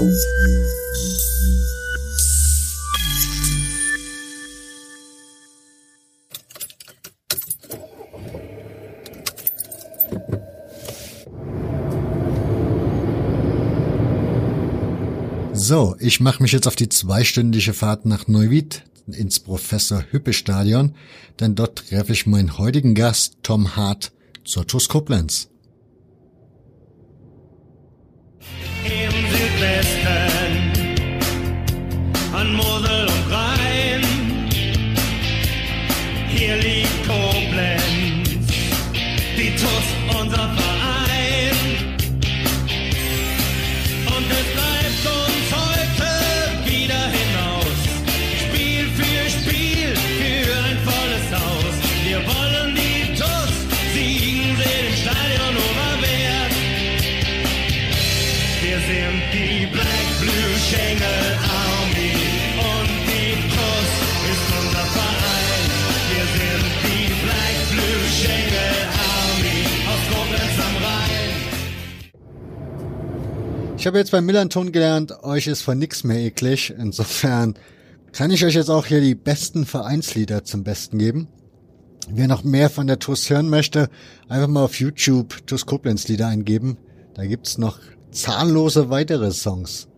So, ich mache mich jetzt auf die zweistündige Fahrt nach Neuwied ins Professor Hüppe Stadion, denn dort treffe ich meinen heutigen Gast Tom Hart zur TuS Koblenz. Ich habe jetzt beim Millanton gelernt, euch ist von nix mehr eklig. Insofern kann ich euch jetzt auch hier die besten Vereinslieder zum Besten geben. Wer noch mehr von der TuS hören möchte, einfach mal auf YouTube TuS Koblenz Lieder eingeben. Da gibt's noch zahllose weitere Songs.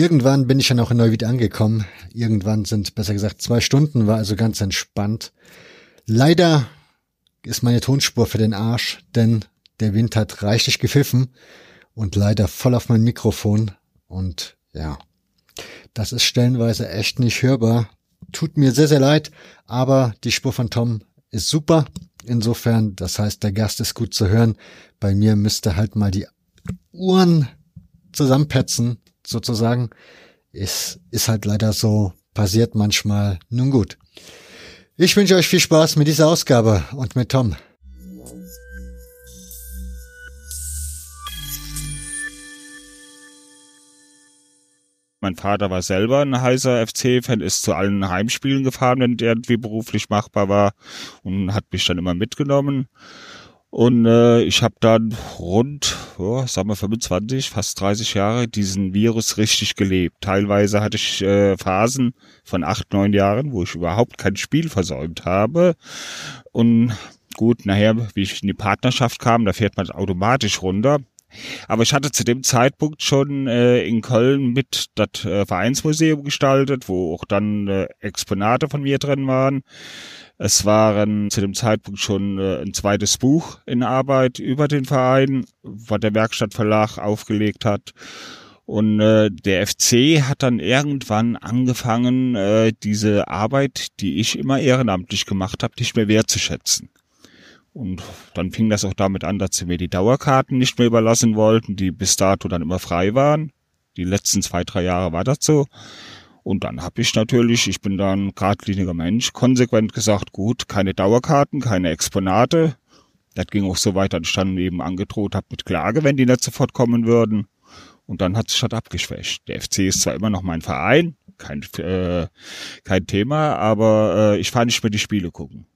Irgendwann bin ich dann auch in Neuwied angekommen. Irgendwann sind, besser gesagt, zwei Stunden, war also ganz entspannt. Leider ist meine Tonspur für den Arsch, denn der Wind hat reichlich gepfiffen und leider voll auf mein Mikrofon. Und ja, das ist stellenweise echt nicht hörbar. Tut mir sehr, sehr leid, aber die Spur von Tom ist super. Insofern, das heißt, der Gast ist gut zu hören. Bei mir müsste halt mal die Uhren zusammenpetzen, sozusagen. Ist, ist halt leider so, passiert manchmal. Nun gut. Ich wünsche euch viel Spaß mit dieser Ausgabe und mit Tom. Mein Vater war selber ein heißer FC-Fan, ist zu allen Heimspielen gefahren, wenn der irgendwie beruflich machbar war und hat mich dann immer mitgenommen. Und äh, ich habe dann rund, oh, sagen wir 25, fast 30 Jahre diesen Virus richtig gelebt. Teilweise hatte ich äh, Phasen von acht, neun Jahren, wo ich überhaupt kein Spiel versäumt habe. Und gut, nachher, wie ich in die Partnerschaft kam, da fährt man automatisch runter. Aber ich hatte zu dem Zeitpunkt schon äh, in Köln mit das äh, Vereinsmuseum gestaltet, wo auch dann äh, Exponate von mir drin waren. Es waren zu dem Zeitpunkt schon äh, ein zweites Buch in Arbeit über den Verein, was der Werkstattverlag aufgelegt hat. Und äh, der FC hat dann irgendwann angefangen, äh, diese Arbeit, die ich immer ehrenamtlich gemacht habe, nicht mehr wertzuschätzen. Und dann fing das auch damit an, dass sie mir die Dauerkarten nicht mehr überlassen wollten, die bis dato dann immer frei waren. Die letzten zwei, drei Jahre war das so. Und dann habe ich natürlich, ich bin da ein geradliniger Mensch, konsequent gesagt, gut, keine Dauerkarten, keine Exponate. Das ging auch so weit, dann eben angedroht habe mit Klage, wenn die nicht sofort kommen würden. Und dann hat sich das abgeschwächt. Der FC ist zwar immer noch mein Verein, kein, äh, kein Thema, aber äh, ich fahre nicht mehr die Spiele gucken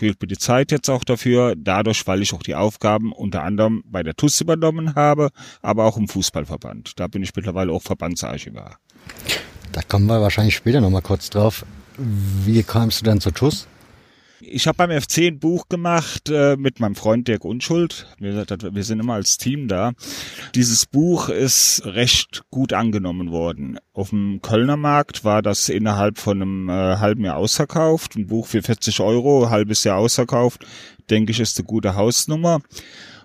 fehlt mir die Zeit jetzt auch dafür, dadurch, weil ich auch die Aufgaben unter anderem bei der TUS übernommen habe, aber auch im Fußballverband. Da bin ich mittlerweile auch Verbandsarchivar. Da kommen wir wahrscheinlich später nochmal kurz drauf. Wie kamst du dann zur TUS? Ich habe beim FC ein Buch gemacht äh, mit meinem Freund Dirk Unschuld. Wir, wir sind immer als Team da. Dieses Buch ist recht gut angenommen worden. Auf dem Kölner Markt war das innerhalb von einem äh, halben Jahr ausverkauft. Ein Buch für 40 Euro, halbes Jahr ausverkauft. Denke ich, ist eine gute Hausnummer.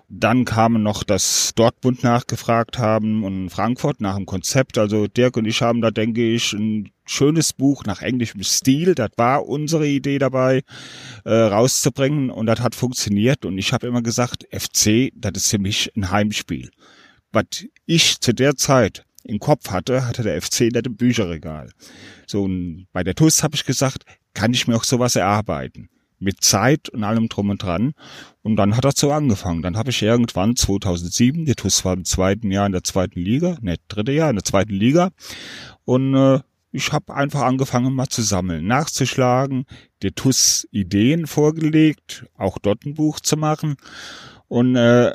Dann kamen noch, dass Dortmund nachgefragt haben und Frankfurt nach dem Konzept. Also Dirk und ich haben da, denke ich, ein schönes Buch nach englischem Stil. Das war unsere Idee dabei, äh, rauszubringen und das hat funktioniert. Und ich habe immer gesagt, FC, das ist für mich ein Heimspiel. Was ich zu der Zeit im Kopf hatte, hatte der FC nicht im Bücherregal. So, und bei der TUS habe ich gesagt, kann ich mir auch sowas erarbeiten mit Zeit und allem drum und dran. Und dann hat er so angefangen. Dann habe ich irgendwann 2007, die TUS war im zweiten Jahr in der zweiten Liga, ne, dritte Jahr in der zweiten Liga. Und äh, ich habe einfach angefangen mal zu sammeln, nachzuschlagen, der TUS Ideen vorgelegt, auch dort ein Buch zu machen. Und äh,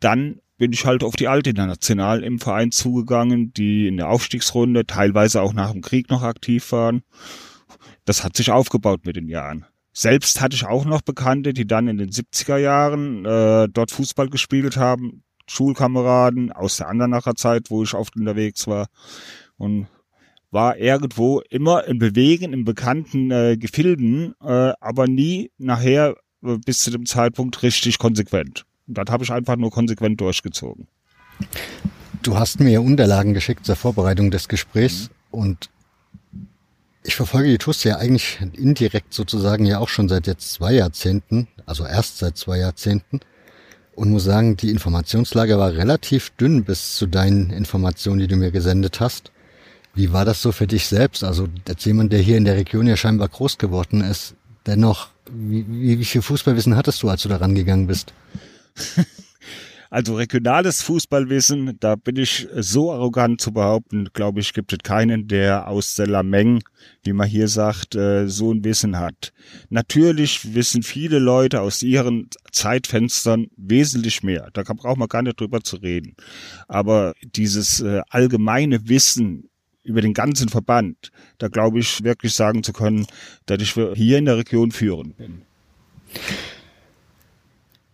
dann bin ich halt auf die alte International im Verein zugegangen, die in der Aufstiegsrunde teilweise auch nach dem Krieg noch aktiv waren. Das hat sich aufgebaut mit den Jahren. Selbst hatte ich auch noch Bekannte, die dann in den 70er Jahren äh, dort Fußball gespielt haben, Schulkameraden aus der Andernacher Zeit, wo ich oft unterwegs war und war irgendwo immer im Bewegen, im bekannten äh, Gefilden, äh, aber nie nachher äh, bis zu dem Zeitpunkt richtig konsequent. Und das habe ich einfach nur konsequent durchgezogen. Du hast mir Unterlagen geschickt zur Vorbereitung des Gesprächs mhm. und ich verfolge die TUS ja eigentlich indirekt sozusagen ja auch schon seit jetzt zwei Jahrzehnten, also erst seit zwei Jahrzehnten. Und muss sagen, die Informationslage war relativ dünn bis zu deinen Informationen, die du mir gesendet hast. Wie war das so für dich selbst? Also als jemand, der hier in der Region ja scheinbar groß geworden ist, dennoch, wie, wie, viel Fußballwissen hattest du, als du da rangegangen bist? Also regionales Fußballwissen, da bin ich so arrogant zu behaupten, glaube ich, gibt es keinen, der aus der Lameng, wie man hier sagt, äh, so ein Wissen hat. Natürlich wissen viele Leute aus ihren Zeitfenstern wesentlich mehr. Da braucht man gar nicht drüber zu reden. Aber dieses äh, allgemeine Wissen über den ganzen Verband, da glaube ich wirklich sagen zu können, dass ich hier in der Region führend bin.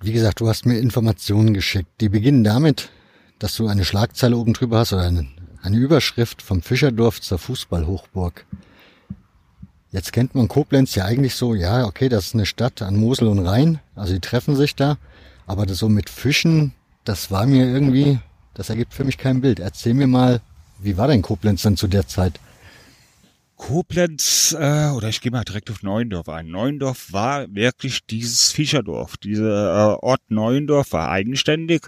Wie gesagt, du hast mir Informationen geschickt. Die beginnen damit, dass du eine Schlagzeile oben drüber hast oder eine, eine Überschrift vom Fischerdorf zur Fußballhochburg. Jetzt kennt man Koblenz ja eigentlich so, ja, okay, das ist eine Stadt an Mosel und Rhein, also die treffen sich da, aber das so mit Fischen, das war mir irgendwie, das ergibt für mich kein Bild. Erzähl mir mal, wie war denn Koblenz dann zu der Zeit? Koblenz, äh, oder ich gehe mal direkt auf Neuendorf ein. Neuendorf war wirklich dieses Fischerdorf. Dieser äh, Ort Neuendorf war eigenständig.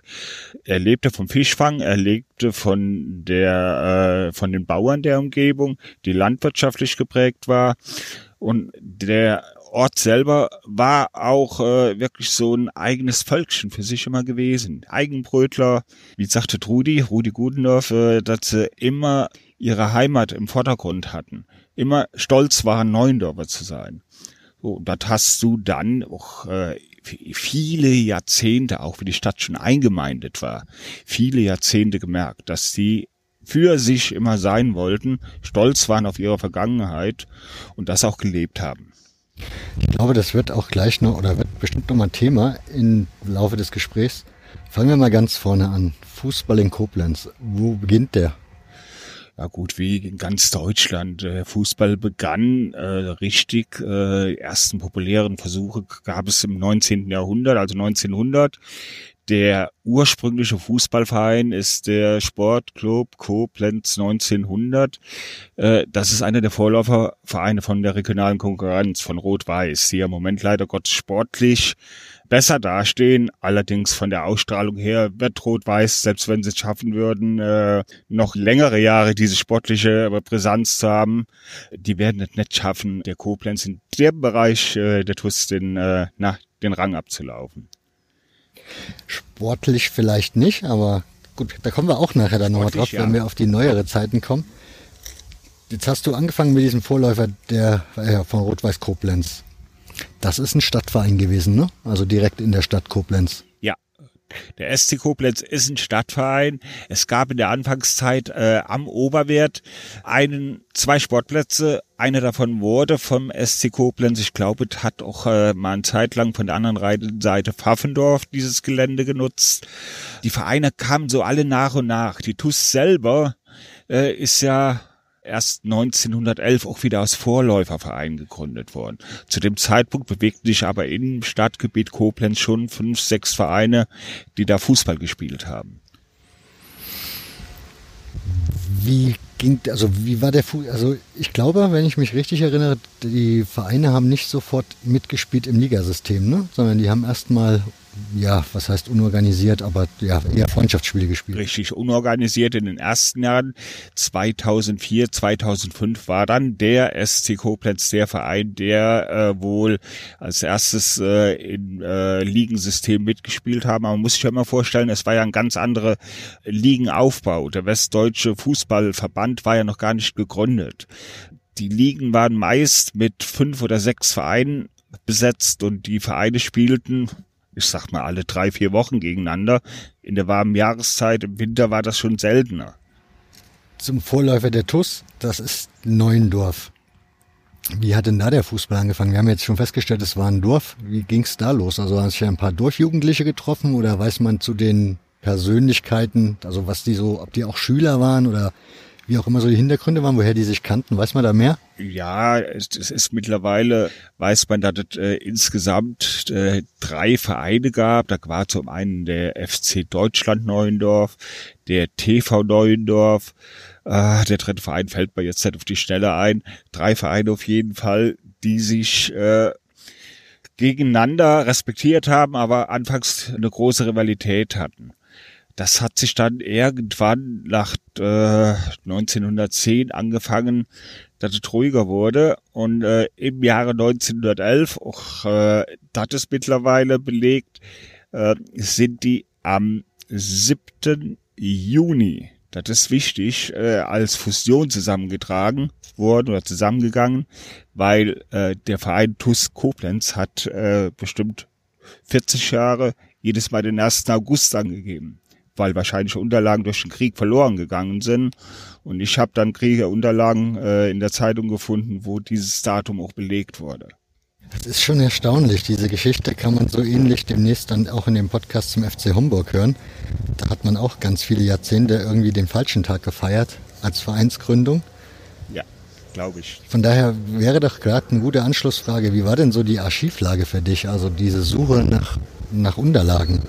Er lebte vom Fischfang, er lebte von der, äh, von den Bauern der Umgebung, die landwirtschaftlich geprägt war. Und der Ort selber war auch äh, wirklich so ein eigenes Völkchen für sich immer gewesen. Eigenbrötler, wie sagte Trudi, Rudi Gudendorf, äh, dass sie immer ihre Heimat im Vordergrund hatten immer stolz waren, Neuendorfer zu sein. So, das hast du dann auch äh, viele Jahrzehnte, auch wie die Stadt schon eingemeindet war, viele Jahrzehnte gemerkt, dass sie für sich immer sein wollten, stolz waren auf ihre Vergangenheit und das auch gelebt haben. Ich glaube, das wird auch gleich noch oder wird bestimmt noch mal Thema im Laufe des Gesprächs. Fangen wir mal ganz vorne an. Fußball in Koblenz. Wo beginnt der? ja gut, wie in ganz Deutschland. Der Fußball begann äh, richtig. Äh, ersten populären Versuche gab es im 19. Jahrhundert, also 1900. Der ursprüngliche Fußballverein ist der Sportclub Koblenz 1900. Äh, das ist einer der Vorläufervereine von der regionalen Konkurrenz von Rot-Weiß, die im Moment leider Gott sportlich besser dastehen. Allerdings von der Ausstrahlung her wird Rot-Weiß, selbst wenn sie es schaffen würden, äh, noch längere Jahre diese sportliche Präsenz zu haben, die werden es nicht schaffen, der Koblenz in dem Bereich äh, der TUS den, na, den Rang abzulaufen. Sportlich vielleicht nicht, aber gut, da kommen wir auch nachher dann nochmal drauf, ja. wenn wir auf die neuere Zeiten kommen. Jetzt hast du angefangen mit diesem Vorläufer der äh, von Rot-Weiß Koblenz. Das ist ein Stadtverein gewesen, ne? Also direkt in der Stadt Koblenz. Der SC Koblenz ist ein Stadtverein. Es gab in der Anfangszeit äh, am Oberwert einen, zwei Sportplätze. Einer davon wurde vom SC Koblenz, ich glaube, hat auch äh, mal eine Zeit lang von der anderen Seite Pfaffendorf dieses Gelände genutzt. Die Vereine kamen so alle nach und nach. Die TUS selber äh, ist ja erst 1911 auch wieder als Vorläuferverein gegründet worden. Zu dem Zeitpunkt bewegten sich aber im Stadtgebiet Koblenz schon fünf, sechs Vereine, die da Fußball gespielt haben. Wie ging, also wie war der Fuß, also ich glaube, wenn ich mich richtig erinnere, die Vereine haben nicht sofort mitgespielt im Ligasystem, ne? sondern die haben erstmal ja, was heißt unorganisiert, aber ja, eher Freundschaftsspiele gespielt. Richtig, unorganisiert in den ersten Jahren. 2004, 2005 war dann der SC Koblenz der Verein, der äh, wohl als erstes äh, im äh, Ligensystem mitgespielt haben. Aber man muss sich ja immer vorstellen, es war ja ein ganz anderer Ligenaufbau. Der Westdeutsche Fußballverband war ja noch gar nicht gegründet. Die Ligen waren meist mit fünf oder sechs Vereinen besetzt und die Vereine spielten ich sag mal, alle drei, vier Wochen gegeneinander. In der warmen Jahreszeit, im Winter war das schon seltener. Zum Vorläufer der TUS, das ist Neuendorf. Wie hat denn da der Fußball angefangen? Wir haben jetzt schon festgestellt, es war ein Dorf. Wie ging's da los? Also haben sich ein paar Dorfjugendliche getroffen oder weiß man zu den Persönlichkeiten, also was die so, ob die auch Schüler waren oder wie auch immer so die Hintergründe waren, woher die sich kannten, weiß man da mehr? Ja, es, ist mittlerweile, weiß man, dass es äh, insgesamt äh, drei Vereine gab. Da war zum einen der FC Deutschland Neuendorf, der TV Neuendorf, äh, der dritte Verein fällt mir jetzt nicht auf die Stelle ein. Drei Vereine auf jeden Fall, die sich äh, gegeneinander respektiert haben, aber anfangs eine große Rivalität hatten das hat sich dann irgendwann nach äh, 1910 angefangen, dass es ruhiger wurde. Und äh, im Jahre 1911, auch äh, das ist mittlerweile belegt, äh, sind die am 7. Juni, das ist wichtig, äh, als Fusion zusammengetragen worden oder zusammengegangen, weil äh, der Verein TUS Koblenz hat äh, bestimmt 40 Jahre jedes Mal den 1. August angegeben weil wahrscheinlich Unterlagen durch den Krieg verloren gegangen sind. Und ich habe dann Kriegerunterlagen äh, in der Zeitung gefunden, wo dieses Datum auch belegt wurde. Das ist schon erstaunlich. Diese Geschichte kann man so ähnlich demnächst dann auch in dem Podcast zum FC Homburg hören. Da hat man auch ganz viele Jahrzehnte irgendwie den falschen Tag gefeiert als Vereinsgründung. Ja, glaube ich. Von daher wäre doch gerade eine gute Anschlussfrage. Wie war denn so die Archivlage für dich? Also diese Suche nach, nach Unterlagen?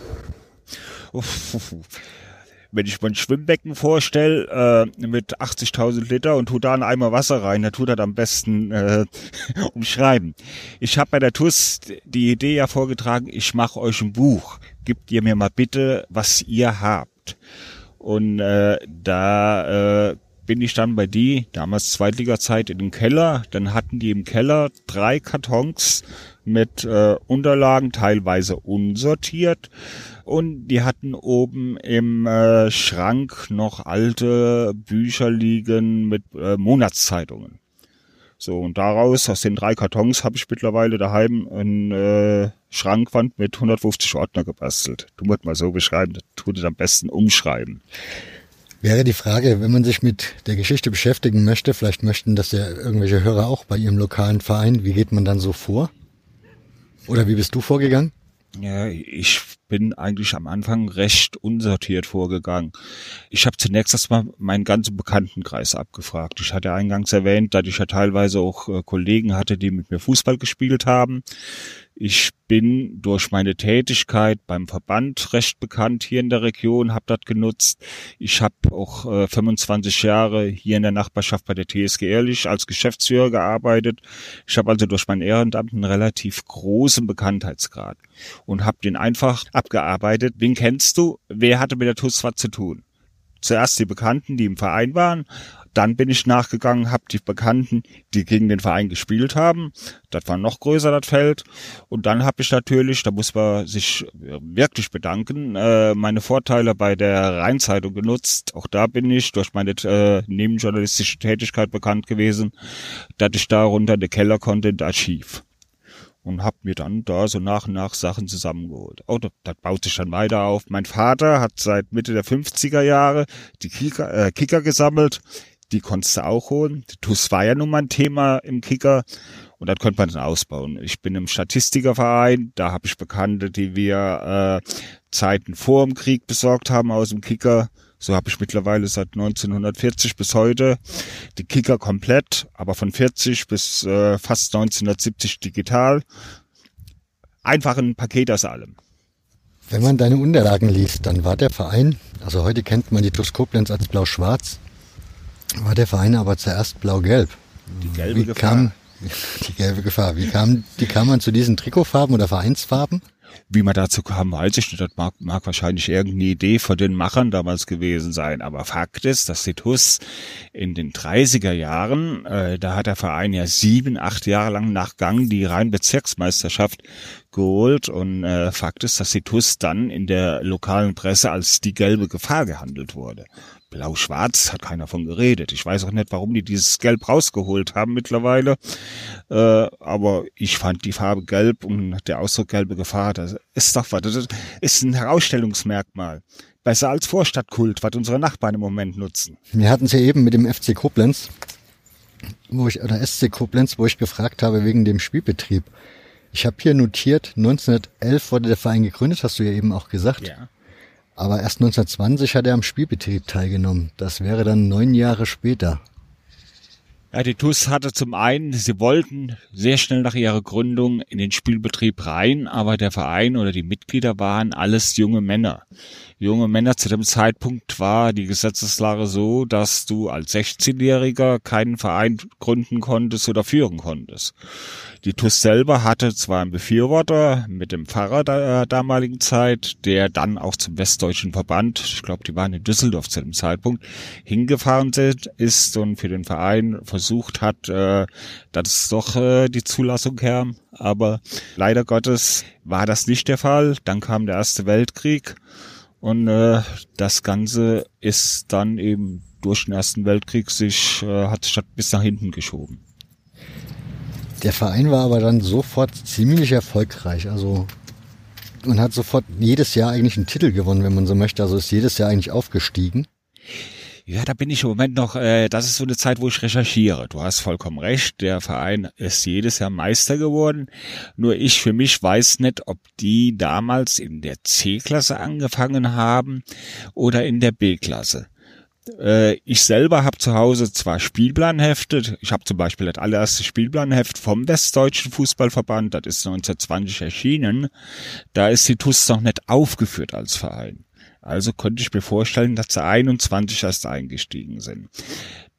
wenn ich mein Schwimmbecken vorstelle äh, mit 80.000 Liter und tu da einen Eimer Wasser rein, dann tut das am besten äh, umschreiben. Ich habe bei der TUS die Idee ja vorgetragen, ich mache euch ein Buch. Gebt ihr mir mal bitte, was ihr habt. Und äh, da äh, bin ich dann bei die, damals Zweitliga-Zeit, in den Keller. Dann hatten die im Keller drei Kartons mit äh, Unterlagen, teilweise unsortiert und die hatten oben im äh, Schrank noch alte Bücher liegen mit äh, Monatszeitungen. So, und daraus, aus den drei Kartons, habe ich mittlerweile daheim ein äh, Schrankwand mit 150 Ordner gebastelt. Du musst mal so beschreiben, das tut es am besten umschreiben. Wäre die Frage, wenn man sich mit der Geschichte beschäftigen möchte, vielleicht möchten das ja irgendwelche Hörer auch bei ihrem lokalen Verein, wie geht man dann so vor? Oder wie bist du vorgegangen? Ja, ich bin eigentlich am Anfang recht unsortiert vorgegangen. Ich habe zunächst erstmal meinen ganzen Bekanntenkreis abgefragt. Ich hatte eingangs erwähnt, dass ich ja teilweise auch äh, Kollegen hatte, die mit mir Fußball gespielt haben. Ich bin durch meine Tätigkeit beim Verband recht bekannt hier in der Region, habe das genutzt. Ich habe auch äh, 25 Jahre hier in der Nachbarschaft bei der TSG Ehrlich als Geschäftsführer gearbeitet. Ich habe also durch mein Ehrenamt einen relativ großen Bekanntheitsgrad und habe den einfach abgearbeitet. Wen kennst du? Wer hatte mit der TUS was zu tun? Zuerst die Bekannten, die im Verein waren, dann bin ich nachgegangen, habe die Bekannten, die gegen den Verein gespielt haben. Das war noch größer, das Feld. Und dann habe ich natürlich, da muss man sich wirklich bedanken, äh, meine Vorteile bei der Rheinzeitung genutzt. Auch da bin ich durch meine äh, nebenjournalistische Tätigkeit bekannt gewesen, dass ich da runter in den Keller konnte, ins Archiv. und habe mir dann da so nach und nach Sachen zusammengeholt. Oh, das, das baut sich dann weiter auf. Mein Vater hat seit Mitte der 50er Jahre die Kicker, äh, Kicker gesammelt. Die konntest du auch holen. TUS war ja nun mal ein Thema im Kicker und das könnte man dann ausbauen. Ich bin im Statistikerverein, da habe ich Bekannte, die wir äh, Zeiten vor dem Krieg besorgt haben aus dem Kicker. So habe ich mittlerweile seit 1940 bis heute die Kicker komplett, aber von 40 bis äh, fast 1970 digital. Einfach ein Paket aus allem. Wenn man deine Unterlagen liest, dann war der Verein, also heute kennt man die TuS Koblenz als blau-schwarz, war der Verein aber zuerst blau-gelb. Die gelbe Wie Gefahr. kam die gelbe Gefahr? Wie kam, wie kam man zu diesen Trikotfarben oder Vereinsfarben? Wie man dazu kam, weiß ich nicht. Das mag, mag wahrscheinlich irgendeine Idee von den Machern damals gewesen sein. Aber Fakt ist, dass die TUS in den 30er Jahren, äh, da hat der Verein ja sieben, acht Jahre lang nach Gang die Rhein-Bezirksmeisterschaft geholt. Und äh, Fakt ist, dass die TUS dann in der lokalen Presse als die gelbe Gefahr gehandelt wurde. Blau-Schwarz hat keiner von geredet. Ich weiß auch nicht, warum die dieses Gelb rausgeholt haben mittlerweile. Äh, aber ich fand die Farbe Gelb und der Ausdruck gelbe Gefahr, das ist doch was. Das ist ein Herausstellungsmerkmal. Besser als Vorstadtkult, was unsere Nachbarn im Moment nutzen. Wir hatten es ja eben mit dem FC Koblenz, wo ich, oder SC Koblenz, wo ich gefragt habe wegen dem Spielbetrieb. Ich habe hier notiert, 1911 wurde der Verein gegründet, hast du ja eben auch gesagt. Ja. Aber erst 1920 hat er am Spielbetrieb teilgenommen. Das wäre dann neun Jahre später. Ja, die TUS hatte zum einen, sie wollten sehr schnell nach ihrer Gründung in den Spielbetrieb rein, aber der Verein oder die Mitglieder waren alles junge Männer. Junge Männer zu dem Zeitpunkt war die Gesetzeslage so, dass du als 16-Jähriger keinen Verein gründen konntest oder führen konntest. Die TUS selber hatte zwar einen Befürworter mit dem Pfarrer der damaligen Zeit, der dann auch zum Westdeutschen Verband, ich glaube, die waren in Düsseldorf zu dem Zeitpunkt, hingefahren sind, ist und für den Verein versucht hat, äh, dass doch äh, die Zulassung kam. Aber leider Gottes war das nicht der Fall. Dann kam der Erste Weltkrieg und äh, das Ganze ist dann eben durch den Ersten Weltkrieg sich, äh, hat das bis nach hinten geschoben. Der Verein war aber dann sofort ziemlich erfolgreich. Also man hat sofort jedes Jahr eigentlich einen Titel gewonnen, wenn man so möchte. Also ist jedes Jahr eigentlich aufgestiegen. Ja, da bin ich im Moment noch, äh, das ist so eine Zeit, wo ich recherchiere. Du hast vollkommen recht, der Verein ist jedes Jahr Meister geworden. Nur ich für mich weiß nicht, ob die damals in der C-Klasse angefangen haben oder in der B-Klasse. Äh, ich selber habe zu Hause zwar Spielplanhefte, ich habe zum Beispiel das allererste Spielplanheft vom Westdeutschen Fußballverband, das ist 1920 erschienen, da ist die TUS noch nicht aufgeführt als Verein. Also könnte ich mir vorstellen, dass sie 21 erst eingestiegen sind.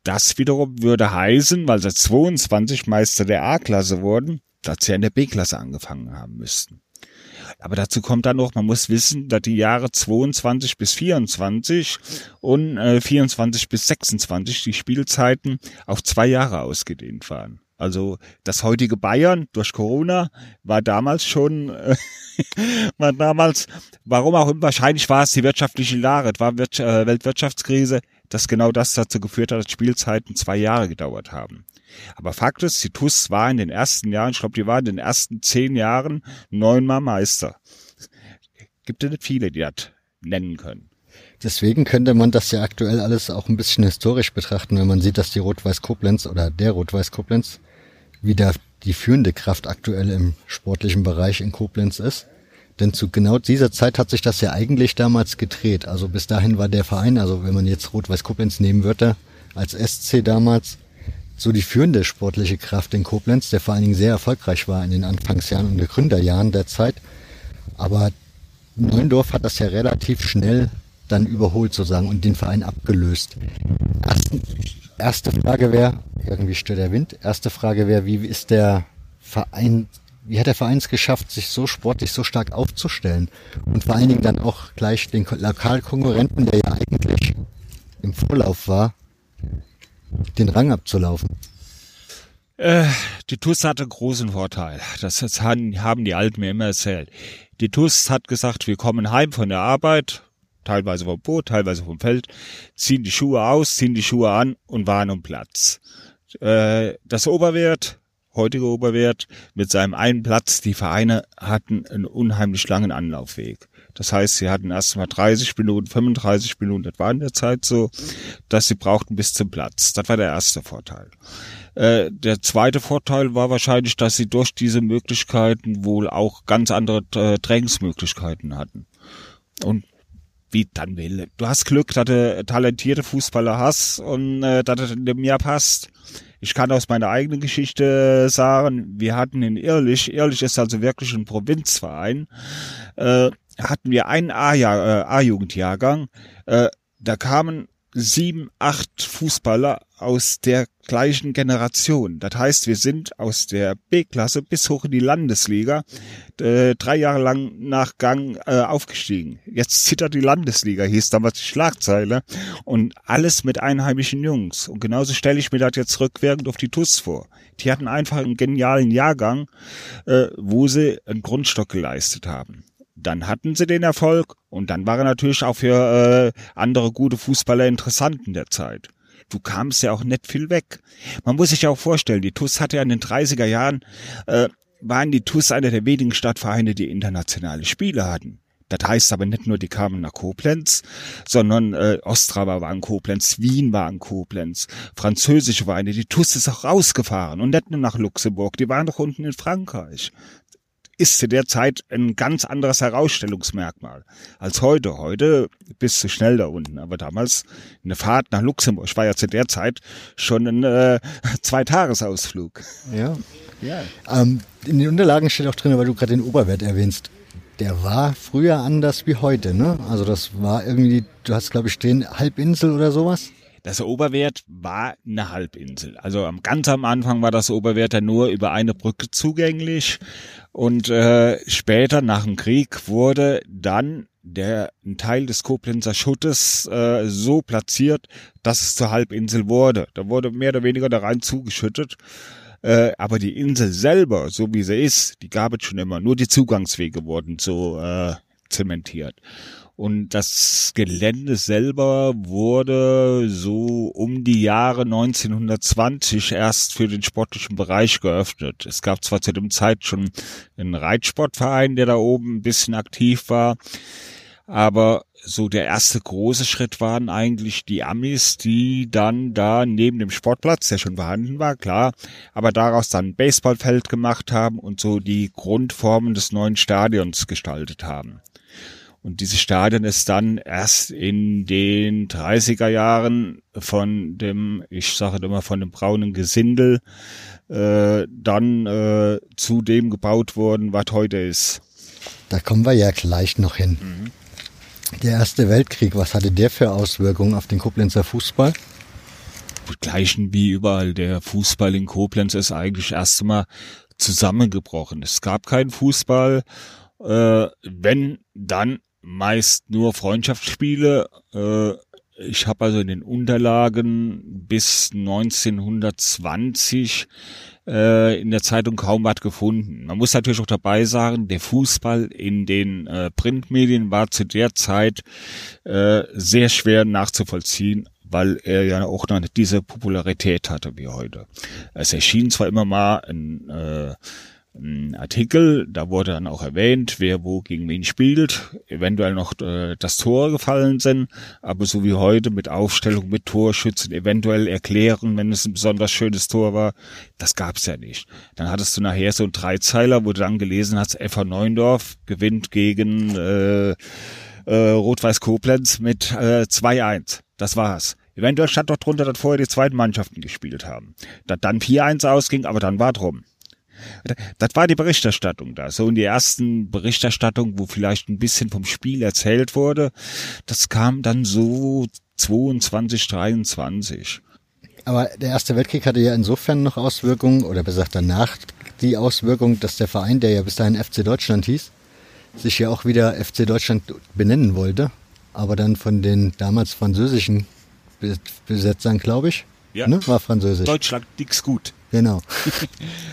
Das wiederum würde heißen, weil sie 22 Meister der A-Klasse wurden, dass sie in der B-Klasse angefangen haben müssten. Aber dazu kommt dann noch, man muss wissen, dass die Jahre 22 bis 24 und äh, 24 bis 26 die Spielzeiten auf zwei Jahre ausgedehnt waren. Also das heutige Bayern durch Corona war damals schon, äh, war damals, warum auch immer, wahrscheinlich war es die wirtschaftliche Lage, es war äh, Weltwirtschaftskrise, dass genau das dazu geführt hat, dass Spielzeiten zwei Jahre gedauert haben. Aber Fakt ist, die TUS war in den ersten Jahren, ich glaube, die war in den ersten zehn Jahren neunmal Meister. Gibt es nicht viele, die das nennen können. Deswegen könnte man das ja aktuell alles auch ein bisschen historisch betrachten, wenn man sieht, dass die Rot-Weiß Koblenz oder der Rot-Weiß Koblenz wieder die führende Kraft aktuell im sportlichen Bereich in Koblenz ist. Denn zu genau dieser Zeit hat sich das ja eigentlich damals gedreht. Also bis dahin war der Verein, also wenn man jetzt Rot-Weiß Koblenz nehmen würde, als SC damals, so die führende sportliche Kraft in Koblenz, der vor allen Dingen sehr erfolgreich war in den Anfangsjahren und Gründerjahren der Zeit. Aber Neuendorf hat das ja relativ schnell dann überholt sozusagen und den Verein abgelöst. Erste, erste Frage wäre, irgendwie stört der Wind. Erste Frage wäre, wie ist der Verein, wie hat der Verein es geschafft, sich so sportlich so stark aufzustellen und vor allen Dingen dann auch gleich den Lokalkonkurrenten, der ja eigentlich im Vorlauf war, den Rang abzulaufen? Äh, die TUS hatte großen Vorteil. Das haben die Alten mir immer erzählt. Die TUS hat gesagt, wir kommen heim von der Arbeit, teilweise vom Boot, teilweise vom Feld, ziehen die Schuhe aus, ziehen die Schuhe an und waren um Platz. Äh, das Oberwert, heutige Oberwert, mit seinem einen Platz. Die Vereine hatten einen unheimlich langen Anlaufweg. Das heißt, sie hatten erst mal 30 Minuten, 35 Minuten, das war in der Zeit so, dass sie brauchten bis zum Platz. Das war der erste Vorteil. Äh, der zweite Vorteil war wahrscheinlich, dass sie durch diese Möglichkeiten wohl auch ganz andere äh, Trainingsmöglichkeiten hatten. Und wie dann will. Du hast Glück, dass du talentierte Fußballer hast und äh, dass es in dem Jahr passt. Ich kann aus meiner eigenen Geschichte sagen, wir hatten in Irrlich, Irrlich ist also wirklich ein Provinzverein, äh, hatten wir einen äh, A-Jugendjahrgang, äh, da kamen sieben, acht Fußballer aus der gleichen Generation. Das heißt, wir sind aus der B-Klasse bis hoch in die Landesliga äh, drei Jahre lang nach Gang äh, aufgestiegen. Jetzt zittert die Landesliga, hieß damals die Schlagzeile. Und alles mit einheimischen Jungs. Und genauso stelle ich mir das jetzt rückwirkend auf die TUS vor. Die hatten einfach einen genialen Jahrgang, äh, wo sie einen Grundstock geleistet haben dann hatten sie den Erfolg und dann war er natürlich auch für äh, andere gute Fußballer interessant in der Zeit. Du kamst ja auch nicht viel weg. Man muss sich ja auch vorstellen, die TUS hatte ja in den 30er Jahren, äh, waren die TUS einer der wenigen Stadtvereine, die internationale Spiele hatten. Das heißt aber nicht nur, die kamen nach Koblenz, sondern äh, Ostrava war in Koblenz, Wien war in Koblenz, französische Vereine, die TUS ist auch rausgefahren und nicht nur nach Luxemburg, die waren doch unten in Frankreich ist zu der Zeit ein ganz anderes Herausstellungsmerkmal als heute. Heute bist du schnell da unten, aber damals eine Fahrt nach Luxemburg war ja zu der Zeit schon ein äh, Zweitagesausflug. Ja. ja. Ähm, in den Unterlagen steht auch drin, weil du gerade den Oberwert erwähnst. Der war früher anders wie heute, ne? Also das war irgendwie, du hast glaube ich stehen Halbinsel oder sowas. Das Oberwert war eine Halbinsel. Also ganz am Anfang war das Oberwert ja nur über eine Brücke zugänglich und äh, später nach dem Krieg wurde dann der ein Teil des Koblenzer Schuttes äh, so platziert, dass es zur Halbinsel wurde. Da wurde mehr oder weniger da rein zugeschüttet. Äh, aber die Insel selber, so wie sie ist, die gab es schon immer. Nur die Zugangswege wurden so äh, zementiert. Und das Gelände selber wurde so um die Jahre 1920 erst für den sportlichen Bereich geöffnet. Es gab zwar zu dem Zeit schon einen Reitsportverein, der da oben ein bisschen aktiv war, aber so der erste große Schritt waren eigentlich die Amis, die dann da neben dem Sportplatz, der schon vorhanden war, klar, aber daraus dann ein Baseballfeld gemacht haben und so die Grundformen des neuen Stadions gestaltet haben. Und dieses Stadion ist dann erst in den 30er Jahren von dem, ich sage immer von dem braunen Gesindel, äh, dann äh, zu dem gebaut worden, was heute ist. Da kommen wir ja gleich noch hin. Mhm. Der Erste Weltkrieg, was hatte der für Auswirkungen auf den Koblenzer Fußball? Gleichen wie überall. Der Fußball in Koblenz ist eigentlich erst einmal zusammengebrochen. Es gab keinen Fußball. Äh, wenn, dann meist nur Freundschaftsspiele. Äh, ich habe also in den Unterlagen bis 1920 äh, in der Zeitung kaum was gefunden. Man muss natürlich auch dabei sagen, der Fußball in den äh, Printmedien war zu der Zeit äh, sehr schwer nachzuvollziehen, weil er ja auch noch nicht diese Popularität hatte wie heute. Es erschien zwar immer mal ein äh, Artikel, da wurde dann auch erwähnt, wer wo gegen wen spielt, eventuell noch äh, das Tor gefallen sind, aber so wie heute mit Aufstellung, mit Torschützen, eventuell erklären, wenn es ein besonders schönes Tor war, das gab's ja nicht. Dann hattest du nachher so einen Dreizeiler, wo du dann gelesen hast, FH Neundorf gewinnt gegen äh, äh, Rot-Weiß Koblenz mit äh, 2-1. Das war's. Eventuell stand doch drunter, dass vorher die zweiten Mannschaften gespielt haben. Dass dann 4-1 ausging, aber dann war drum. Das war die Berichterstattung da. So in die ersten Berichterstattung, wo vielleicht ein bisschen vom Spiel erzählt wurde, das kam dann so 22, 23. Aber der Erste Weltkrieg hatte ja insofern noch Auswirkungen, oder besser gesagt danach die Auswirkung, dass der Verein, der ja bis dahin FC Deutschland hieß, sich ja auch wieder FC Deutschland benennen wollte, aber dann von den damals französischen Besetzern, glaube ich, ja. ne, war französisch. Deutschland nix gut. Genau.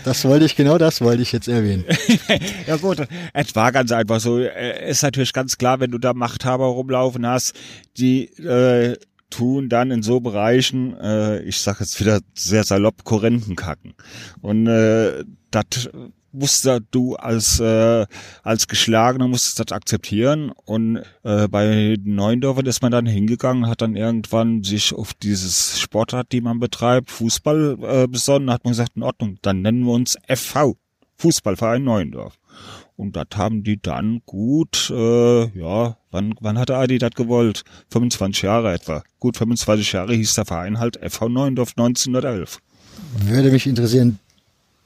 Das wollte ich, genau das wollte ich jetzt erwähnen. ja gut, es war ganz einfach so. Äh, ist natürlich ganz klar, wenn du da Machthaber rumlaufen hast, die äh, tun dann in so Bereichen, äh, ich sage jetzt wieder sehr salopp, Korrenten kacken. Und äh, das musst du als als Geschlagener musst das akzeptieren und äh, bei Neuendorfern ist man dann hingegangen, hat dann irgendwann sich auf dieses Sportart, die man betreibt, Fußball äh, besonnen, hat man gesagt, in Ordnung, dann nennen wir uns FV, Fußballverein Neuendorf. Und das haben die dann gut, äh, ja, wann, wann hat der Adi das gewollt? 25 Jahre etwa. Gut 25 Jahre hieß der Verein halt FV Neuendorf 1911. Würde mich interessieren,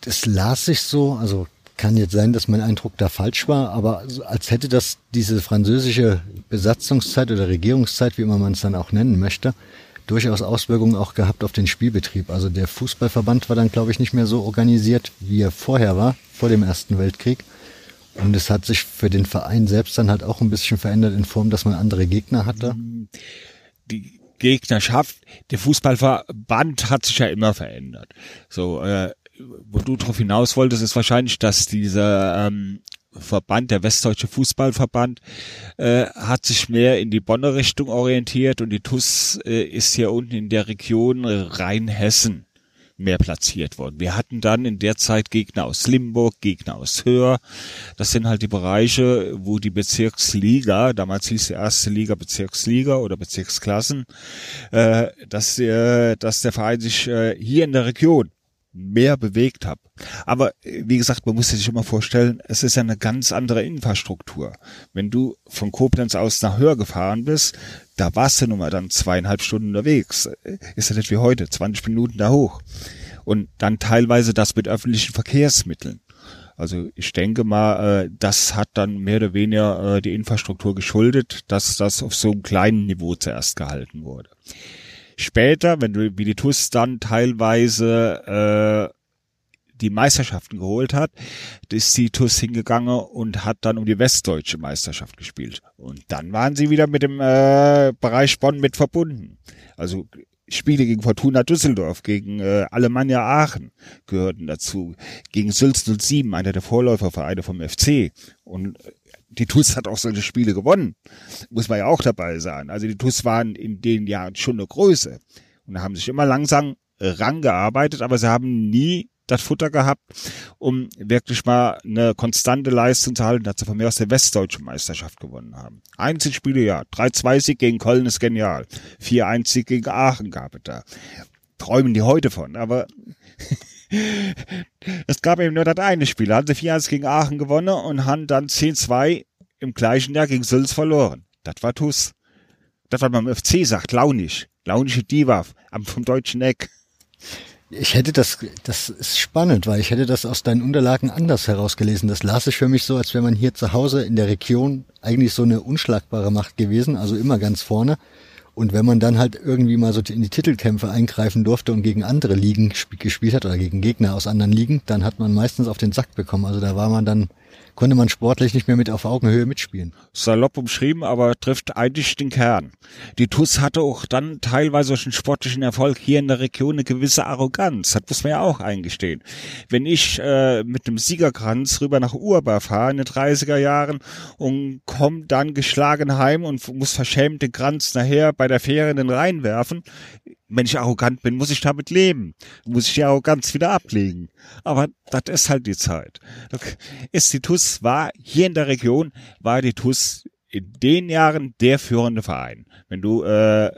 das las sich so, also kann jetzt sein, dass mein Eindruck da falsch war, aber als hätte das diese französische Besatzungszeit oder Regierungszeit, wie immer man es dann auch nennen möchte, durchaus Auswirkungen auch gehabt auf den Spielbetrieb. Also der Fußballverband war dann, glaube ich, nicht mehr so organisiert, wie er vorher war, vor dem Ersten Weltkrieg. Und es hat sich für den Verein selbst dann halt auch ein bisschen verändert in Form, dass man andere Gegner hatte. Die Gegnerschaft, der Fußballverband hat sich ja immer verändert. So, äh, wo du drauf hinaus wolltest, ist wahrscheinlich, dass dieser ähm, Verband, der Westdeutsche Fußballverband, äh, hat sich mehr in die Bonner Richtung orientiert und die TUS äh, ist hier unten in der Region Rheinhessen mehr platziert worden. Wir hatten dann in der Zeit Gegner aus Limburg, Gegner aus Höhr. Das sind halt die Bereiche, wo die Bezirksliga, damals hieß die erste Liga Bezirksliga oder Bezirksklassen, äh, dass, äh, dass der Verein sich äh, hier in der Region mehr bewegt habe. Aber wie gesagt, man muss sich immer vorstellen, es ist ja eine ganz andere Infrastruktur. Wenn du von Koblenz aus nach Höher gefahren bist, da warst du nun mal dann zweieinhalb Stunden unterwegs. Ist ja nicht wie heute, 20 Minuten da hoch. Und dann teilweise das mit öffentlichen Verkehrsmitteln. Also ich denke mal, äh, das hat dann mehr oder weniger äh, die Infrastruktur geschuldet, dass das auf so einem kleinen Niveau zuerst gehalten wurde. Später, wenn du wie die TUS dann teilweise äh, die Meisterschaften geholt hat, ist die TUS hingegangen und hat dann um die westdeutsche Meisterschaft gespielt. Und dann waren sie wieder mit dem äh, Bereich Bonn mit verbunden. Also Spiele gegen Fortuna Düsseldorf, gegen äh, Alemannia Aachen gehörten dazu, gegen Sülz 07, einer der Vorläufervereine vom FC. Und die TUS hat auch solche Spiele gewonnen. Muss man ja auch dabei sein. Also die TUS waren in den Jahren schon eine Größe und haben sich immer langsam rangearbeitet, aber sie haben nie das Futter gehabt, um wirklich mal eine konstante Leistung zu halten, dass sie von mir aus der westdeutschen Meisterschaft gewonnen haben. Einzelspiele ja. 3-2-Sieg gegen Köln ist genial. 4-1-Sieg gegen Aachen gab es da. Träumen die heute von, aber es gab eben nur das eine Spiel. Da haben sie 4-1 gegen Aachen gewonnen und haben dann 10-2 im gleichen Jahr gegen Sülz verloren. Das war Tuss. Das, was man im FC sagt, launisch. Launische Diva vom deutschen Eck. Ich hätte das, das ist spannend, weil ich hätte das aus deinen Unterlagen anders herausgelesen. Das las ich für mich so, als wäre man hier zu Hause in der Region eigentlich so eine unschlagbare Macht gewesen, also immer ganz vorne. Und wenn man dann halt irgendwie mal so in die Titelkämpfe eingreifen durfte und gegen andere Ligen gespielt hat oder gegen Gegner aus anderen Ligen, dann hat man meistens auf den Sack bekommen. Also da war man dann konnte man sportlich nicht mehr mit auf Augenhöhe mitspielen. Salopp umschrieben, aber trifft eigentlich den Kern. Die TUS hatte auch dann teilweise durch den sportlichen Erfolg hier in der Region eine gewisse Arroganz. Das muss man ja auch eingestehen. Wenn ich äh, mit dem Siegerkranz rüber nach Urba fahre in den 30er Jahren und komme dann geschlagen heim und muss verschämt den Kranz nachher bei der Fähre in den Rhein werfen, wenn ich arrogant bin, muss ich damit leben. Muss ich die Arroganz wieder ablegen. Aber das ist halt die Zeit. Ist die TUS war hier in der Region, war die TUS in den Jahren der führende Verein. Wenn du äh,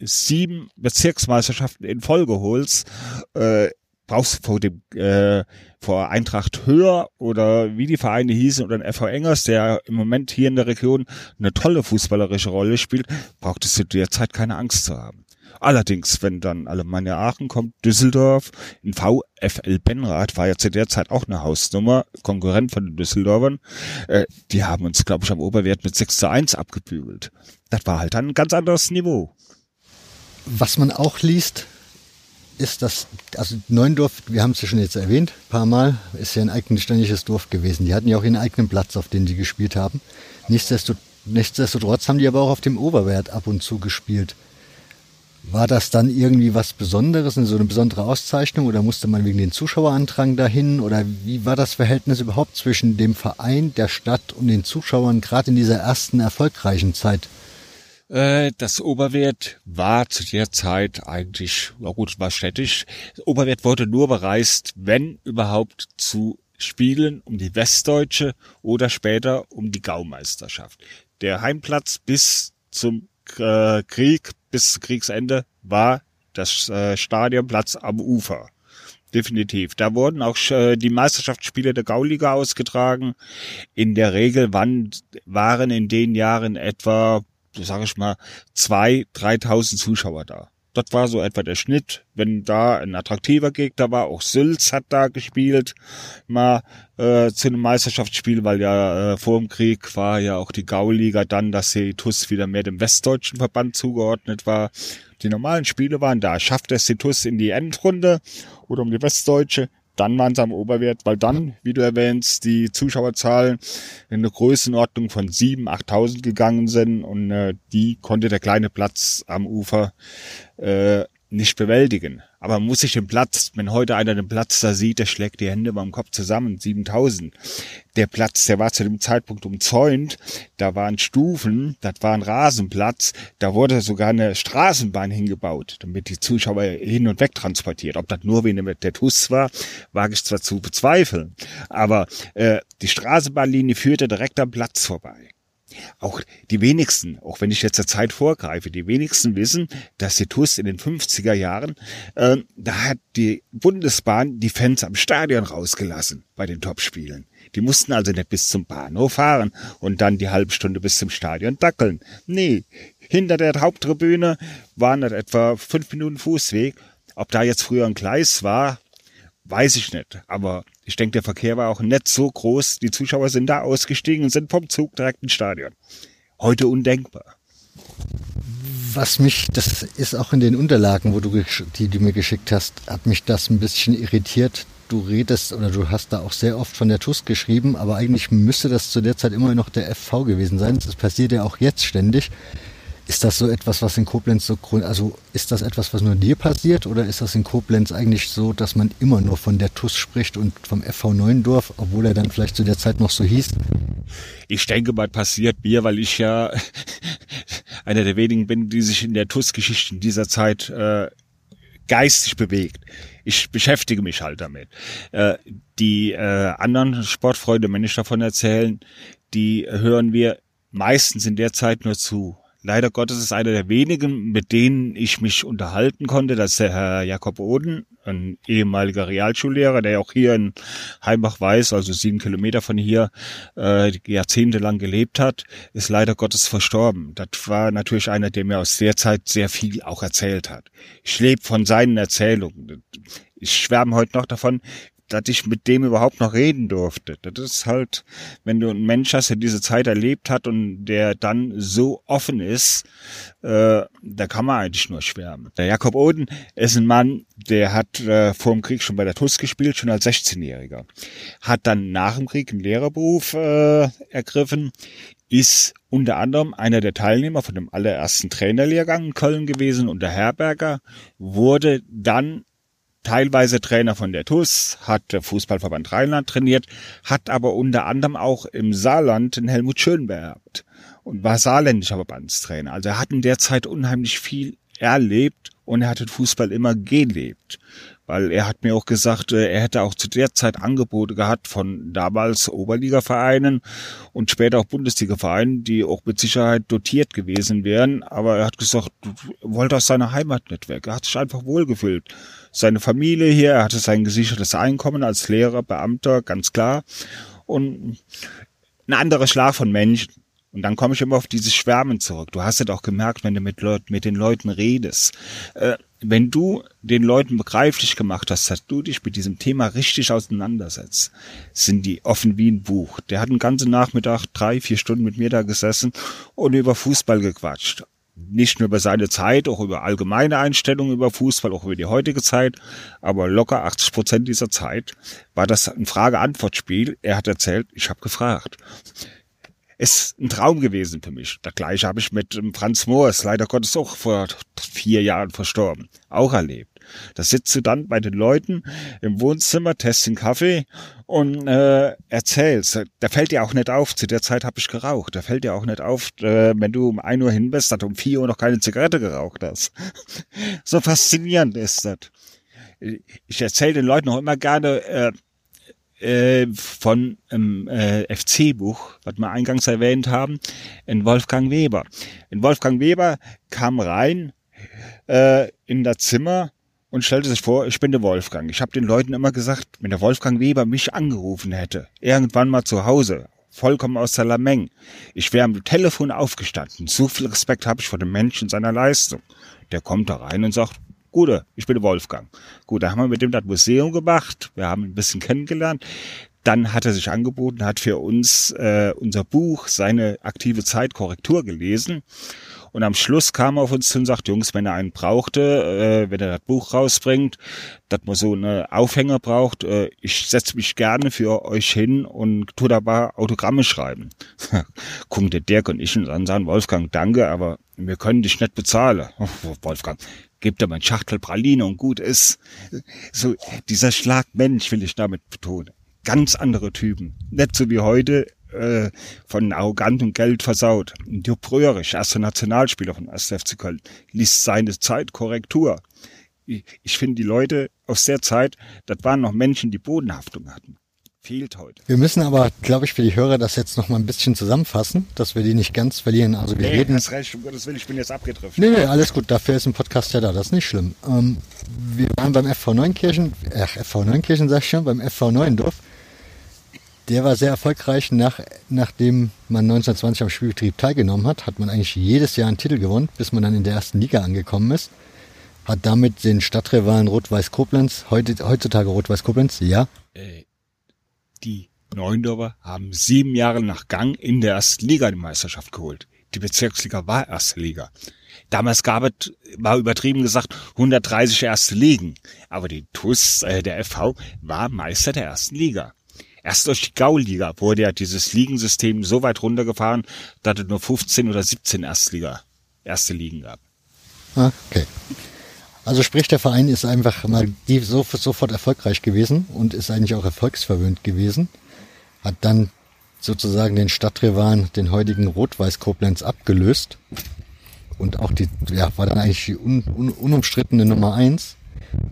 sieben Bezirksmeisterschaften in Folge holst, äh, brauchst du vor dem äh, vor Eintracht Höher oder wie die Vereine hießen oder ein FV Engers, der im Moment hier in der Region eine tolle fußballerische Rolle spielt, brauchtest du derzeit keine Angst zu haben. Allerdings, wenn dann Alemannia Aachen kommt, Düsseldorf, in VfL Benrath war ja zu der Zeit auch eine Hausnummer, Konkurrent von den Düsseldorfern, äh, die haben uns, glaube ich, am Oberwert mit 6 zu 1 abgebügelt. Das war halt dann ein ganz anderes Niveau. Was man auch liest, ist das, also Neuendorf, wir haben es ja schon jetzt erwähnt, paar Mal, ist ja ein eigenständiges Dorf gewesen. Die hatten ja auch ihren eigenen Platz, auf den sie gespielt haben. Nichtsdestotrotz, nichtsdestotrotz haben die aber auch auf dem Oberwert ab und zu gespielt. War das dann irgendwie was Besonderes, so eine besondere Auszeichnung oder musste man wegen den Zuschauerantrag dahin oder wie war das Verhältnis überhaupt zwischen dem Verein, der Stadt und den Zuschauern gerade in dieser ersten erfolgreichen Zeit? Äh, Das Oberwert war zu der Zeit eigentlich, na gut, war städtisch. Das Oberwert wurde nur bereist, wenn überhaupt zu Spielen um die Westdeutsche oder später um die Gaumeisterschaft. Der Heimplatz bis zum äh, Krieg, bis Kriegsende war das äh, Stadionplatz am Ufer. Definitiv. Da wurden auch äh, die Meisterschaftsspiele der Gauliga ausgetragen. In der Regel waren, waren in den Jahren etwa, sage ich mal, zwei, dreitausend Zuschauer da. Das war so etwa der Schnitt, wenn da ein attraktiver Gegner war. Auch Sülz hat da gespielt, mal äh, zu einem Meisterschaftsspiel, weil ja äh, vor dem Krieg war ja auch die Gauliga dann, dass die wieder mehr dem westdeutschen Verband zugeordnet war. Die normalen Spiele waren da. Schafft es die in die Endrunde oder um die Westdeutsche, dann waren sie am Oberwert, weil dann, wie du erwähnst, die Zuschauerzahlen in eine Größenordnung von 7.000, 8.000 gegangen sind und äh, die konnte der kleine Platz am Ufer äh, nicht bewältigen. Aber muss sich den Platz, wenn heute einer den Platz da sieht, der schlägt die Hände beim Kopf zusammen, 7000. Der Platz, der war zu dem Zeitpunkt umzäunt, da waren Stufen, das war ein Rasenplatz, da wurde sogar eine Straßenbahn hingebaut, damit die Zuschauer hin und weg transportiert. Ob das nur wegen der TUS war, wage ich zwar zu bezweifeln, aber äh, die Straßenbahnlinie führte direkt am Platz vorbei. Auch die wenigsten, auch wenn ich jetzt der Zeit vorgreife, die wenigsten wissen, dass die TUS in den 50er Jahren, äh, da hat die Bundesbahn die Fans am Stadion rausgelassen bei den Topspielen. Die mussten also nicht bis zum Bahnhof fahren und dann die halbe Stunde bis zum Stadion dackeln. Nee, hinter der Haupttribüne waren das etwa fünf Minuten Fußweg. Ob da jetzt früher ein Gleis war, weiß ich nicht. Aber ich denke, der Verkehr war auch nicht so groß. Die Zuschauer sind da ausgestiegen und sind vom Zug direkt ins Stadion. Heute undenkbar. Was mich, das ist auch in den Unterlagen, wo du die du mir geschickt hast, hat mich das ein bisschen irritiert. Du redest oder du hast da auch sehr oft von der TUS geschrieben, aber eigentlich müsste das zu der Zeit immer noch der FV gewesen sein. Das passiert ja auch jetzt ständig. Ist das so etwas, was in Koblenz so grund, also ist das etwas, was nur dir passiert oder ist das in Koblenz eigentlich so, dass man immer nur von der TUS spricht und vom FV Neuendorf, obwohl er dann vielleicht zu der Zeit noch so hieß? Ich denke mal, passiert mir, weil ich ja einer der wenigen bin, die sich in der TUS-Geschichte in dieser Zeit äh, geistig bewegt. Ich beschäftige mich halt damit. Äh, die äh, anderen Sportfreunde, wenn ich davon erzählen, die hören wir meistens in der Zeit nur zu. Leider Gottes ist einer der wenigen, mit denen ich mich unterhalten konnte. Das ist der Herr Jakob Oden, ein ehemaliger Realschullehrer, der auch hier in Heimbach weiß, also sieben Kilometer von hier, äh, jahrzehntelang gelebt hat, ist leider Gottes verstorben. Das war natürlich einer, der mir aus der Zeit sehr viel auch erzählt hat. Ich lebe von seinen Erzählungen. Ich schwärme heute noch davon, dass ich mit dem überhaupt noch reden durfte. Das ist halt, wenn du einen Mensch hast, der diese Zeit erlebt hat und der dann so offen ist, äh, da kann man eigentlich nur schwärmen. Der Jakob Oden ist ein Mann, der hat äh, vor dem Krieg schon bei der TUS gespielt, schon als 16-Jähriger. Hat dann nach dem Krieg einen Lehrerberuf äh, ergriffen, ist unter anderem einer der Teilnehmer von dem allerersten Trainerlehrgang in Köln gewesen und der Herberger wurde dann teilweise Trainer von der TUS, hat der Fußballverband Rheinland trainiert, hat aber unter anderem auch im Saarland den Helmut Schön beerbt und war saarländischer Verbandstrainer. Also er hat in der Zeit unheimlich viel erlebt und er hat den Fußball immer gelebt. Weil er hat mir auch gesagt, äh, er hätte auch zu der Zeit Angebote gehabt von damals Oberligavereinen und später auch Bundesligavereinen, die auch mit Sicherheit dotiert gewesen wären. Aber er hat gesagt, er wollte aus seiner Heimat nicht weg. Er hat sich einfach wohlgefühlt. Seine Familie hier, er hatte sein gesichertes Einkommen als Lehrer, Beamter, ganz klar. Und ein anderer Schlag von Menschen. Und dann komme ich immer auf dieses Schwärmen zurück. Du hast es auch gemerkt, wenn du mit, Leut mit den Leuten redest. Äh, wenn du den Leuten begreiflich gemacht hast, dass du dich mit diesem Thema richtig auseinandersetzt, sind die offen wie ein Buch. Der hat den ganzen Nachmittag drei, vier Stunden mit mir da gesessen und über Fußball gequatscht. Nicht nur über seine Zeit, auch über allgemeine Einstellungen über Fußball, auch über die heutige Zeit. Aber locker 80 Prozent dieser Zeit war das ein Frage-Antwort-Spiel. Er hat erzählt, ich habe gefragt ist ein Traum gewesen für mich. Das gleiche habe ich mit ähm, Franz Moors, leider Gottes auch vor vier Jahren verstorben, auch erlebt. Da sitzt du dann bei den Leuten im Wohnzimmer, test den Kaffee und äh, erzählst. Da fällt dir auch nicht auf, zu der Zeit habe ich geraucht. Da fällt dir auch nicht auf, äh, wenn du um ein Uhr hin bist, dass du um vier Uhr noch keine Zigarette geraucht hast. so faszinierend ist das. Ich erzähle den Leuten auch immer gerne, äh, äh, von ähm, äh, FC-Buch, was wir eingangs erwähnt haben, in Wolfgang Weber. In Wolfgang Weber kam rein äh, in das Zimmer und stellte sich vor, ich bin der Wolfgang. Ich habe den Leuten immer gesagt, wenn der Wolfgang Weber mich angerufen hätte, irgendwann mal zu Hause, vollkommen aus der Lameng, ich wäre am Telefon aufgestanden. So viel Respekt habe ich vor dem Menschen seiner Leistung. Der kommt da rein und sagt, Gute, ich bin Wolfgang. Gut, da haben wir mit dem das Museum gemacht. Wir haben ein bisschen kennengelernt. Dann hat er sich angeboten, hat für uns äh, unser Buch, seine aktive Zeit Korrektur gelesen. Und am Schluss kam er auf uns zu und sagt, Jungs, wenn er einen brauchte, äh, wenn er das Buch rausbringt, dass man so eine Aufhänger braucht, äh, ich setze mich gerne für euch hin und tu dabei Autogramme schreiben. Gucken der Dirk und ich und dann sagen, Wolfgang, danke, aber wir können dich nicht bezahlen. Wolfgang, gebt ihm ein Schachtel Praline und gut ist. So, dieser Schlag Mensch will ich damit betonen. Ganz andere Typen. Nicht so wie heute, äh, von arrogantem Geld versaut. Jupp Bröhrich, erster Nationalspieler von 1. FC Köln, liest seine Zeit Korrektur. Ich, ich finde die Leute aus der Zeit, das waren noch Menschen, die Bodenhaftung hatten fehlt heute. Wir müssen aber, glaube ich, für die Hörer das jetzt noch mal ein bisschen zusammenfassen, dass wir die nicht ganz verlieren. Also wir Nee, reden. hast recht, um Gottes Willen, ich bin jetzt abgedriftet. Nee, nee, alles gut. Dafür ist ein Podcast ja da. Das ist nicht schlimm. Ähm, wir waren beim FV Neunkirchen, ach, FV Neunkirchen sag ich schon, beim FV Neuendorf. Der war sehr erfolgreich. Nach, nachdem man 1920 am Spielbetrieb teilgenommen hat, hat man eigentlich jedes Jahr einen Titel gewonnen, bis man dann in der ersten Liga angekommen ist. Hat damit den Stadtrivalen Rot-Weiß Koblenz, heutzutage Rot-Weiß Koblenz, ja, Äh, die Neuendorfer haben sieben Jahre nach Gang in der ersten Liga die Meisterschaft geholt. Die Bezirksliga war erste Liga. Damals gab es, war übertrieben gesagt, 130 erste Ligen. Aber die TUS, äh, der FV, war Meister der ersten Liga. Erst durch die Gauliga wurde ja dieses Ligensystem so weit runtergefahren, dass es nur 15 oder 17 Erstliga, erste Ligen gab. Ah, okay. Also sprich, der Verein ist einfach mal die so, sofort erfolgreich gewesen und ist eigentlich auch erfolgsverwöhnt gewesen. Hat dann sozusagen den Stadtrivalen, den heutigen Rot-Weiß Koblenz abgelöst. Und auch die, ja, war dann eigentlich die un, un, unumstrittene Nummer eins.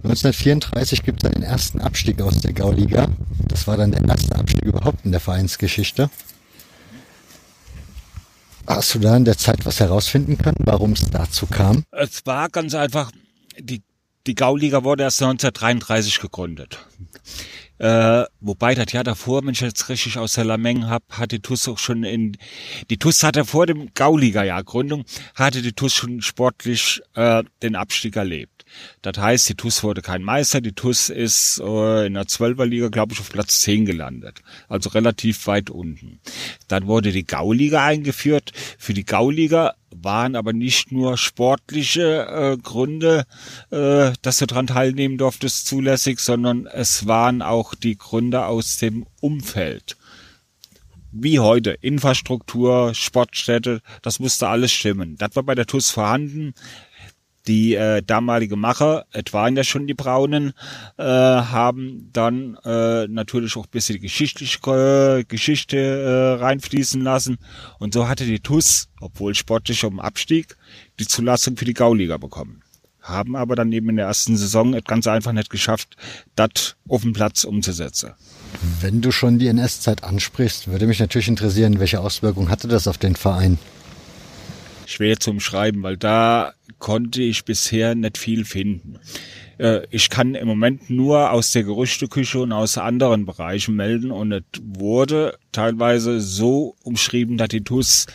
1934 gibt es den ersten Abstieg aus der Gauliga. Das war dann der erste Abstieg überhaupt in der Vereinsgeschichte. Hast du da in der Zeit was herausfinden können, warum es dazu kam? Es war ganz einfach, die, die Gauliga wurde erst 1933 gegründet. Äh, wobei das Jahr davor, wenn ich jetzt richtig aus der Lameng hab, hat die TUS auch schon in, die TUS hatte vor dem Gauliga-Jahr Gründung, hatte die TUS schon sportlich äh, den Abstieg erlebt. Das heißt, die TUS wurde kein Meister, die TUS ist äh, in der Zwölferliga, glaube ich, auf Platz 10 gelandet. Also relativ weit unten. Dann wurde die Gauliga eingeführt. Für die Gauliga waren aber nicht nur sportliche äh, Gründe, äh, dass du daran teilnehmen durftest, zulässig, sondern es waren auch die Gründe aus dem Umfeld. Wie heute, Infrastruktur, Sportstätte, das musste alles stimmen. Das war bei der TUS vorhanden. Die äh, damalige Macher, es waren ja schon die Braunen, äh, haben dann äh, natürlich auch ein bisschen die geschichtliche äh, Geschichte äh, reinfließen lassen. Und so hatte die TUS, obwohl sportlich um Abstieg, die Zulassung für die Gauliga bekommen. Haben aber dann eben in der ersten Saison es ganz einfach nicht geschafft, das auf dem Platz umzusetzen. Wenn du schon die NS-Zeit ansprichst, würde mich natürlich interessieren, welche Auswirkungen hatte das auf den Verein? Schwer zum Schreiben, weil da konnte ich bisher nicht viel finden. Äh, Ich kann im Moment nur aus der Gerüchteküche und aus anderen Bereichen melden und es wurde teilweise so umschrieben, dass die TUS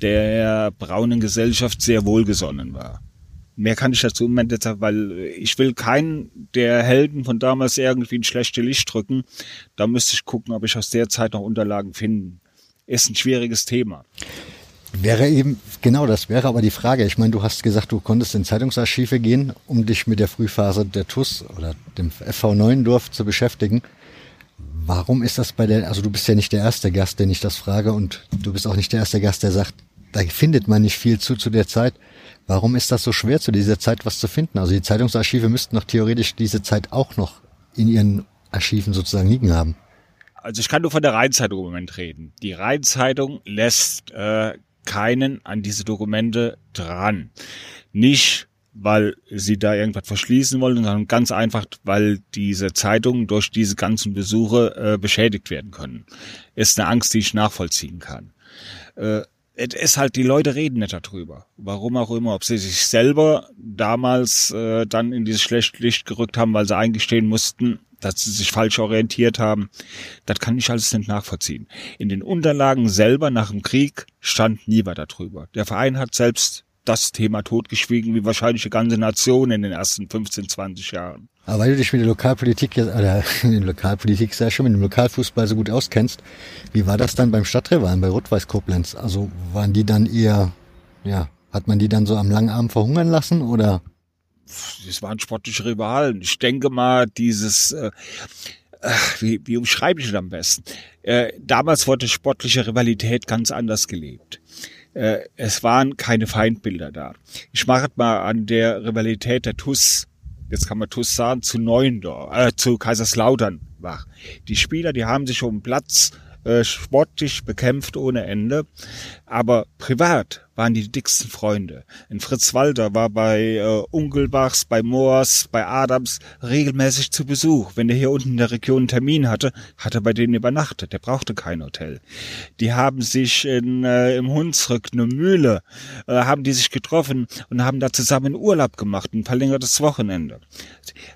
der braunen Gesellschaft sehr wohlgesonnen war. Mehr kann ich dazu im Moment sagen, weil ich will keinen der Helden von damals irgendwie ein schlechtes Licht drücken. Da müsste ich gucken, ob ich aus der Zeit noch Unterlagen finde. Ist ein schwieriges Thema. Wäre eben, genau das wäre aber die Frage. Ich meine, du hast gesagt, du konntest in Zeitungsarchive gehen, um dich mit der Frühphase der TUS oder dem FV Neuendorf zu beschäftigen. Warum ist das bei der, also du bist ja nicht der erste Gast, den ich das frage und du bist auch nicht der erste Gast, der sagt, da findet man nicht viel zu zu der Zeit. Warum ist das so schwer, zu dieser Zeit was zu finden? Also die Zeitungsarchive müssten doch theoretisch diese Zeit auch noch in ihren Archiven sozusagen liegen haben. Also ich kann nur von der Rheinzeitung im Moment reden. Die Rheinzeitung lässt äh, keinen an diese Dokumente dran. Nicht, weil sie da irgendwas verschließen wollen, sondern ganz einfach, weil diese Zeitungen durch diese ganzen Besuche äh, beschädigt werden können. Ist eine Angst, die ich nachvollziehen kann. Äh, es ist halt, die Leute reden nicht darüber. Warum auch immer, ob sie sich selber damals äh, dann in dieses schlechte Licht gerückt haben, weil sie eingestehen mussten, dass sie sich falsch orientiert haben, das kann ich alles nicht nachvollziehen. In den Unterlagen selber nach dem Krieg stand nie was darüber. Der Verein hat selbst das Thema totgeschwiegen, wie wahrscheinlich die ganze Nation in den ersten 15, 20 Jahren. Aber weil du dich mit der Lokalpolitik, oder in der Lokalpolitik sehr schon mit dem Lokalfußball so gut auskennst, wie war das dann beim Stadtrivalen bei Rot-Weiß Koblenz? Also waren die dann eher, ja, hat man die dann so am langen Arm verhungern lassen oder? Das waren sportliche Rivalen. Ich denke mal, dieses, äh, wie, wie umschreibe ich das am besten? Äh, damals wurde sportliche Rivalität ganz anders gelebt. Äh, es waren keine Feindbilder da. Ich mache mal an der Rivalität der TUS, jetzt kann man TUS sagen, zu Neuendorf, äh, zu Kaiserslautern wach. Die Spieler, die haben sich um Platz äh, sportlich bekämpft ohne Ende, aber privat waren die dicksten Freunde. Ein Fritz Walter war bei äh, Ungelbachs, bei Moors, bei Adams regelmäßig zu Besuch. Wenn der hier unten in der Region einen Termin hatte, hat er bei denen übernachtet. Der brauchte kein Hotel. Die haben sich in, äh, im Hunsrück, eine Mühle, äh, haben die sich getroffen und haben da zusammen Urlaub gemacht, ein verlängertes Wochenende.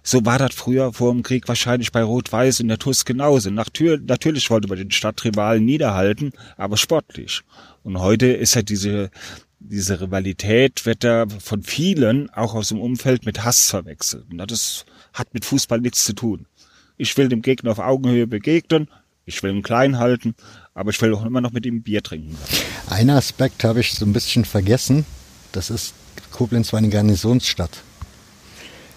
So war das früher vor dem Krieg wahrscheinlich bei Rot-Weiß in der TUS genauso. Natür natürlich wollte man den Stadtrivalen niederhalten, aber sportlich. Und heute ist ja diese, diese Rivalität wird da von vielen, auch aus dem Umfeld, mit Hass verwechselt. Und das hat mit Fußball nichts zu tun. Ich will dem Gegner auf Augenhöhe begegnen, ich will ihn klein halten, aber ich will auch immer noch mit ihm Bier trinken. Einen Aspekt habe ich so ein bisschen vergessen. Das ist, Koblenz war eine Garnisonsstadt.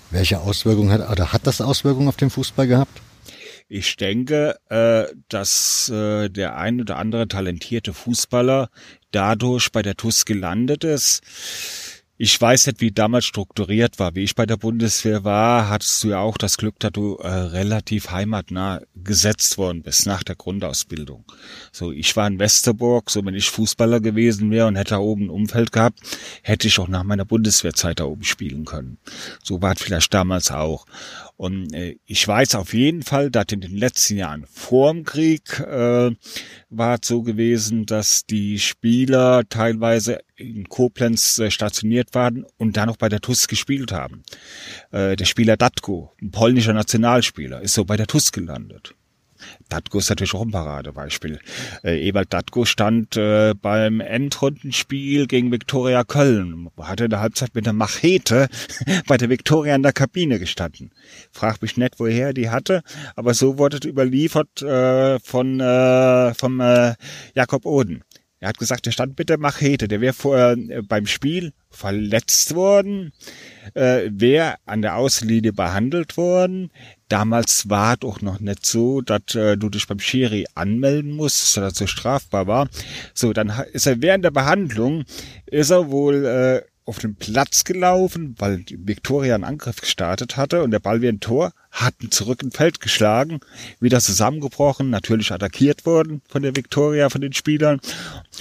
Welche Auswirkungen hat, oder hat das Auswirkungen auf den Fußball gehabt? Ich denke, äh, dass äh, der ein oder andere talentierte Fußballer dadurch bei der TUS gelandet ist. Ich weiß nicht, wie damals strukturiert war. Wie ich bei der Bundeswehr war, hattest du ja auch das Glück, dass du äh, relativ heimatnah gesetzt worden bist nach der Grundausbildung. So, ich war in Westerburg, so wenn ich Fußballer gewesen wäre und hätte da oben ein Umfeld gehabt, hätte ich auch nach meiner Bundeswehrzeit da oben spielen können. So war es vielleicht damals auch. Und äh, ich weiß auf jeden Fall, dass in den letzten Jahren vor dem Krieg äh, war es so gewesen, dass die Spieler teilweise in Koblenz äh, stationiert waren und dann noch bei der TUS gespielt haben. Äh, der Spieler Datko, ein polnischer Nationalspieler, ist so bei der TUS gelandet. Datko ist natürlich auch ein Paradebeispiel. Äh, Ewald Datko stand äh, beim Endrundenspiel gegen Viktoria Köln, hatte in der Halbzeit mit einer Machete bei der Viktoria in der Kabine gestanden. Frag mich nicht, woher er die hatte, aber so wurde überliefert äh, von äh, vom äh, Jakob Oden. Er hat gesagt, er stand mit der Machete, der wäre vorher äh, beim Spiel verletzt worden, äh, wäre an der Außenlinie behandelt worden. Damals war auch noch nicht so, dass äh, du dich beim Schiri anmelden musst, dass das so strafbar war. So, dann ist er während der Behandlung, ist er wohl äh, auf den Platz gelaufen, weil Viktoria einen Angriff gestartet hatte und der Ball wie ein Tor, hat ihn zurück ins Feld geschlagen, wieder zusammengebrochen, natürlich attackiert worden von der Viktoria, von den Spielern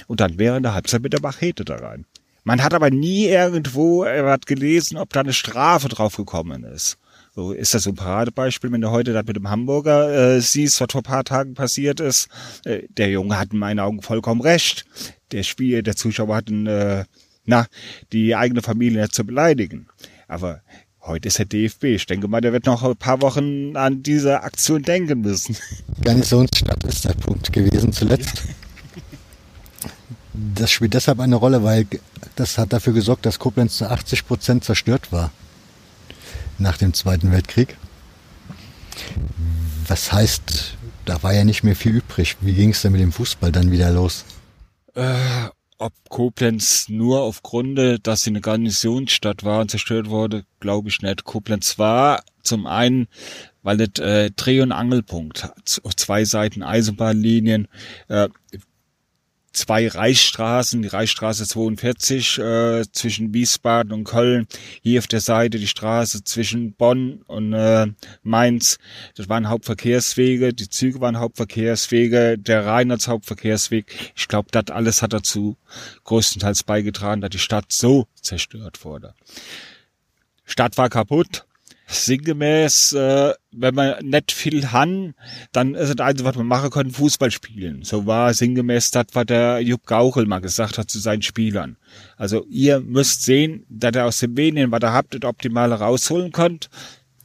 und dann wäre in der Halbzeit mit der Machete da rein. Man hat aber nie irgendwo äh, was gelesen, ob da eine Strafe drauf gekommen ist. So ist das so ein Paradebeispiel, wenn du heute das mit dem Hamburger äh, siehst, was vor ein paar Tagen passiert ist. Äh, der Junge hat in meinen Augen vollkommen recht. Der Spiel, der Zuschauer hat einen, äh, na, die eigene Familie zu beleidigen. Aber heute ist der DFB. Ich denke mal, der wird noch ein paar Wochen an diese Aktion denken müssen. Garnisonsstadt ist der Punkt gewesen zuletzt. Das spielt deshalb eine Rolle, weil das hat dafür gesorgt, dass Koblenz zu 80 Prozent zerstört war nach dem Zweiten Weltkrieg. Was heißt, da war ja nicht mehr viel übrig. Wie ging es denn mit dem Fußball dann wieder los? Äh, ob Koblenz nur aufgrund, dass sie eine Garnisonsstadt war und zerstört wurde, glaube ich nicht. Koblenz war zum einen, weil das äh, Dreh- und Angelpunkt. Z- Zwei Seiten Eisenbahnlinien. Äh, zwei Reichsstraßen, die Reichsstraße 42 äh, zwischen Wiesbaden und Köln, hier auf der Seite die Straße zwischen Bonn und äh, Mainz. Das waren Hauptverkehrswege, die Züge waren Hauptverkehrswege, der Rhein als Hauptverkehrsweg. Ich glaube, das alles hat dazu größtenteils beigetragen, dass die Stadt so zerstört wurde. Stadt war kaputt, sinngemäß, äh, wenn man nicht viel han, dann ist das Einzige, was man machen kann, Fußball spielen. So war sinngemäß das, was der Jupp Gauchel mal gesagt hat zu seinen Spielern. Also ihr müsst sehen, dass ihr aus dem wenigen, was ihr habt, das Optimale rausholen könnt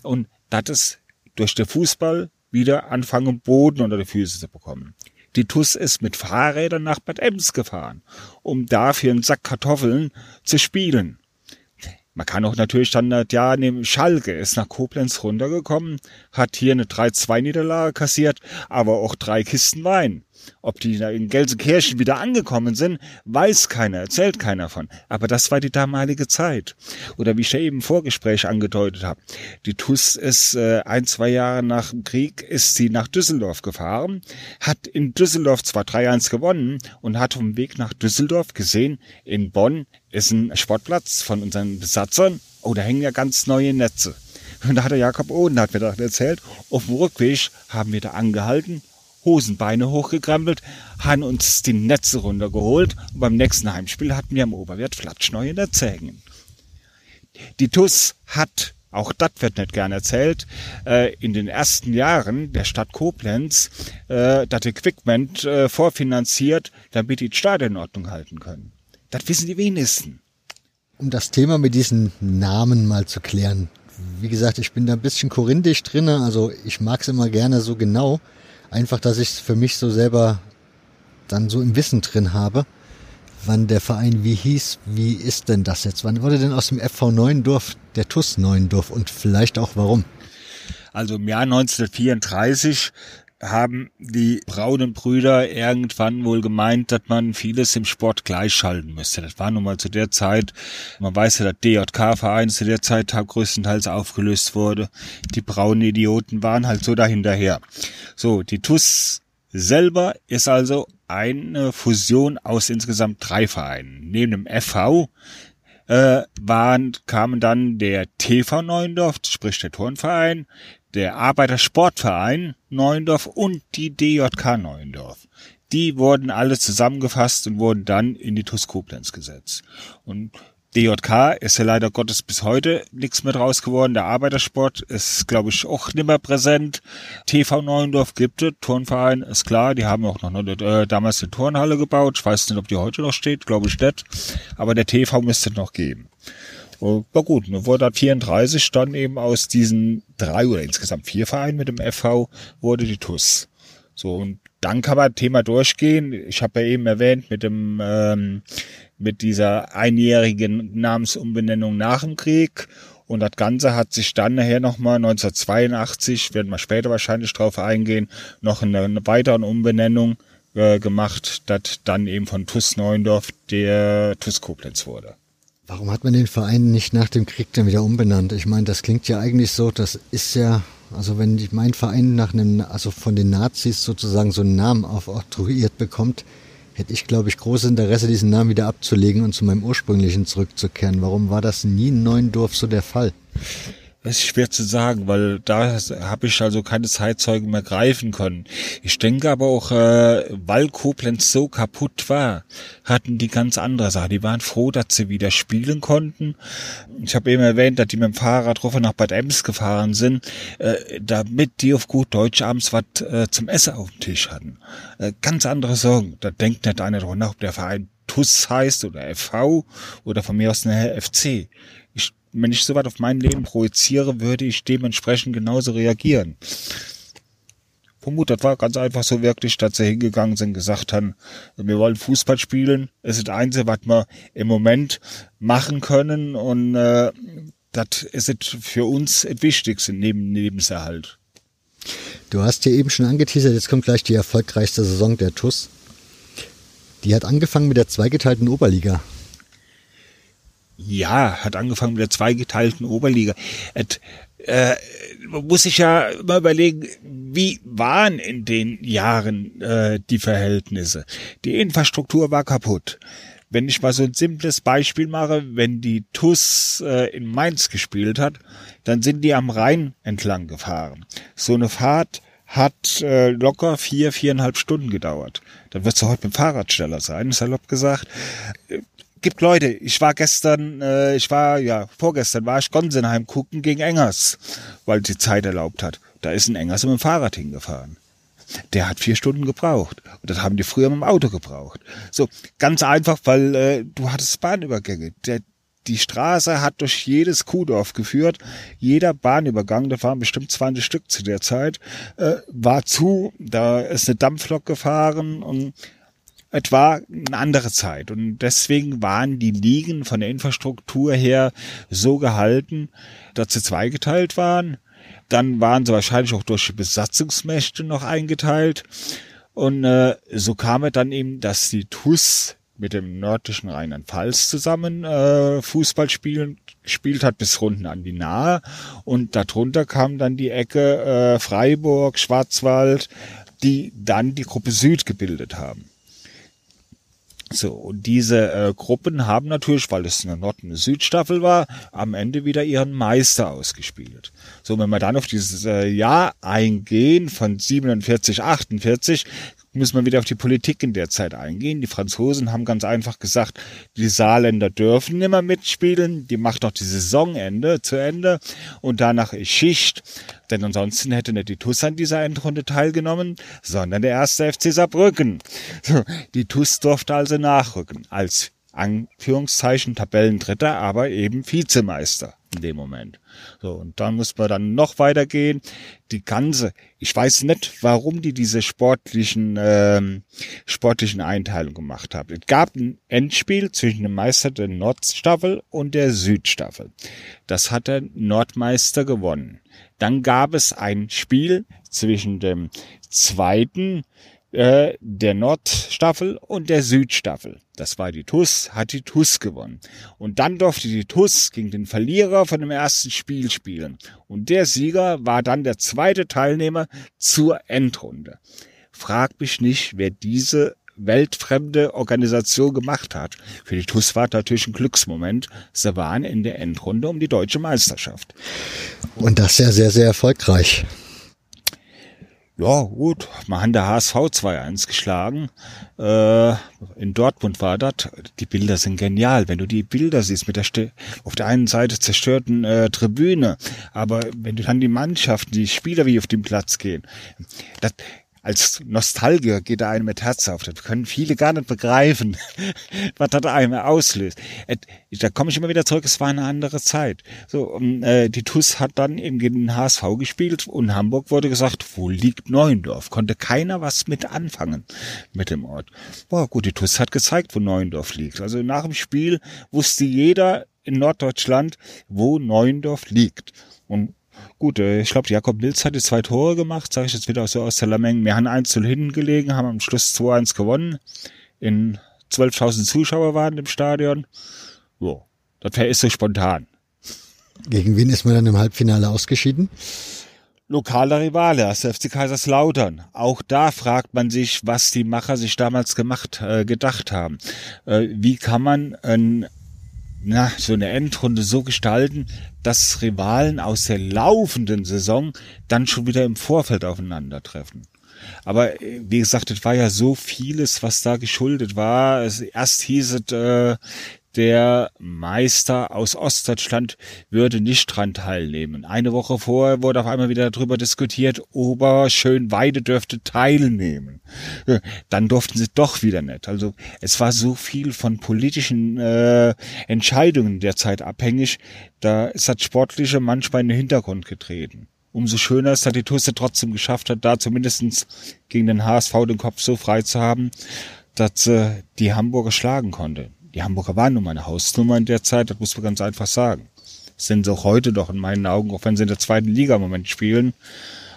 und das ist durch den Fußball wieder anfangen, Boden unter die Füße zu bekommen. Die TUS ist mit Fahrrädern nach Bad Ems gefahren, um dafür einen Sack Kartoffeln zu spielen. Man kann auch natürlich dann, äh, ja, nehmen Schalke ist nach Koblenz runtergekommen, hat hier eine 3-2-Niederlage kassiert, aber auch drei Kisten Wein. Ob die in Gelsenkirchen wieder angekommen sind, weiß keiner, erzählt keiner von. Aber das war die damalige Zeit. Oder wie ich ja eben im Vorgespräch angedeutet habe. Die TUS ist äh, ein, zwei Jahre nach dem Krieg, ist sie nach Düsseldorf gefahren, hat in Düsseldorf zwar 3-1 gewonnen und hat vom Weg nach Düsseldorf gesehen, in Bonn ist ein Sportplatz von unseren Besatzern. Oh, da hängen ja ganz neue Netze. Und da hat der Jakob Oden hat mir das erzählt, auf dem Rückweg haben wir da angehalten Hosenbeine hochgekrempelt, haben uns die Netze runtergeholt und beim nächsten Heimspiel hatten wir am Oberwert flatschneue Netze hängen. Die TUS hat, auch das wird nicht gern erzählt, äh, in den ersten Jahren der Stadt Koblenz äh, das Equipment äh, vorfinanziert, damit die die Stadion in Ordnung halten können. Das wissen die wenigsten. Um das Thema mit diesen Namen mal zu klären. Wie gesagt, ich bin da ein bisschen korinthisch drinne, also ich mag es immer gerne so genau. Einfach, dass ich es für mich so selber dann so im Wissen drin habe, wann der Verein wie hieß, wie ist denn das jetzt? Wann wurde denn aus dem FV Neuendorf der TUS Neuendorf und vielleicht auch warum? Also im Jahr 1934 haben die braunen Brüder irgendwann wohl gemeint, dass man vieles im Sport gleichschalten müsste. Das war nun mal zu der Zeit, man weiß ja, dass DJK-Verein zu der Zeit größtenteils aufgelöst wurde. Die braunen Idioten waren halt so dahinterher. So, die TUS selber ist also eine Fusion aus insgesamt drei Vereinen. Neben dem FV äh, waren, kamen dann der TV Neuendorf, sprich der Turnverein, der Arbeitersportverein Neuendorf und die DJK Neuendorf. Die wurden alle zusammengefasst und wurden dann in die TUS Koblenz gesetzt. Und DJK ist ja leider Gottes bis heute nichts mehr draus geworden. Der Arbeitersport ist, glaube ich, auch nimmer präsent. TV Neuendorf gibt es, Turnverein ist klar, die haben auch noch äh, damals eine Turnhalle gebaut. Ich weiß nicht, ob die heute noch steht, glaube ich nicht. Aber der TV müsste noch geben. War gut, dann wurde 34 dann eben aus diesen drei oder insgesamt vier Vereinen mit dem FV wurde die TUS. So, und dann kann man Thema durchgehen. Ich habe ja eben erwähnt mit dem ähm, mit dieser einjährigen Namensumbenennung nach dem Krieg. Und das Ganze hat sich dann nachher nochmal 1982, werden wir später wahrscheinlich drauf eingehen, noch eine, eine weitere Umbenennung äh, gemacht, das dann eben von TUS Neuendorf der TUS Koblenz wurde. Warum hat man den Verein nicht nach dem Krieg dann wieder umbenannt? Ich meine, das klingt ja eigentlich so, das ist ja, also wenn ich mein Verein nach einem, also von den Nazis sozusagen so einen Namen aufoktroyiert bekommt, hätte ich, glaube ich, großes Interesse, diesen Namen wieder abzulegen und zu meinem ursprünglichen zurückzukehren. Warum war das nie in Neuendorf so der Fall? Das ist schwer zu sagen, weil da habe ich also keine Zeitzeugen mehr greifen können. Ich denke aber auch, äh, weil Koblenz so kaputt war, hatten die ganz andere Sachen. Die waren froh, dass sie wieder spielen konnten. Ich habe eben erwähnt, dass die mit dem Fahrrad rüber nach Bad Ems gefahren sind, äh, damit die auf gut Deutsch abends was äh, zum Essen auf dem Tisch hatten. Äh, ganz andere Sorgen. Da denkt nicht einer drüber nach, ob der Verein TUS heißt oder FV oder von mir aus eine FC wenn ich so weit auf mein Leben projiziere, würde ich dementsprechend genauso reagieren. Vermutet war ganz einfach so wirklich, dass sie hingegangen sind, gesagt haben, wir wollen Fußball spielen. Es ist das Einzige, was wir im Moment machen können und äh, das ist für uns das Wichtigste neben Lebenserhalt. Du hast hier eben schon angeteasert, jetzt kommt gleich die erfolgreichste Saison der TUS. Die hat angefangen mit der zweigeteilten Oberliga. Ja, hat angefangen mit der zweigeteilten Oberliga. Et, äh, man muss sich ja immer überlegen, wie waren in den Jahren äh, die Verhältnisse? Die Infrastruktur war kaputt. Wenn ich mal so ein simples Beispiel mache, wenn die TUS äh, in Mainz gespielt hat, dann sind die am Rhein entlang gefahren. So eine Fahrt hat äh, locker vier, viereinhalb Stunden gedauert. Dann wird sie heute mit dem Fahrradsteller sein, salopp gesagt. Gibt Leute, ich war gestern, äh, ich war, ja, vorgestern war ich Gonsenheim gucken gegen Engers, weil die Zeit erlaubt hat. Da ist ein Engers mit dem Fahrrad hingefahren. Der hat vier Stunden gebraucht. Und das haben die früher mit dem Auto gebraucht. So, ganz einfach, weil äh, du hattest Bahnübergänge. Der, die Straße hat durch jedes Kuhdorf geführt. Jeder Bahnübergang, da waren bestimmt 20 Stück zu der Zeit, äh, war zu. Da ist eine Dampflok gefahren und es war eine andere Zeit. Und deswegen waren die Ligen von der Infrastruktur her so gehalten, dass sie zweigeteilt waren. Dann waren sie wahrscheinlich auch durch Besatzungsmächte noch eingeteilt. Und äh, so kam es dann eben, dass die TUS mit dem nördlichen Rheinland-Pfalz zusammen äh, Fußball spielen, gespielt hat bis Runden an die Nahe. Und darunter kam dann die Ecke äh, Freiburg, Schwarzwald, die dann die Gruppe Süd gebildet haben. So, und diese äh, Gruppen haben natürlich, weil es eine Nord- und Südstaffel war, am Ende wieder ihren Meister ausgespielt. So, wenn wir dann auf dieses äh, Jahr eingehen von 47, 48, müssen wir wieder auf die Politik in der Zeit eingehen. Die Franzosen haben ganz einfach gesagt, die Saarländer dürfen nicht mehr mitspielen, die macht noch die Saisonende zu Ende und danach ist Schicht. Denn ansonsten hätte nicht die TUS an dieser Endrunde teilgenommen, sondern der erste FC Saarbrücken. Die TUS durfte also nachrücken als Anführungszeichen Tabellendritter, aber eben Vizemeister in dem Moment. So, und dann muss man dann noch weitergehen. Die ganze, ich weiß nicht, warum die diese sportlichen, ähm, sportlichen Einteilungen gemacht haben. Es gab ein Endspiel zwischen dem Meister der Nordstaffel und der Südstaffel. Das hat der Nordmeister gewonnen. Dann gab es ein Spiel zwischen dem zweiten äh, der Nordstaffel und der Südstaffel. Das war die TUS, hat die TUS gewonnen. Und dann durfte die TUS gegen den Verlierer von dem ersten Spiel spielen. Und der Sieger war dann der zweite Teilnehmer zur Endrunde. Frag mich nicht, wer diese weltfremde Organisation gemacht hat. Für die TUS war natürlich ein Glücksmoment. Sie waren in der Endrunde um die deutsche Meisterschaft. Und das sehr, sehr, sehr erfolgreich. Ja, gut, wir haben der HSV 2-1 geschlagen. Äh, in Dortmund war das. Die Bilder sind genial. Wenn du die Bilder siehst mit der St auf der einen Seite zerstörten äh, Tribüne, aber wenn du dann die Mannschaft, die Spieler wie auf den Platz gehen, das, als Nostalgier geht da einem mit Herz auf. Das können viele gar nicht begreifen, was das einem auslöst. Da komme ich immer wieder zurück, es war eine andere Zeit. So, und, äh, die TUS hat dann eben gegen den HSV gespielt und Hamburg wurde gesagt, wo liegt Neuendorf? Konnte keiner was mit anfangen mit dem Ort. Boah, gut, die TUS hat gezeigt, wo Neuendorf liegt. Also nach dem Spiel wusste jeder in Norddeutschland, wo Neuendorf liegt. Und Gut, äh, ich glaube, Jakob Milz hat die zwei Tore gemacht, sage ich jetzt wieder so aus der Lameng. Wir haben 1 zu hinten gelegen, haben am Schluss 2-1 gewonnen. In 12.000 Zuschauer waren im Stadion. Ja, das ist so spontan. Gegen wen ist man dann im Halbfinale ausgeschieden? Lokaler Rivale, das FC Kaiserslautern. Auch da fragt man sich, was die Macher sich damals gemacht, äh, gedacht haben. Äh, wie kann man ein na, so eine Endrunde so gestalten, dass Rivalen aus der laufenden Saison dann schon wieder im Vorfeld aufeinandertreffen. Aber äh, wie gesagt, es war ja so vieles, was da geschuldet war. erst hieß es, äh, der Meister aus Ostdeutschland würde nicht dran teilnehmen. Eine Woche vorher wurde auf einmal wieder darüber diskutiert, Oberschönweide dürfte teilnehmen. Dann durften sie doch wieder nicht. Also es war so viel von politischen äh, Entscheidungen derzeit abhängig, da ist das Sportliche manchmal in den Hintergrund getreten. Umso schöner ist, dass die Tusse trotzdem geschafft hat, da zumindestens gegen den HSV den Kopf so frei zu haben, dass sie die Hamburger schlagen konnte. Die Hamburger waren nun mal eine Hausnummer in der Zeit, das muss man ganz einfach sagen. sind sie auch heute doch in meinen Augen, auch wenn sie in der zweiten Liga im Moment spielen.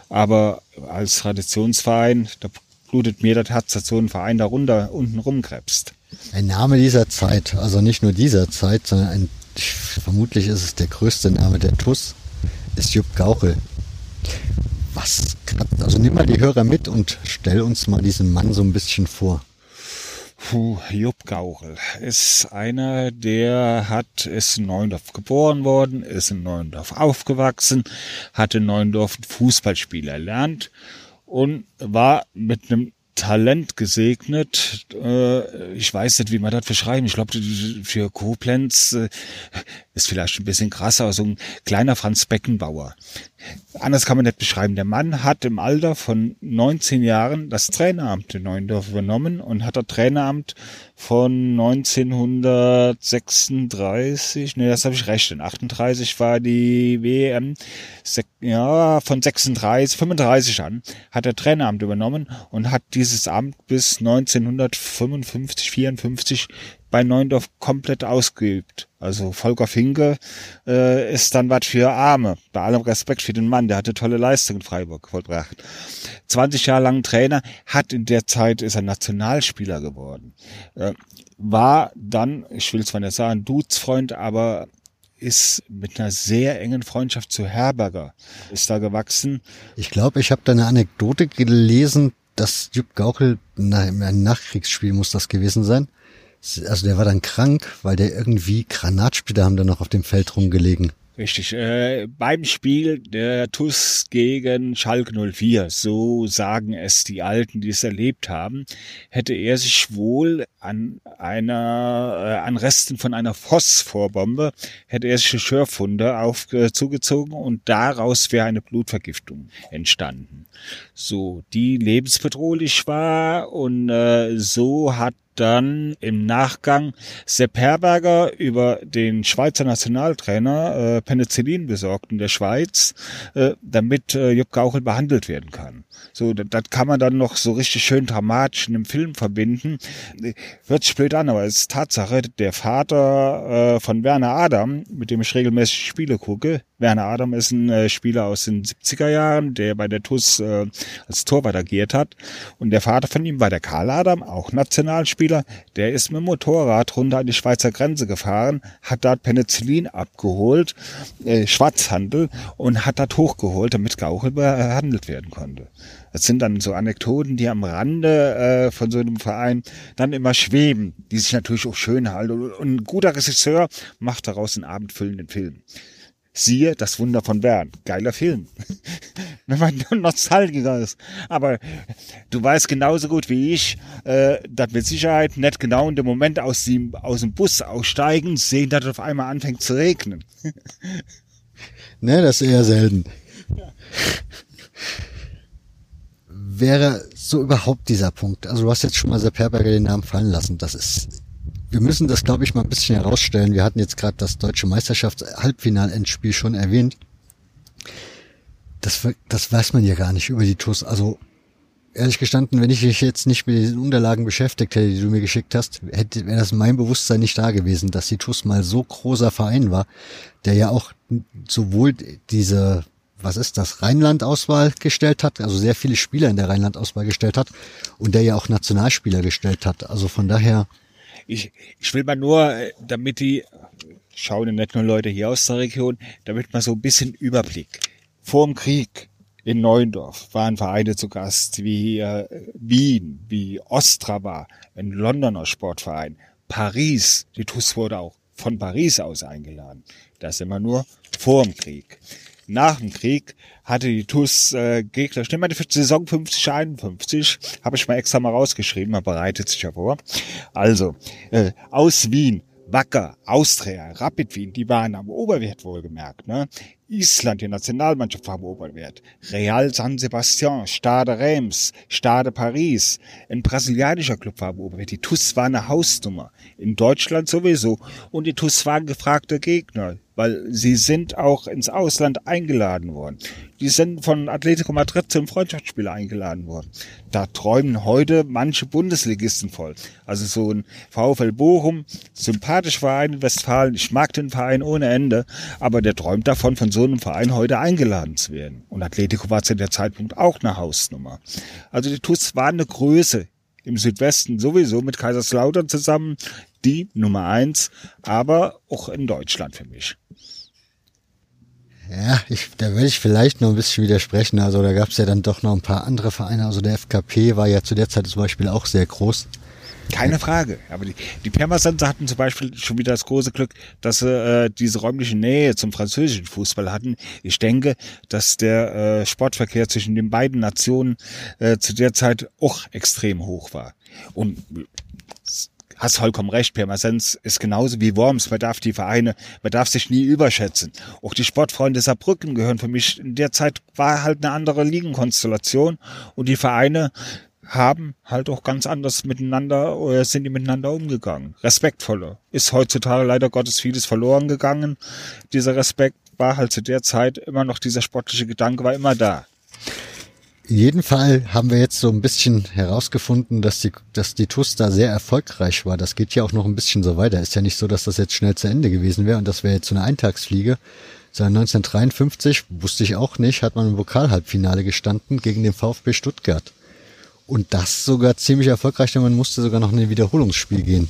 Aber als Traditionsverein, da blutet mir das Herz, dass so ein Verein da runter, unten rumkrebst. Ein Name dieser Zeit, also nicht nur dieser Zeit, sondern ein, vermutlich ist es der größte Name der TUS, ist Jupp Gauchel. Was. Also nimm mal die Hörer mit und stell uns mal diesen Mann so ein bisschen vor. Puh, Jupp Gauchel ist einer, der hat, ist in Neuendorf geboren worden, ist in Neuendorf aufgewachsen, hat in Neuendorf Fußballspiel erlernt und war mit einem Talent gesegnet. Äh, ich weiß nicht, wie man das beschreiben. Ich glaube, für Koblenz äh, ist vielleicht ein bisschen krasser, so ein kleiner Franz Beckenbauer. Anders kann man nicht beschreiben. Der Mann hat im Alter von 19 Jahren das Traineramt in Neuendorf übernommen und hat das Traineramt von 1936, nee, das habe ich recht, in 38 war die WM, ja, von 36, 35 an, hat er Traineramt übernommen und hat dieses Amt bis 1955, 54 bei Neuendorf komplett ausgeübt. Also Volker Finke äh, ist dann was für Arme. Bei allem Respekt für den Mann, der hatte tolle Leistungen in Freiburg vollbracht. 20 Jahre lang Trainer, hat in der Zeit ist er Nationalspieler geworden. Äh, war dann, ich will zwar nicht sagen, Dudesfreund, aber ist mit einer sehr engen Freundschaft zu Herberger ist da gewachsen. Ich glaube, ich habe da eine Anekdote gelesen, dass Jupp Gaukel, na, im Nachkriegsspiel muss das gewesen sein, also der war dann krank, weil der irgendwie Granatsplitter haben dann noch auf dem Feld rumgelegen. Richtig. Äh, beim Spiel der TUS gegen Schalke 04, so sagen es die Alten, die es erlebt haben, hätte er sich wohl an einer, äh, an Resten von einer Phosphorbombe, hätte er sich Schürfwunde auf, äh, zugezogen und daraus wäre eine Blutvergiftung entstanden. So, die lebensbedrohlich war und äh, so hat dann im Nachgang Sepp Herberger über den Schweizer Nationaltrainer äh, Penicillin besorgt in der Schweiz, äh, damit äh, Jupp Gauchel behandelt werden kann. So, das, das kann man dann noch so richtig schön dramatisch in einem Film verbinden. Hört sich blöd an, aber es ist Tatsache, der Vater äh, von Werner Adam, mit dem ich regelmäßig Spiele gucke, Werner Adam ist ein äh, Spieler aus den 70er Jahren, der bei der TUS äh, als Torwart agiert hat. Und der Vater von ihm war der Karl Adam, auch Nationalspieler. Der ist mit dem Motorrad runter an die Schweizer Grenze gefahren, hat dort Penicillin abgeholt, äh, Schwarzhandel, und hat das hochgeholt, damit Gauchel behandelt werden konnte. Das sind dann so Anekdoten, die am Rande äh, von so einem Verein dann immer schweben, die sich natürlich auch schön halten. Und ein guter Regisseur macht daraus einen abendfüllenden Film. Siehe das Wunder von Bern. Geiler Film. Wenn man Nostalgiker ist. Aber du weißt genauso gut wie ich, äh, dass mit Sicherheit nicht genau in dem Moment aus dem, aus dem Bus aussteigen, sehen, dass es auf einmal anfängt zu regnen. ne, das ist eher selten. Ja. Wäre so überhaupt dieser Punkt. Also du hast jetzt schon mal Sepp Herberger den Namen fallen lassen. Das ist wir müssen das, glaube ich, mal ein bisschen herausstellen. Wir hatten jetzt gerade das deutsche Meisterschafts-Halbfinalendspiel schon erwähnt. Das, das weiß man ja gar nicht über die TUS. Also ehrlich gestanden, wenn ich mich jetzt nicht mit den Unterlagen beschäftigt hätte, die du mir geschickt hast, hätte wäre das mein Bewusstsein nicht da gewesen, dass die TUS mal so großer Verein war, der ja auch sowohl diese was ist das, Rheinland-Auswahl gestellt hat, also sehr viele Spieler in der Rheinland-Auswahl gestellt hat und der ja auch Nationalspieler gestellt hat. Also von daher ich, ich will mal nur, äh, damit die, schauen nicht nur Leute hier aus der Region, damit man so ein bisschen Überblick. Vor dem Krieg in Neuendorf waren Vereine zu Gast wie äh, Wien, wie Ostrava, ein Londoner Sportverein, Paris, die TUS wurde auch von Paris aus eingeladen. Das immer nur vor dem Krieg nach dem Krieg hatte die TUS äh, Gegner, schnell mal für Saison 50, 51, habe ich mal extra mal rausgeschrieben, man bereitet sich ja vor. Also, äh, aus Wien, Wacker, Austria, Rapid Wien, die waren am Oberwert wohlgemerkt. Ne? Island, die Nationalmannschaft war am Oberwert. Real San Sebastian, Stade Reims, Stade Paris. Ein brasilianischer Club war am Oberwert. Die TUS war eine Hausnummer. In Deutschland sowieso. Und die TUS waren gefragte Gegner weil sie sind auch ins Ausland eingeladen worden. Die sind von Atletico Madrid zum Freundschaftsspiel eingeladen worden. Da träumen heute manche Bundesligisten voll. Also so ein VfL Bochum, sympathischer Verein in Westfalen. Ich mag den Verein ohne Ende, aber der träumt davon, von so einem Verein heute eingeladen zu werden. Und Atletico war zu der Zeitpunkt auch eine Hausnummer. Also die TuS war eine Größe im Südwesten sowieso mit Kaiserslautern zusammen die Nummer eins, aber auch in Deutschland für mich. Ja, ich, da will ich vielleicht noch ein bisschen widersprechen. Also da gab es ja dann doch noch ein paar andere Vereine. Also der FKP war ja zu der Zeit zum Beispiel auch sehr groß. Keine Frage. Aber die, die Pirmasenser hatten zum Beispiel schon wieder das große Glück, dass sie äh, diese räumliche Nähe zum französischen Fußball hatten. Ich denke, dass der äh, Sportverkehr zwischen den beiden Nationen äh, zu der Zeit auch extrem hoch war. Und hast vollkommen recht, Pirmasens ist genauso wie Worms. Man darf die Vereine, man darf sich nie überschätzen. Auch die Sportfreunde Saarbrücken gehören für mich. In der Zeit war halt eine andere Ligenkonstellation und die Vereine haben halt auch ganz anders miteinander oder sind die miteinander umgegangen. Respektvoller. Ist heutzutage leider Gottes vieles verloren gegangen. Dieser Respekt war halt zu der Zeit immer noch dieser sportliche Gedanke war immer da. In jedem Fall haben wir jetzt so ein bisschen herausgefunden, dass die, dass die TUS da sehr erfolgreich war. Das geht ja auch noch ein bisschen so weiter. Ist ja nicht so, dass das jetzt schnell zu Ende gewesen wäre und das wäre jetzt so eine Eintagsfliege. Seit 1953, wusste ich auch nicht, hat man im Pokalhalbfinale gestanden gegen den VfB Stuttgart. Und das sogar ziemlich erfolgreich, denn man musste sogar noch in ein Wiederholungsspiel gehen.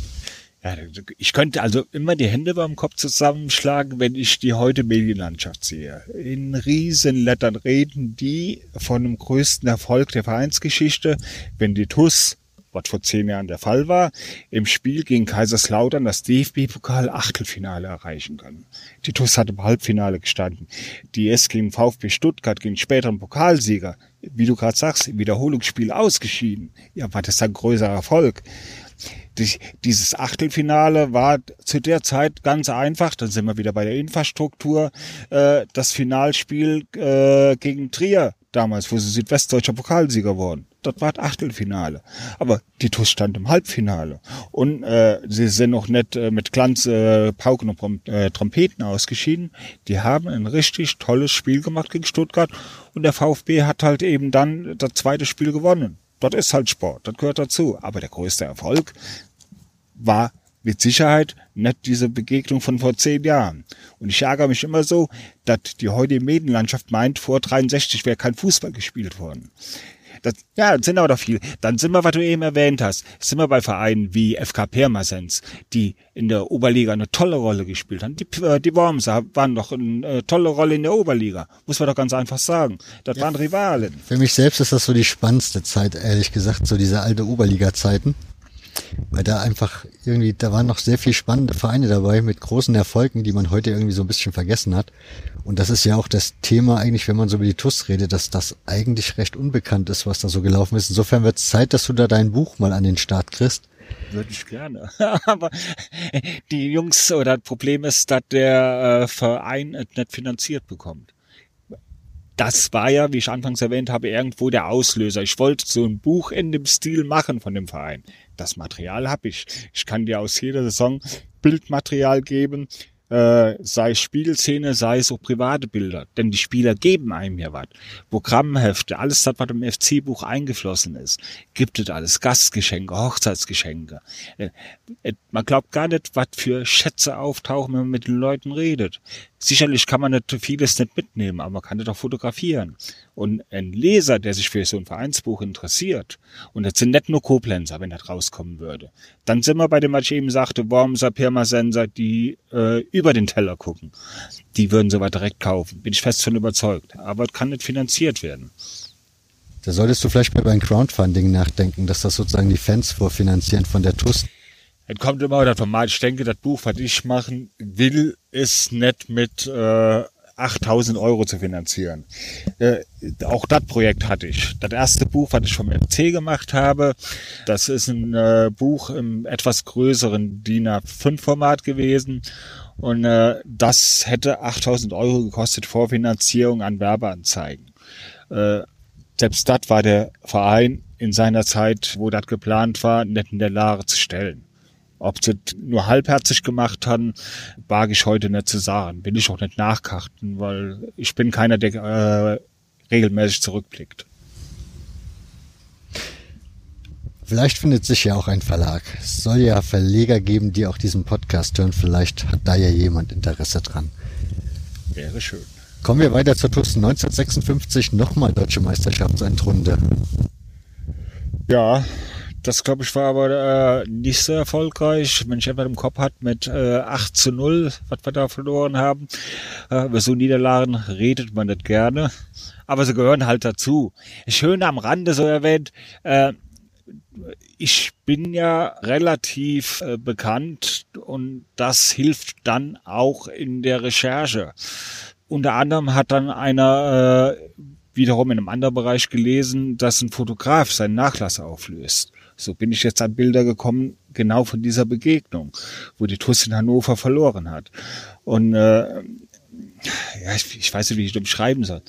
Ja, ich könnte also immer die Hände beim Kopf zusammenschlagen, wenn ich die heute Medienlandschaft sehe. In Riesenlettern reden die von dem größten Erfolg der Vereinsgeschichte, wenn die TUS, was vor zehn Jahren der Fall war, im Spiel gegen Kaiserslautern das DFB-Pokal Achtelfinale erreichen kann. Die TUS hat im Halbfinale gestanden. Die S gegen VfB Stuttgart, gegen späteren Pokalsieger, wie du gerade sagst, im Wiederholungsspiel ausgeschieden. Ja, war das ein größerer Erfolg? dieses Achtelfinale war zu der Zeit ganz einfach, dann sind wir wieder bei der Infrastruktur, äh, das Finalspiel äh, gegen Trier damals, wo sie südwestdeutscher Pokalsieger wurden. Dort war das Achtelfinale. Aber die TUS stand im Halbfinale. Und äh, sie sind noch nicht äh, mit Glanz, äh, Pauken und äh, Trompeten ausgeschieden. Die haben ein richtig tolles Spiel gemacht gegen Stuttgart. Und der VfB hat halt eben dann das zweite Spiel gewonnen. Dort ist halt Sport, das gehört dazu. Aber der größte Erfolg war mit Sicherheit nicht diese Begegnung von vor zehn Jahren. Und ich ärgere mich immer so, dass die heutige Medienlandschaft meint, vor 63 wäre kein Fußball gespielt worden. Das, ja, das sind aber doch viel. Dann sind wir, was du eben erwähnt hast, sind wir bei Vereinen wie FK Pirmasens, die in der Oberliga eine tolle Rolle gespielt haben. Die, äh, die Wormser waren doch eine äh, tolle Rolle in der Oberliga. Muss man doch ganz einfach sagen. Das ja. waren Rivalen. Für mich selbst ist das so die spannendste Zeit, ehrlich gesagt, so diese alte Oberliga-Zeiten weil da einfach irgendwie, da waren noch sehr viel spannende Vereine dabei mit großen Erfolgen, die man heute irgendwie so ein bisschen vergessen hat. Und das ist ja auch das Thema eigentlich, wenn man so über die TUS redet, dass das eigentlich recht unbekannt ist, was da so gelaufen ist. Insofern wird es Zeit, dass du da dein Buch mal an den Start kriegst. Würde ich gerne. Aber die Jungs oder das Problem ist, dass der äh, Verein es nicht finanziert bekommt das war ja, wie ich anfangs erwähnt habe, irgendwo der Auslöser. Ich wollte so ein Buch in dem Stil machen von dem Verein. Das Material habe ich. Ich kann dir aus jeder Saison Bildmaterial geben, äh, sei es Spielszene, sei es auch private Bilder. Denn die Spieler geben einem ja was. Programmhefte, alles das, was im FC-Buch eingeflossen ist, gibt es alles. Gastgeschenke, Hochzeitsgeschenke. Äh, äh, man glaubt gar nicht, was für Schätze auftauchen, wenn man mit den Leuten redet. Sicherlich kann man nicht vieles nicht mitnehmen, aber man kann das auch fotografieren. Und ein Leser, der sich für so ein Vereinsbuch interessiert, und das sind nicht nur Koblenzer, wenn das rauskommen würde, dann sind wir bei dem, was ich eben sagte, Wormser, Pirmasenser, die äh, über den Teller gucken. Die würden sowas direkt kaufen. Bin ich fest von überzeugt. Aber es kann nicht finanziert werden. Da solltest du vielleicht mal beim Crowdfunding nachdenken, dass das sozusagen die Fans vorfinanzieren von der TUS. Es kommt immer vom Mal. Ich denke, das Buch, was ich machen will, ist nicht mit äh, 8000 Euro zu finanzieren. Äh, auch das Projekt hatte ich. Das erste Buch, was ich vom MC gemacht habe, das ist ein äh, Buch im etwas größeren DIN A5-Format gewesen. Und äh, das hätte 8000 Euro gekostet, Vorfinanzierung an Werbeanzeigen. Äh, selbst das war der Verein in seiner Zeit, wo das geplant war, nicht in der Lage zu stellen. Ob sie nur halbherzig gemacht haben, wage ich heute nicht zu sagen. Will ich auch nicht nachkarten, weil ich bin keiner, der äh, regelmäßig zurückblickt. Vielleicht findet sich ja auch ein Verlag. Es soll ja Verleger geben, die auch diesen Podcast hören. Vielleicht hat da ja jemand Interesse dran. Wäre schön. Kommen wir weiter zur TUS 1956, nochmal Deutsche Meisterschaftsendrunde. Ja, Das glaube ich war aber äh, nicht so erfolgreich. Wenn ich einfach im Kopf hat mit äh, 8 zu 0, was wir da verloren haben. Äh, über so Niederlagen redet man nicht gerne. Aber sie gehören halt dazu. Schön am Rande so erwähnt, äh, ich bin ja relativ äh, bekannt und das hilft dann auch in der Recherche. Unter anderem hat dann einer äh, wiederum in einem anderen Bereich gelesen, dass ein Fotograf seinen Nachlass auflöst. So bin ich jetzt an Bilder gekommen, genau von dieser Begegnung, wo die TUS in Hannover verloren hat. Und äh, ja, ich, ich weiß nicht, wie ich das beschreiben soll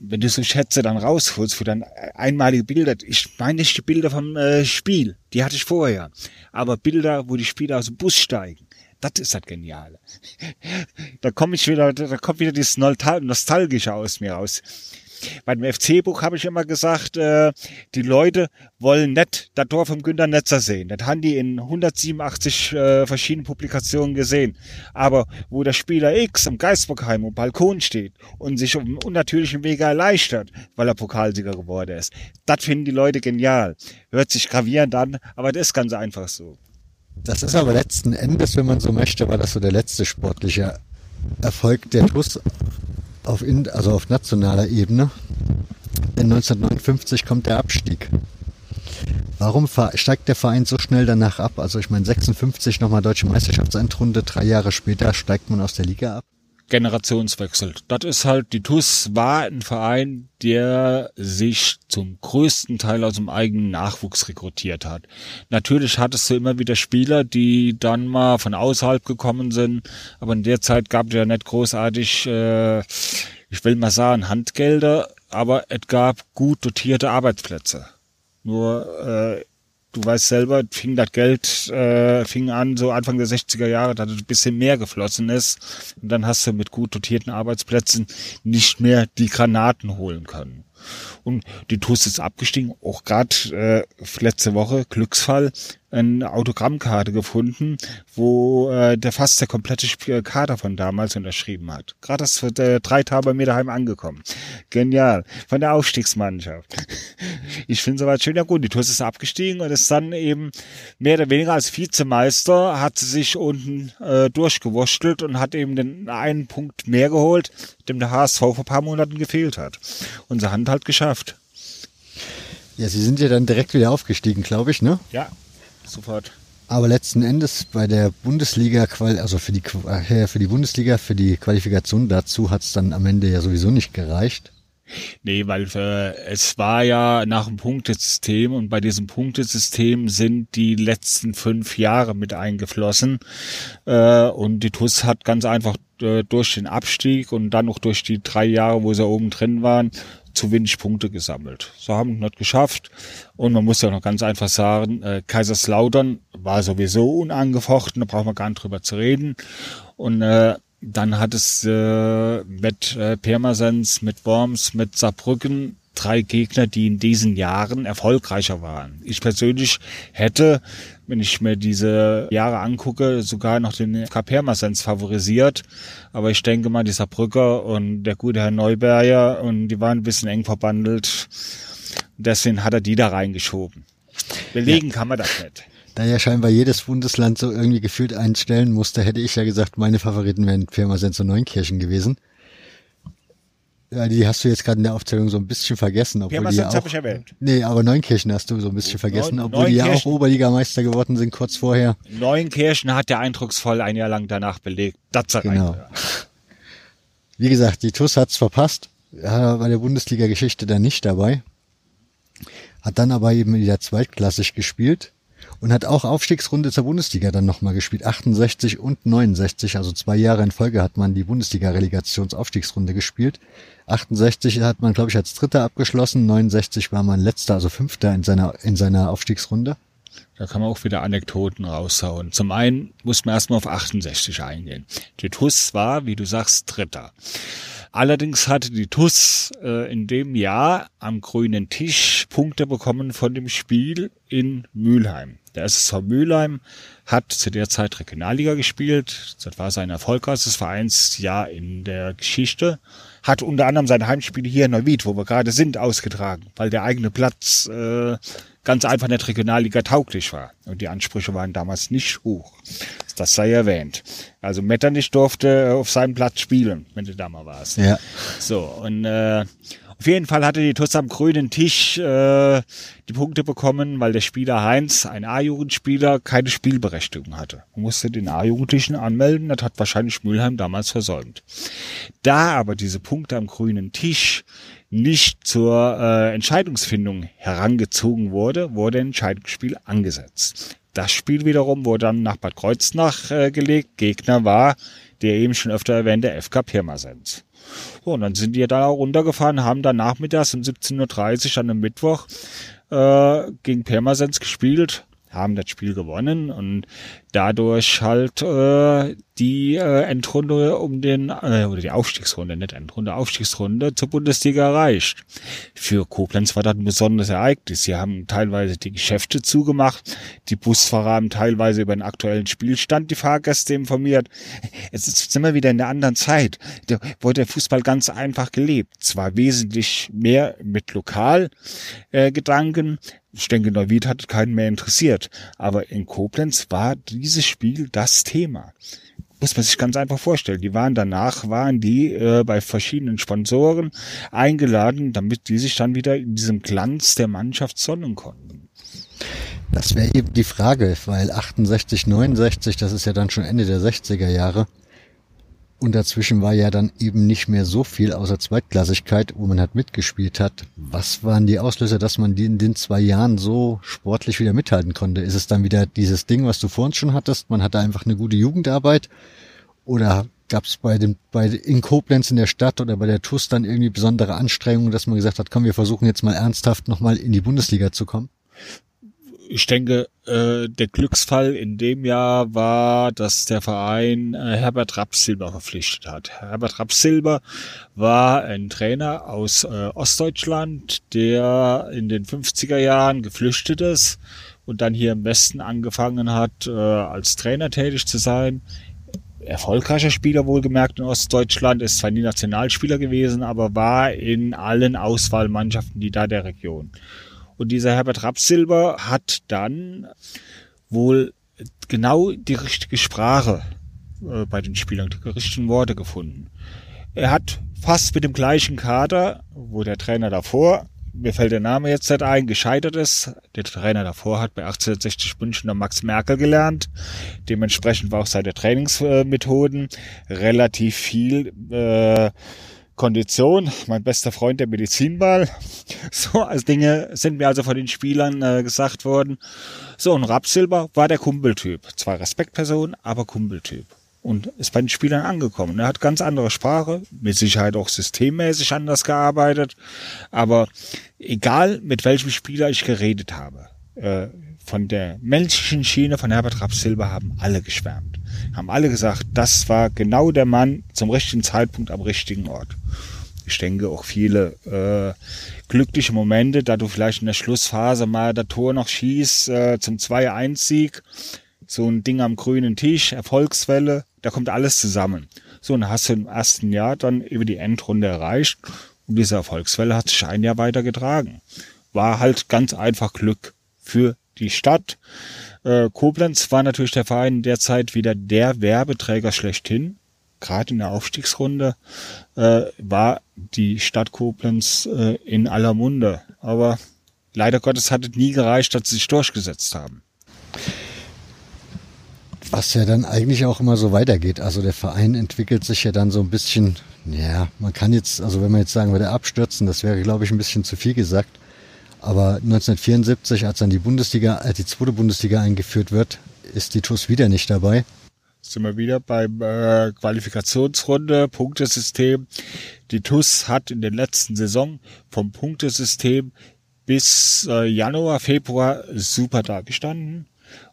wenn du so Schätze dann rausholst für dann einmalige Bilder, ich meine nicht die Bilder vom äh, Spiel, die hatte ich vorher, aber Bilder, wo die Spieler aus dem Bus steigen, das ist das Geniale. da komme ich wieder, da kommt wieder dieses Nostalgische aus mir raus. Bei dem FC-Buch habe ich immer gesagt, äh, die Leute wollen nicht das Tor vom Günter Netzer sehen. Das haben die in 187 äh, verschiedenen Publikationen gesehen. Aber wo der Spieler X am Geisbockheim am Balkon steht und sich auf einem unnatürlichen Wege erleichtert, weil er Pokalsieger geworden ist, das finden die Leute genial. Hört sich gravierend an, aber das ist ganz einfach so. Das ist aber letzten Endes, wenn man so möchte, war das so der letzte sportliche Erfolg der TUS auf, in, also auf nationaler Ebene. Denn 1959 kommt der Abstieg. Warum steigt der Verein so schnell danach ab? Also ich meine 56 nochmal deutsche Meisterschaftsendrunde, drei Jahre später steigt man aus der Liga ab. Generationswechsel. Das ist halt, die TUS war ein Verein, der sich zum größten Teil aus dem eigenen Nachwuchs rekrutiert hat. Natürlich hattest du immer wieder Spieler, die dann mal von außerhalb gekommen sind, aber in der Zeit gab es ja nicht großartig, äh, ich will mal sagen, Handgelder, aber es gab gut dotierte Arbeitsplätze. Nur äh, du weißt selber, fing das Geld, äh, fing an, so Anfang der 60er Jahre, dass ein bisschen mehr geflossen ist. Und dann hast du mit gut dotierten Arbeitsplätzen nicht mehr die Granaten holen können. Und die TUS ist abgestiegen, auch gerade äh, letzte Woche, Glücksfall, eine Autogrammkarte gefunden, wo äh, der fast der komplette Kader von damals unterschrieben hat. Gerade das wird äh, drei Tage bei mir daheim angekommen. Genial. Von der Aufstiegsmannschaft. Ich finde soweit schön. Ja gut, die TuS ist abgestiegen und ist dann eben mehr oder weniger als Vizemeister, hat sie sich unten äh, durchgewurschtelt und hat eben den einen Punkt mehr geholt, dem der HSV vor ein paar Monaten gefehlt hat. Unsere Hand halt geschafft. Ja, sie sind ja dann direkt wieder aufgestiegen, glaube ich, ne? Ja, sofort. Aber letzten Endes bei der Bundesliga, also für die, äh, für die Bundesliga, für die Qualifikation dazu hat es dann am Ende ja sowieso nicht gereicht. Nee, weil äh, es war ja nach dem Punktesystem und bei diesem Punktesystem sind die letzten fünf Jahre mit eingeflossen. Äh, und die TUS hat ganz einfach äh, durch den Abstieg und dann noch durch die drei Jahre, wo sie oben drin waren, zu wenig Punkte gesammelt. So haben wir nicht geschafft. Und man muss ja noch ganz einfach sagen, äh, Kaiserslautern war sowieso unangefochten, da brauchen wir gar nicht drüber zu reden. Und äh, dann hat es äh, mit äh, Pirmasens, mit Worms, mit Saarbrücken drei Gegner, die in diesen Jahren erfolgreicher waren. Ich persönlich hätte, wenn ich mir diese Jahre angucke, sogar noch den FK Pirmasens favorisiert. Aber ich denke mal, dieser Brücker und der gute Herr Neuberger und die waren ein bisschen eng verbandelt. Deswegen hat er die da reingeschoben. Belegen ja. kann man das nicht. Da ja scheinbar jedes Bundesland so irgendwie gefühlt einstellen musste, hätte ich ja gesagt, meine Favoriten wären Pirmasens und Neunkirchen gewesen. Ja, die hast du jetzt gerade in der Aufzählung so ein bisschen vergessen, obwohl die ja auch, ich erwähnt. Nee, aber Neunkirchen hast du so ein bisschen vergessen, Neun, obwohl die ja auch Oberligameister geworden sind kurz vorher. Neunkirchen hat ja eindrucksvoll ein Jahr lang danach belegt. Das genau. Wie gesagt, die TUS hat's verpasst, ja, bei der Bundesliga-Geschichte dann nicht dabei. Hat dann aber eben wieder zweitklassig gespielt und hat auch Aufstiegsrunde zur Bundesliga dann nochmal gespielt. 68 und 69, also zwei Jahre in Folge hat man die Bundesliga-Relegationsaufstiegsrunde gespielt. 68 hat man, glaube ich, als Dritter abgeschlossen, 69 war man Letzter, also Fünfter in seiner, in seiner Aufstiegsrunde. Da kann man auch wieder Anekdoten raushauen. Zum einen muss man erstmal auf 68 eingehen. Die TUS war, wie du sagst, Dritter. Allerdings hatte die TUS äh, in dem Jahr am grünen Tisch Punkte bekommen von dem Spiel in Mülheim. Der SSV Mülheim hat zu der Zeit Regionalliga gespielt. Das war sein erfolgreichstes Vereinsjahr in der Geschichte. hat unter anderem seine Heimspiele hier in Neuwied, wo wir gerade sind, ausgetragen, weil der eigene Platz äh, ganz einfach nicht Regionalliga tauglich war. Und die Ansprüche waren damals nicht hoch. Das sei erwähnt. Also Metternich durfte auf seinem Platz spielen, wenn du da mal warst. Ja. So, und äh, auf jeden Fall hatte die TUS am grünen Tisch äh, die Punkte bekommen, weil der Spieler Heinz, ein A-Jugendspieler, keine Spielberechtigung hatte. Man musste den A-Jugendlichen anmelden, das hat wahrscheinlich Mülheim damals versäumt. Da aber diese Punkte am grünen Tisch nicht zur äh, Entscheidungsfindung herangezogen wurde, wurde ein Entscheidungsspiel angesetzt. Das Spiel wiederum wurde dann nach Bad Kreuznach äh, gelegt. Gegner war der eben schon öfter erwähnte FK Pirmasens. So, und dann sind die da runtergefahren, haben dann nachmittags um 17.30 Uhr an einem Mittwoch äh, gegen Pirmasens gespielt, haben das Spiel gewonnen und dadurch halt äh, die äh, Endrunde um den, äh, oder die Aufstiegsrunde, nicht Endrunde, Aufstiegsrunde zur Bundesliga erreicht. Für Koblenz war das ein besonderes Ereignis. Sie haben teilweise die Geschäfte zugemacht, die Busfahrer haben teilweise über den aktuellen Spielstand die Fahrgäste informiert. Jetzt sind wir wieder in einer anderen Zeit. Da wurde der Fußball ganz einfach gelebt. Zwar wesentlich mehr mit Lokalgedanken, äh, ich denke, Neuwied hat keinen mehr interessiert. Aber in Koblenz war dieses Spiel das Thema. Muss man sich ganz einfach vorstellen. Die waren danach, waren die äh, bei verschiedenen Sponsoren eingeladen, damit die sich dann wieder in diesem Glanz der Mannschaft sonnen konnten. Das wäre eben die Frage, weil 68, 69, das ist ja dann schon Ende der 60er Jahre. Und dazwischen war ja dann eben nicht mehr so viel außer Zweitklassigkeit, wo man halt mitgespielt hat. Was waren die Auslöser, dass man die in den zwei Jahren so sportlich wieder mithalten konnte? Ist es dann wieder dieses Ding, was du vorhin schon hattest? Man hatte einfach eine gute Jugendarbeit? Oder gab es bei dem, bei in Koblenz in der Stadt oder bei der TUS dann irgendwie besondere Anstrengungen, dass man gesagt hat, komm, wir versuchen jetzt mal ernsthaft nochmal in die Bundesliga zu kommen? Ich denke, äh, der Glücksfall in dem Jahr war, dass der Verein äh, Herbert Rapsilber verpflichtet hat. Herbert Rapsilber war ein Trainer aus äh, Ostdeutschland, der in den 50er Jahren geflüchtet ist und dann hier im Westen angefangen hat, äh, als Trainer tätig zu sein. Erfolgreicher Spieler wohlgemerkt in Ostdeutschland, ist zwar nie Nationalspieler gewesen, aber war in allen Auswahlmannschaften, die da der Region. Und dieser Herbert Rapsilber hat dann wohl genau die richtige Sprache äh, bei den Spielern, die richtigen Worte gefunden. Er hat fast mit dem gleichen Kader, wo der Trainer davor, mir fällt der Name jetzt nicht ein, gescheitert ist. Der Trainer davor hat bei 1860 München noch Max Merkel gelernt. Dementsprechend war auch seine Trainingsmethoden relativ viel äh, Kondition, mein bester Freund der Medizinball. So als Dinge sind mir also von den Spielern äh, gesagt worden. So, und Rapsilber war der Kumpeltyp. Zwar Respektperson, aber Kumpeltyp. Und ist bei den Spielern angekommen. Er hat ganz andere Sprache, mit Sicherheit auch systemmäßig anders gearbeitet. Aber egal, mit welchem Spieler ich geredet habe, äh, von der menschlichen Schiene von Herbert Rapsilber haben alle geschwärmt haben alle gesagt, das war genau der Mann zum richtigen Zeitpunkt am richtigen Ort. Ich denke auch viele äh, glückliche Momente, da du vielleicht in der Schlussphase mal das Tor noch schießt äh, zum 2-1-Sieg. So ein Ding am grünen Tisch, Erfolgswelle, da kommt alles zusammen. So, und hast du im ersten Jahr dann über die Endrunde erreicht und diese Erfolgswelle hat sich ein Jahr weiter getragen. War halt ganz einfach Glück für die Stadt, äh, Koblenz war natürlich der Verein derzeit wieder der Werbeträger schlechthin. Gerade in der Aufstiegsrunde äh, war die Stadt Koblenz äh, in aller Munde. Aber leider Gottes hat es nie gereicht, dass sie sich durchgesetzt haben. Was ja dann eigentlich auch immer so weitergeht. Also der Verein entwickelt sich ja dann so ein bisschen, ja, man kann jetzt, also wenn man jetzt sagen würde, abstürzen, das wäre, glaube ich, ein bisschen zu viel gesagt. Aber 1974, als dann die Bundesliga, als die zweite Bundesliga eingeführt wird, ist die TUS wieder nicht dabei. Sind wir wieder beim äh, Qualifikationsrunde, Punktesystem. Die TUS hat in der letzten Saison vom Punktesystem bis äh, Januar, Februar super dagestanden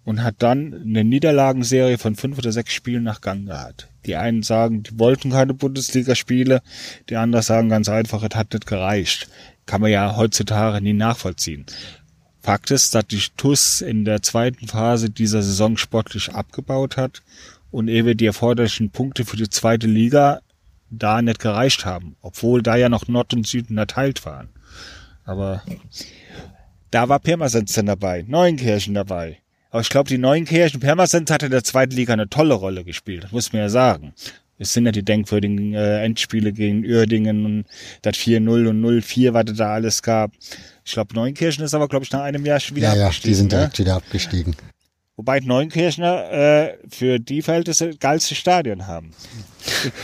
und hat dann eine Niederlagenserie von fünf oder sechs Spielen nach Gang gehabt. Die einen sagen, die wollten keine Bundesligaspiele, die anderen sagen ganz einfach, es hat nicht gereicht kann man ja heutzutage nie nachvollziehen. Fakt ist, dass die TUS in der zweiten Phase dieser Saison sportlich abgebaut hat und ehe die erforderlichen Punkte für die zweite Liga da nicht gereicht haben, obwohl da ja noch Nord und Süden erteilt waren. Aber da war Pirmasens dann dabei, Neuenkirchen dabei. Aber ich glaube, die Neuenkirchen, Pirmasens hat in der zweiten Liga eine tolle Rolle gespielt, muss man ja sagen. Es sind ja die denkwürdigen äh, Endspiele gegen Uerdingen und das 4-0 und 0-4, was es da alles gab. Ich glaube, Neunkirchen ist aber, glaube ich, nach einem Jahr schon wieder Ja, ja, abgestiegen. die sind ne? direkt wieder abgestiegen. Wobei Neunkirchner äh, für die Verhältnisse geilste Stadion haben.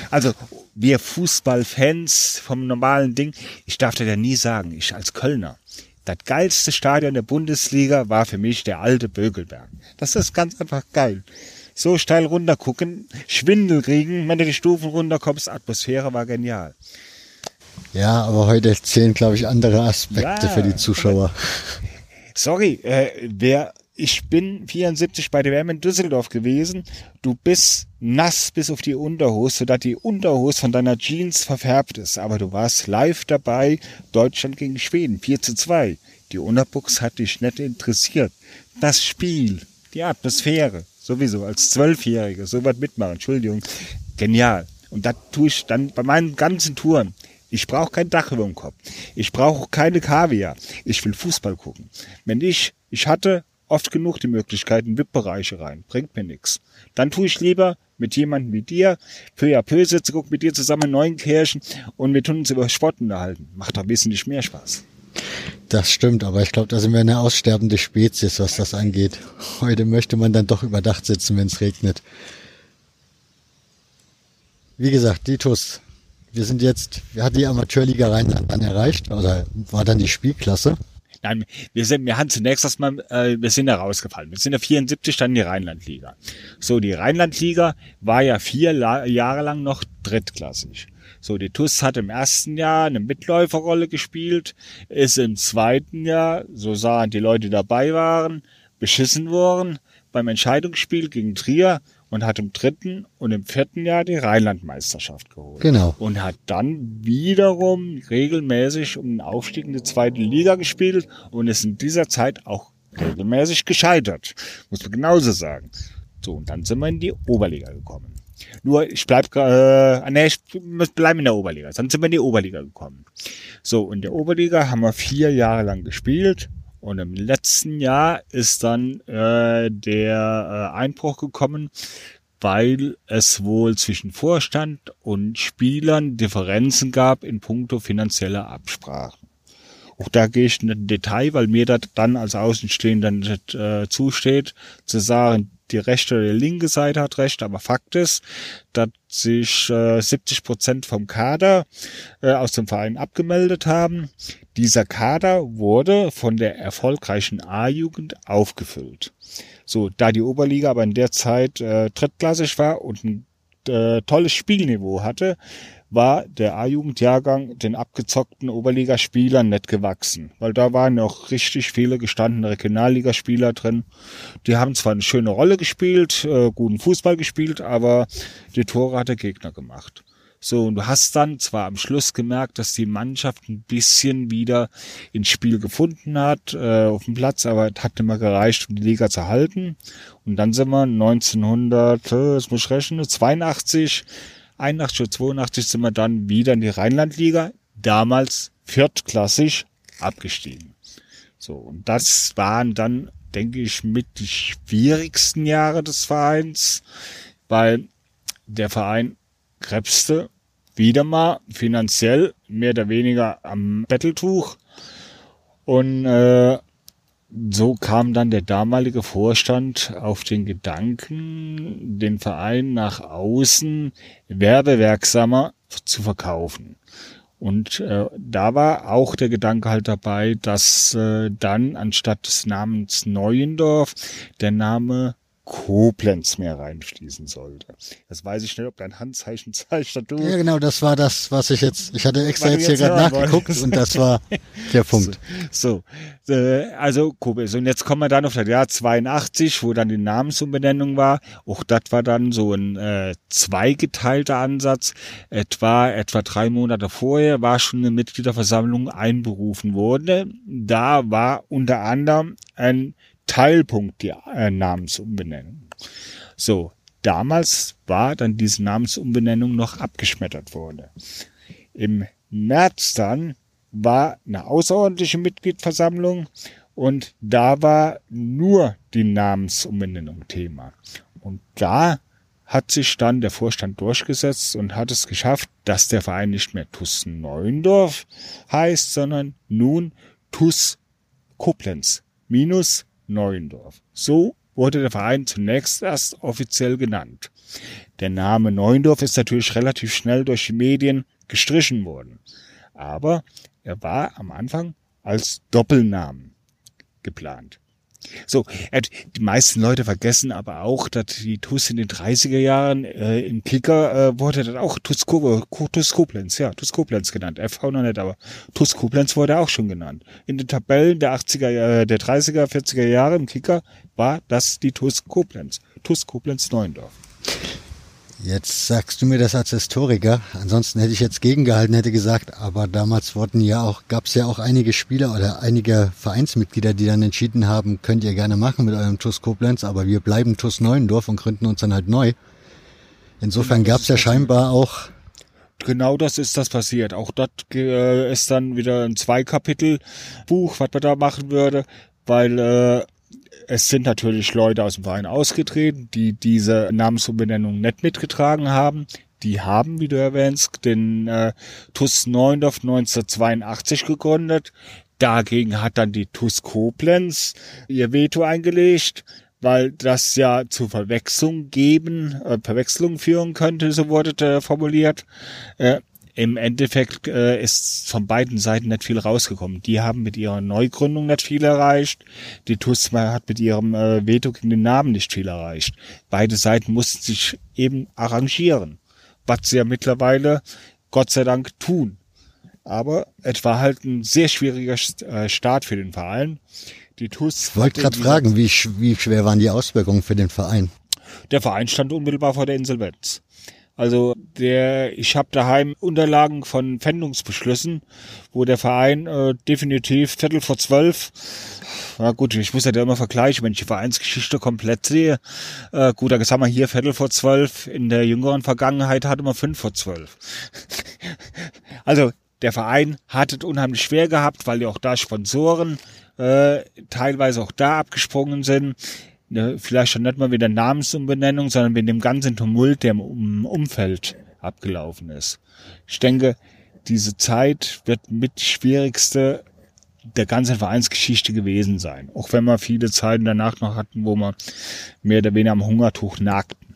Also wir Fußballfans vom normalen Ding, ich darf dir ja nie sagen, ich als Kölner, das geilste Stadion der Bundesliga war für mich der alte Bögelberg. Das ist ganz einfach geil. So steil runter gucken, Schwindel kriegen, wenn du die Stufen runterkommst, Atmosphäre war genial. Ja, aber heute zählen, glaube ich, andere Aspekte Ja, für die Zuschauer. Sorry, äh, wer, ich bin 74 bei der WM in Düsseldorf gewesen. Du bist nass bis auf die Unterhose, sodass die Unterhose von deiner Jeans verfärbt ist. Aber du warst live dabei, Deutschland gegen Schweden, 4 zu 2. Die Unterbuchs hat dich nicht interessiert. Das Spiel, die Atmosphäre, sowieso als Zwölfjährige, so was mitmachen, Entschuldigung, genial. Und das tue ich dann bei meinen ganzen Touren. Ich brauche kein Dach über dem Kopf. Ich brauche keine Kaviar. Ich will Fußball gucken. Wenn ich, ich hatte oft genug die Möglichkeiten, VIP-Bereiche rein. Bringt mir nix. Dann tue ich lieber mit jemandem wie dir, peu à peu sitze, guck mit dir zusammen in Neuenkirchen und wir tun uns über Sport unterhalten. Macht doch wesentlich mehr Spaß. Das stimmt, aber ich glaube, da sind wir eine aussterbende Spezies, was das angeht. Heute möchte man dann doch überdacht sitzen, wenn es regnet. Wie gesagt, Ditus, wir sind jetzt, wir hatten die Amateurliga Rheinland dann erreicht, oder war dann die Spielklasse. Nein, wir sind, wir haben zunächst erstmal, äh, wir sind da rausgefallen. Wir sind ja 74 dann die Rheinlandliga. So, die Rheinlandliga war ja vier La Jahre lang noch drittklassig. So, die TUS hat im ersten Jahr eine Mitläuferrolle gespielt, ist im zweiten Jahr, so sahen die Leute, dabei waren, beschissen worden beim Entscheidungsspiel gegen Trier und hat im dritten und im vierten Jahr die Rheinlandmeisterschaft geholt. Genau. Und hat dann wiederum regelmäßig um den Aufstieg in die zweite Liga gespielt und ist in dieser Zeit auch regelmäßig gescheitert. Muss man genauso sagen. So, und dann sind wir in die Oberliga gekommen. Nur, ich bleib, äh, nee, ich bleibe in der Oberliga. Dann sind wir in die Oberliga gekommen. So, in der Oberliga haben wir vier Jahre lang gespielt. Und im letzten Jahr ist dann äh, der äh, Einbruch gekommen, weil es wohl zwischen Vorstand und Spielern Differenzen gab in puncto finanzieller Absprachen. Auch da gehe ich in Detail, weil mir das dann als Außenstehender nicht äh, zusteht, zu sagen, die rechte oder die linke Seite hat recht, aber Fakt ist, dass sich äh, 70 Prozent vom Kader äh, aus dem Verein abgemeldet haben. Dieser Kader wurde von der erfolgreichen A-Jugend aufgefüllt. So, da die Oberliga aber in der Zeit äh, drittklassig war und ein äh, tolles Spielniveau hatte, war der A-Jugendjahrgang den abgezockten Oberligaspielern nicht gewachsen, weil da waren noch richtig viele gestandene Regionalligaspieler drin. Die haben zwar eine schöne Rolle gespielt, äh, guten Fußball gespielt, aber die Tore hat der Gegner gemacht. So, und du hast dann zwar am Schluss gemerkt, dass die Mannschaft ein bisschen wieder ins Spiel gefunden hat äh, auf dem Platz, aber es hat nicht mehr gereicht, um die Liga zu halten. Und dann sind wir 1900, äh, das muss ich rechnen, 82, 81 oder 82 sind wir dann wieder in die Rheinlandliga, damals viertklassig abgestiegen. So, und das waren dann, denke ich, mit die schwierigsten Jahre des Vereins, weil der Verein krebste wieder mal finanziell mehr oder weniger am Betteltuch. Und äh, so kam dann der damalige Vorstand auf den Gedanken, den Verein nach außen werbewirksamer zu verkaufen. Und äh, da war auch der Gedanke halt dabei, dass äh, dann anstatt des Namens Neuendorf der Name Koblenz mehr reinfließen sollte. Das weiß ich nicht, ob dein Handzeichen zeigt, du Ja, genau, das war das, was ich jetzt, ich hatte extra du jetzt hier jetzt gerade nachgeguckt wolltest. und das war der Punkt. So, äh, also Koblenz. Und jetzt kommen wir dann auf das Jahr 82, wo dann die Namensumbenennung war. Auch das war dann so ein äh, zweigeteilter Ansatz. Etwa, etwa drei Monate vorher war schon eine Mitgliederversammlung einberufen worden. Da war unter anderem ein Teilpunkt die äh, Namensumbenennung. So, damals war dann diese Namensumbenennung noch abgeschmettert worden. Im März dann war eine außerordentliche Mitgliedversammlung und da war nur die Namensumbenennung Thema. Und da hat sich dann der Vorstand durchgesetzt und hat es geschafft, dass der Verein nicht mehr TUS Neuendorf heißt, sondern nun TUS Koblenz minus Neuendorf. So wurde der Verein zunächst erst offiziell genannt. Der Name Neuendorf ist natürlich relativ schnell durch die Medien gestrichen worden. Aber er war am Anfang als Doppelnamen geplant. So, die meisten Leute vergessen aber auch, dass die TUS in den 30er Jahren äh, im Kicker äh, wurde dann auch TUS, TUS Koblenz, ja, TUS Koblenz genannt. FV noch nicht, aber TUS Koblenz wurde auch schon genannt. In den Tabellen der 80er, äh, der 30er, 40er Jahre im Kicker war das die TUS Koblenz. TUS Koblenz Neuendorf. Jetzt sagst du mir das als Historiker. Ansonsten hätte ich jetzt gegengehalten, hätte gesagt, aber damals wurden ja auch, gab es ja auch einige Spieler oder einige Vereinsmitglieder, die dann entschieden haben, könnt ihr gerne machen mit eurem TUS Koblenz, aber wir bleiben TUS Neuendorf und gründen uns dann halt neu. Insofern gab es ja scheinbar auch Genau das ist das passiert. Auch das äh, ist dann wieder ein Zweikapitel-Buch, was man da machen würde, weil äh, es sind natürlich Leute aus dem Verein ausgetreten, die diese Namensumbenennung nicht mitgetragen haben. Die haben, wie du erwähnst, den äh, TUS Neuendorf 1982 gegründet. Dagegen hat dann die TUS Koblenz ihr Veto eingelegt, weil das ja zu Verwechslung geben, äh, Verwechslung führen könnte, so wurde äh, formuliert. Äh, im Endeffekt äh, ist von beiden Seiten nicht viel rausgekommen. Die haben mit ihrer Neugründung nicht viel erreicht. Die TUSMA hat mit ihrem äh, Veto gegen den Namen nicht viel erreicht. Beide Seiten mussten sich eben arrangieren, was sie ja mittlerweile Gott sei Dank tun. Aber es war halt ein sehr schwieriger äh, Start für den Verein. Die TUS. Ich wollte gerade fragen, wie, wie schwer waren die Auswirkungen für den Verein? Der Verein stand unmittelbar vor der Insolvenz. Also der, ich habe daheim Unterlagen von Pfändungsbeschlüssen, wo der Verein äh, definitiv Viertel vor zwölf, na gut, ich muss ja immer vergleichen, wenn ich die Vereinsgeschichte komplett sehe. Äh, gut, da sagen wir hier Viertel vor zwölf, in der jüngeren Vergangenheit hatte man fünf vor zwölf. also der Verein hat es unheimlich schwer gehabt, weil ja auch da Sponsoren äh, teilweise auch da abgesprungen sind ne, vielleicht schon nicht mal mit der Namensumbenennung, sondern mit dem ganzen Tumult, der im Umfeld abgelaufen ist. Ich denke, diese Zeit wird mit schwierigste der ganzen Vereinsgeschichte gewesen sein. Auch wenn wir viele Zeiten danach noch hatten, wo wir mehr oder weniger am Hungertuch nagten.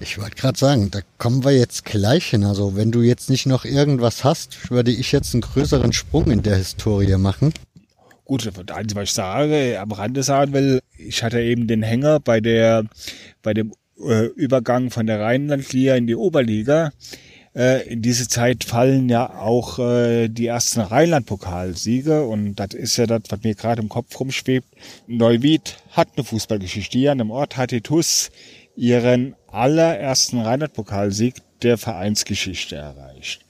Ich wollte gerade sagen, da kommen wir jetzt gleich hin. Also wenn du jetzt nicht noch irgendwas hast, würde ich jetzt einen größeren Sprung in der Historie machen. Gut, was ich sage, am Rande sagen will, ich hatte eben den Hänger bei der, bei dem äh, Übergang von der Rheinlandliga in die Oberliga. Äh, in diese Zeit fallen ja auch äh, die ersten Rheinland-Pokalsiege und das ist ja das, was mir gerade im Kopf rumschwebt. Neuwied hat eine Fußballgeschichte. Hier an dem Ort hat die TUS ihren allerersten Rheinland-Pokalsieg der Vereinsgeschichte erreicht.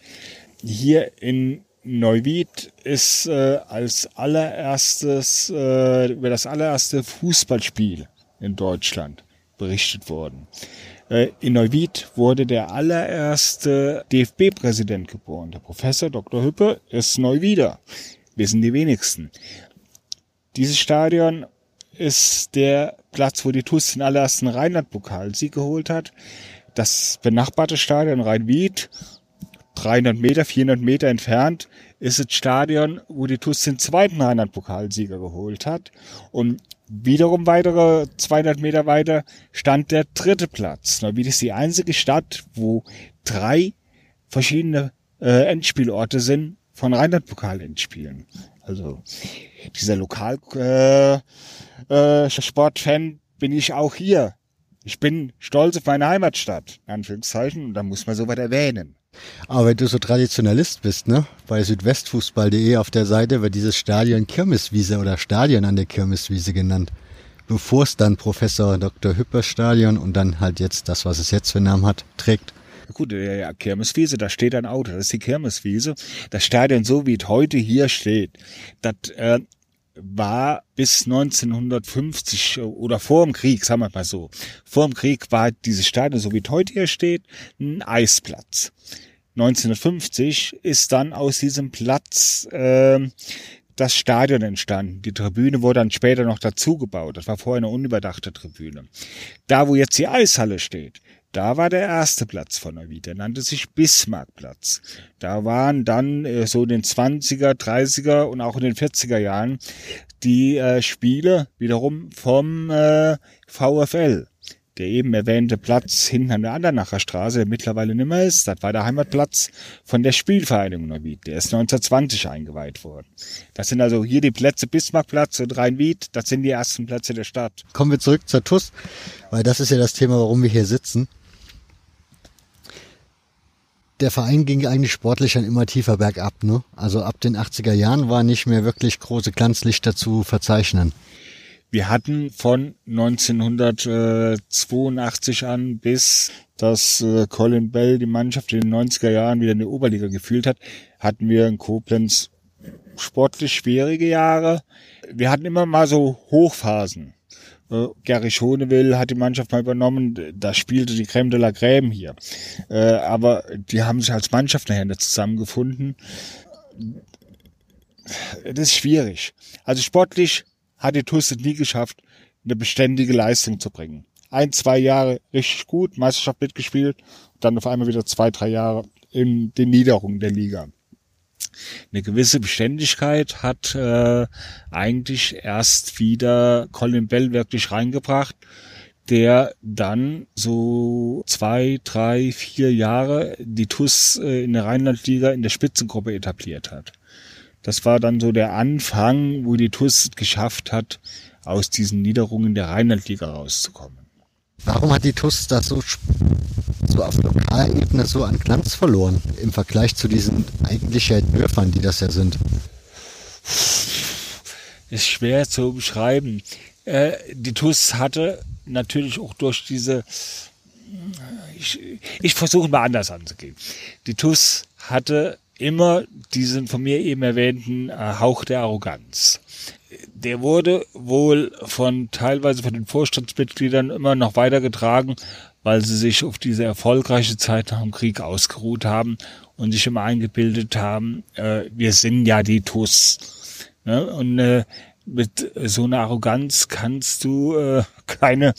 Hier in Neuwied ist äh, als allererstes äh, über das allererste Fußballspiel in Deutschland berichtet worden. Äh, in Neuwied wurde der allererste DFB-Präsident geboren. Der Professor Dr. Hüppe ist Neuwieder. Wissen die wenigsten. Dieses Stadion ist der Platz, wo die TuS den allerersten Rheinland-Pokalsieg geholt hat. Das benachbarte Stadion Rhein-Wied 300 Meter, 400 Meter entfernt ist das Stadion, wo die TuS den zweiten Rheinland-Pokalsieger geholt hat. Und wiederum weitere 200 Meter weiter stand der dritte Platz. Neuwied ist die einzige Stadt, wo drei verschiedene äh, Endspielorte sind von Rheinland-Pokal-Endspielen. Also dieser Lokal äh, äh, Sportfan bin ich auch hier. Ich bin stolz auf meine Heimatstadt, in Anführungszeichen, und da muss man so weit erwähnen. Aber wenn du so Traditionalist bist, ne? Bei südwestfußball.de auf der Seite wird dieses Stadion Kirmeswiese oder Stadion an der Kirmeswiese genannt. Bevor es dann Professor Dr. Hüpper Stadion und dann halt jetzt das, was es jetzt für einen Namen hat, trägt. Gut, ja, Kirmeswiese, da steht ein Auto, das ist die Kirmeswiese. Das Stadion, so wie es heute hier steht, das äh, war bis 1950 oder vor dem Krieg, sagen wir mal so, vor dem Krieg war dieses Stadion, so wie es heute hier steht, ein Eisplatz. 1950 ist dann aus diesem Platz äh, das Stadion entstanden. Die Tribüne wurde dann später noch dazugebaut. Das war vorher eine unüberdachte Tribüne. Da, wo jetzt die Eishalle steht, da war der erste Platz von. Der nannte sich Bismarckplatz. Da waren dann äh, so in den 20er, 30er und auch in den 40er Jahren die äh, Spiele wiederum vom äh, VfL. Der eben erwähnte Platz hinten an der Andernacher Straße, der mittlerweile nicht mehr ist, das war der Heimatplatz von der Spielvereinigung Neuwied. Der ist 1920 eingeweiht worden. Das sind also hier die Plätze Bismarckplatz und Rheinwied, das sind die ersten Plätze der Stadt. Kommen wir zurück zur TUS, weil das ist ja das Thema, warum wir hier sitzen. Der Verein ging eigentlich sportlich dann immer tiefer bergab, ne? Also ab den 80er Jahren war nicht mehr wirklich große Glanzlichter zu verzeichnen. Wir hatten von 1982 an bis dass äh, Colin Bell die Mannschaft in den 90er Jahren wieder in der Oberliga gefühlt hat, hatten wir in Koblenz sportlich schwierige Jahre. Wir hatten immer mal so Hochphasen. Äh, Gary Schonewil hat die Mannschaft mal übernommen, da spielte die Crème de la Crème hier. Äh, aber die haben sich als Mannschaft nachher nicht zusammengefunden. Das ist schwierig. Also sportlich hat die TuS nie geschafft, eine beständige Leistung zu bringen. Ein, zwei Jahre richtig gut, Meisterschaft mitgespielt, dann auf einmal wieder zwei, drei Jahre in den Niederungen der Liga. Eine gewisse Beständigkeit hat äh, eigentlich erst wieder Colin Bell wirklich reingebracht, der dann so zwei, drei, vier Jahre die TUS äh, in der Rheinlandliga in der Spitzengruppe etabliert hat. Das war dann so der Anfang, wo die TUS geschafft hat, aus diesen Niederungen der Rheinlandliga rauszukommen. Warum hat die TUS das so, so auf lokaler Ebene so an Glanz verloren im Vergleich zu diesen eigentlichen Dörfern, die das ja sind? Ist schwer zu beschreiben. Äh, die TUS hatte natürlich auch durch diese, ich, ich versuche mal anders anzugehen. Die TUS hatte immer diesen von mir eben erwähnten äh, Hauch der Arroganz. Der wurde wohl von teilweise von den Vorstandsmitgliedern immer noch weitergetragen, weil sie sich auf diese erfolgreiche Zeit nach dem Krieg ausgeruht haben und sich immer eingebildet haben, äh, wir sind ja die TUS. Ne? Und äh, mit so einer Arroganz kannst du äh, keine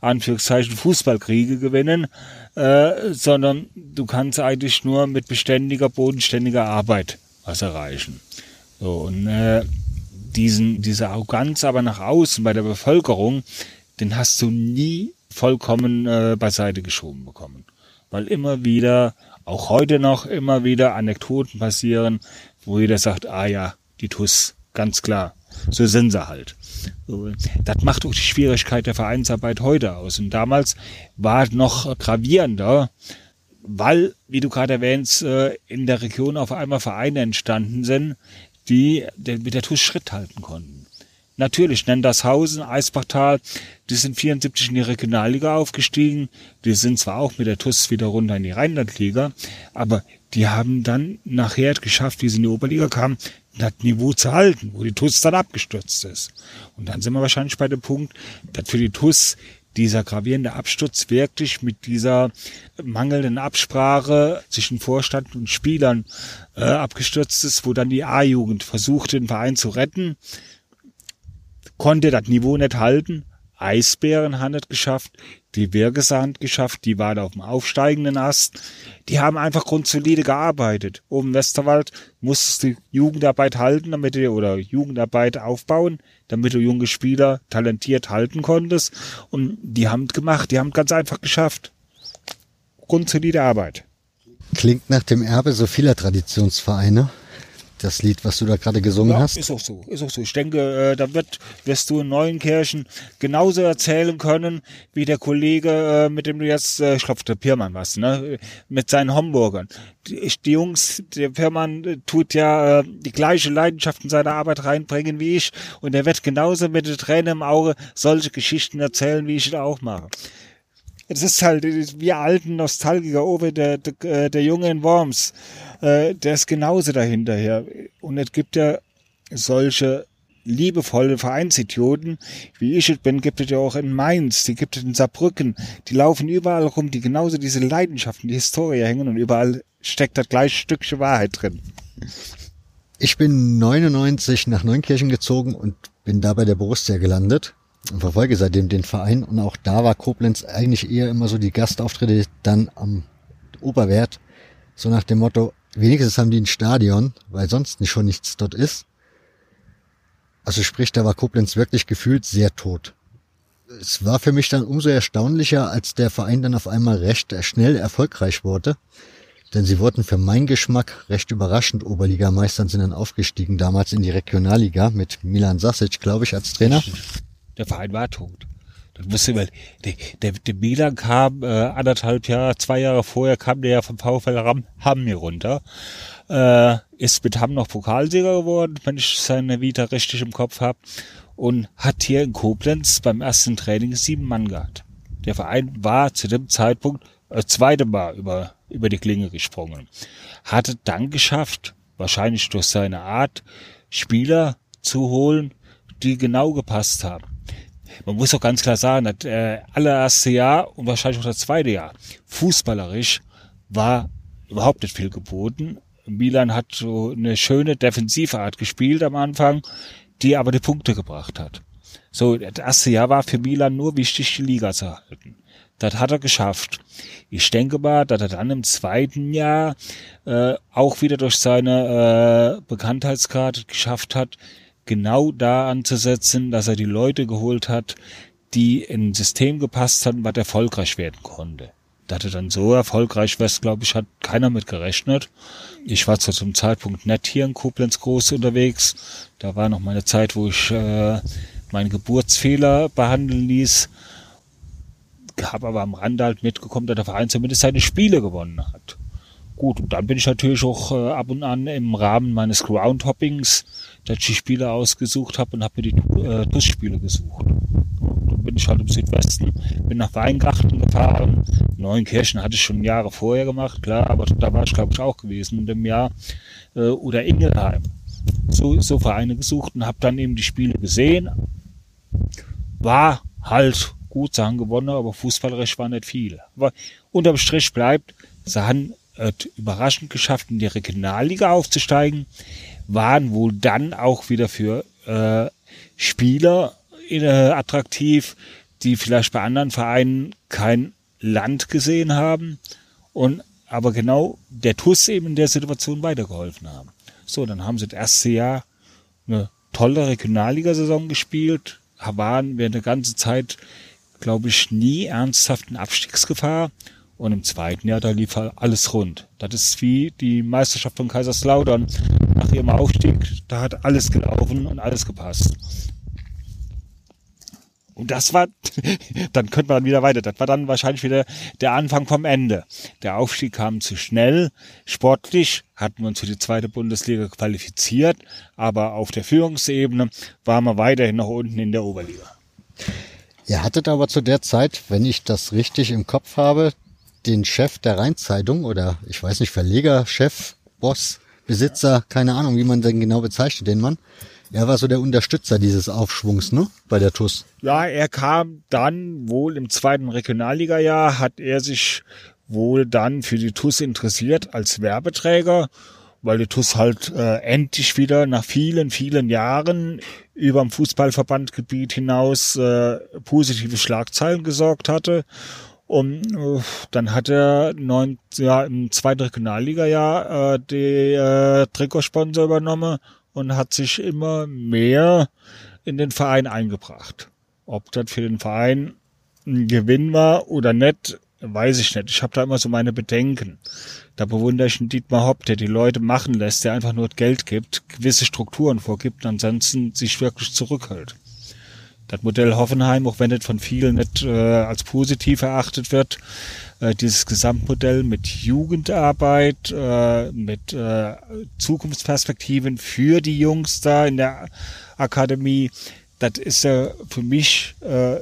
Anführungszeichen Fußballkriege gewinnen, äh, sondern du kannst eigentlich nur mit beständiger, bodenständiger Arbeit was erreichen. So, und äh, diesen, diese Arroganz aber nach außen bei der Bevölkerung, den hast du nie vollkommen äh, beiseite geschoben bekommen. Weil immer wieder, auch heute noch, immer wieder Anekdoten passieren, wo jeder sagt, ah ja, die TUS, ganz klar, so sind sie halt. Das macht auch die Schwierigkeit der Vereinsarbeit heute aus. Und damals war es noch gravierender, weil, wie du gerade erwähnst, äh, in der Region auf einmal Vereine entstanden sind, die mit der TUS Schritt halten konnten. Natürlich, Nendershausen, Eisbachtal, die sind 74 in die Regionalliga aufgestiegen. Die sind zwar auch mit der TUS wieder runter in die Rheinlandliga, aber die haben dann nachher geschafft, wie sie in die Oberliga kamen, das Niveau zu halten, wo die TUS dann abgestürzt ist. Und dann sind wir wahrscheinlich bei dem Punkt, dass für die TUS dieser gravierende Absturz wirklich mit dieser mangelnden Absprache zwischen Vorstand und Spielern äh, abgestürzt ist, wo dann die A-Jugend versuchte, den Verein zu retten, konnte das Niveau nicht halten. Eisbären haben es geschafft, die Wirgesand geschafft, die waren auf dem aufsteigenden Ast. Die haben einfach grundsolide gearbeitet. Oben Westerwald musstest du Jugendarbeit halten, damit du, oder Jugendarbeit aufbauen, damit du junge Spieler talentiert halten konntest. Und die haben gemacht, die haben ganz einfach geschafft. Grundsolide Arbeit. Klingt nach dem Erbe so vieler Traditionsvereine das Lied, was du da gerade gesungen ja, hast? Ist auch so, ist auch so. Ich denke, äh, da wird, wirst du in Neuenkirchen genauso erzählen können, wie der Kollege, äh, mit dem du jetzt, äh, ich glaube, der Pirmann was, ne, mit seinen Homburgern. Die, die Jungs, der Pirmann tut ja äh, die gleiche Leidenschaft in seine Arbeit reinbringen wie ich und er wird genauso mit der Träne im Auge solche Geschichten erzählen, wie ich es auch mache. Es ist halt, wir alten Nostalgiker, Owe, der, der, der Junge in Worms, äh, der ist genauso dahinterher. Und es gibt ja solche liebevolle Vereinsidioten, wie ich es bin, gibt es ja auch in Mainz, die gibt es in Saarbrücken, die laufen überall rum, die genauso diese Leidenschaften, die Historie hängen und überall steckt das gleiche Stückchen Wahrheit drin. Ich bin 99 nach Neunkirchen gezogen und bin da bei der Borussia gelandet verfolge seitdem den Verein. Und auch da war Koblenz eigentlich eher immer so die Gastauftritte dann am Oberwert. So nach dem Motto, wenigstens haben die ein Stadion, weil sonst nicht schon nichts dort ist. Also sprich, da war Koblenz wirklich gefühlt sehr tot. Es war für mich dann umso erstaunlicher, als der Verein dann auf einmal recht schnell erfolgreich wurde. Denn sie wurden für meinen Geschmack recht überraschend Oberligameister und sind dann aufgestiegen, damals in die Regionalliga mit Milan Sasic, glaube ich, als Trainer. Der Verein war tot. Das musst du mal, der, der, der Milan kam äh, anderthalb Jahre, zwei Jahre vorher kam der ja vom VfL Ram, Hamm hier runter. Äh, ist mit Hamm noch Pokalsieger geworden, wenn ich seine Vita richtig im Kopf habe. Und hat hier in Koblenz beim ersten Training sieben Mann gehabt. Der Verein war zu dem Zeitpunkt das zweite Mal über, über die Klinge gesprungen. Hatte dann geschafft, wahrscheinlich durch seine Art, Spieler zu holen, die genau gepasst haben. Man muss auch ganz klar sagen, das äh, allererste Jahr und wahrscheinlich auch das zweite Jahr, fußballerisch war überhaupt nicht viel geboten. Milan hat so eine schöne Defensivart gespielt am Anfang, die aber die Punkte gebracht hat. So, das erste Jahr war für Milan nur wichtig, die Liga zu halten. Das hat er geschafft. Ich denke mal, dass er dann im zweiten Jahr äh, auch wieder durch seine äh, Bekanntheitskarte geschafft hat, genau da anzusetzen, dass er die Leute geholt hat, die in ein System gepasst hatten, was erfolgreich werden konnte. Dass er dann so erfolgreich wäre, glaube ich, hat keiner mit gerechnet. Ich war zu zum Zeitpunkt nicht hier in Koblenz groß unterwegs. Da war noch meine Zeit, wo ich äh, meinen Geburtsfehler behandeln ließ. Habe aber am Rande halt mitgekommen, dass der Verein zumindest seine Spiele gewonnen hat. Gut, und dann bin ich natürlich auch äh, ab und an im Rahmen meines Groundhoppings, die Spiele ausgesucht habe und habe mir die äh, TUS-Spiele gesucht. Dann bin ich halt im Südwesten, bin nach Weingarten gefahren. Neuenkirchen hatte ich schon Jahre vorher gemacht, klar, aber da war ich glaube ich auch gewesen in dem Jahr. Äh, oder Ingelheim. So, so Vereine gesucht und habe dann eben die Spiele gesehen. War halt gut, Sachen gewonnen, aber fußballerisch war nicht viel. Aber unterm Strich bleibt, sie haben es überraschend geschafft, in die Regionalliga aufzusteigen, waren wohl dann auch wieder für äh, Spieler äh, attraktiv, die vielleicht bei anderen Vereinen kein Land gesehen haben und aber genau der TUS eben in der Situation weitergeholfen haben. So, dann haben sie das erste Jahr eine tolle Regionalligasaison gespielt, waren wir eine ganze Zeit, glaube ich, nie ernsthaft in Abstiegsgefahr und im zweiten Jahr, da lief halt alles rund. Das ist wie die Meisterschaft von Kaiserslautern nach ihrem Aufstieg. Da hat alles gelaufen und alles gepasst. Und das war, dann könnte man wieder weiter. Das war dann wahrscheinlich wieder der Anfang vom Ende. Der Aufstieg kam zu schnell. Sportlich hatten wir uns für die zweite Bundesliga qualifiziert, aber auf der Führungsebene waren wir weiterhin noch unten in der Oberliga. Ihr hattet aber zu der Zeit, wenn ich das richtig im Kopf habe, den Chef der Rheinzeitung oder ich weiß nicht, Verleger, Chef, Boss, Besitzer, keine Ahnung, wie man den genau bezeichnet, den Mann. Er war so der Unterstützer dieses Aufschwungs, ne, bei der TUS. Ja, er kam dann wohl im zweiten Regionalliga-Jahr, hat er sich wohl dann für die TUS interessiert als Werbeträger, weil die TUS halt äh, endlich wieder nach vielen, vielen Jahren über dem Fußballverbandgebiet hinaus äh, positive Schlagzeilen gesorgt hatte. Und dann hat er neun, ja, im zweiten Regionalliga-Jahr äh, die äh, Trikotsponsor übernommen und hat sich immer mehr in den Verein eingebracht. Ob das für den Verein ein Gewinn war oder nicht, weiß ich nicht. Ich habe da immer so meine Bedenken. Da bewundere ich einen Dietmar Hopp, der die Leute machen lässt, der einfach nur Geld gibt, gewisse Strukturen vorgibt und ansonsten sich wirklich zurückhält. Das Modell Hoffenheim, auch wenn es von vielen nicht äh, als positiv erachtet wird, äh, dieses Gesamtmodell mit Jugendarbeit, äh, mit äh, Zukunftsperspektiven für die Jungs da in der Akademie, das ist ja für mich äh,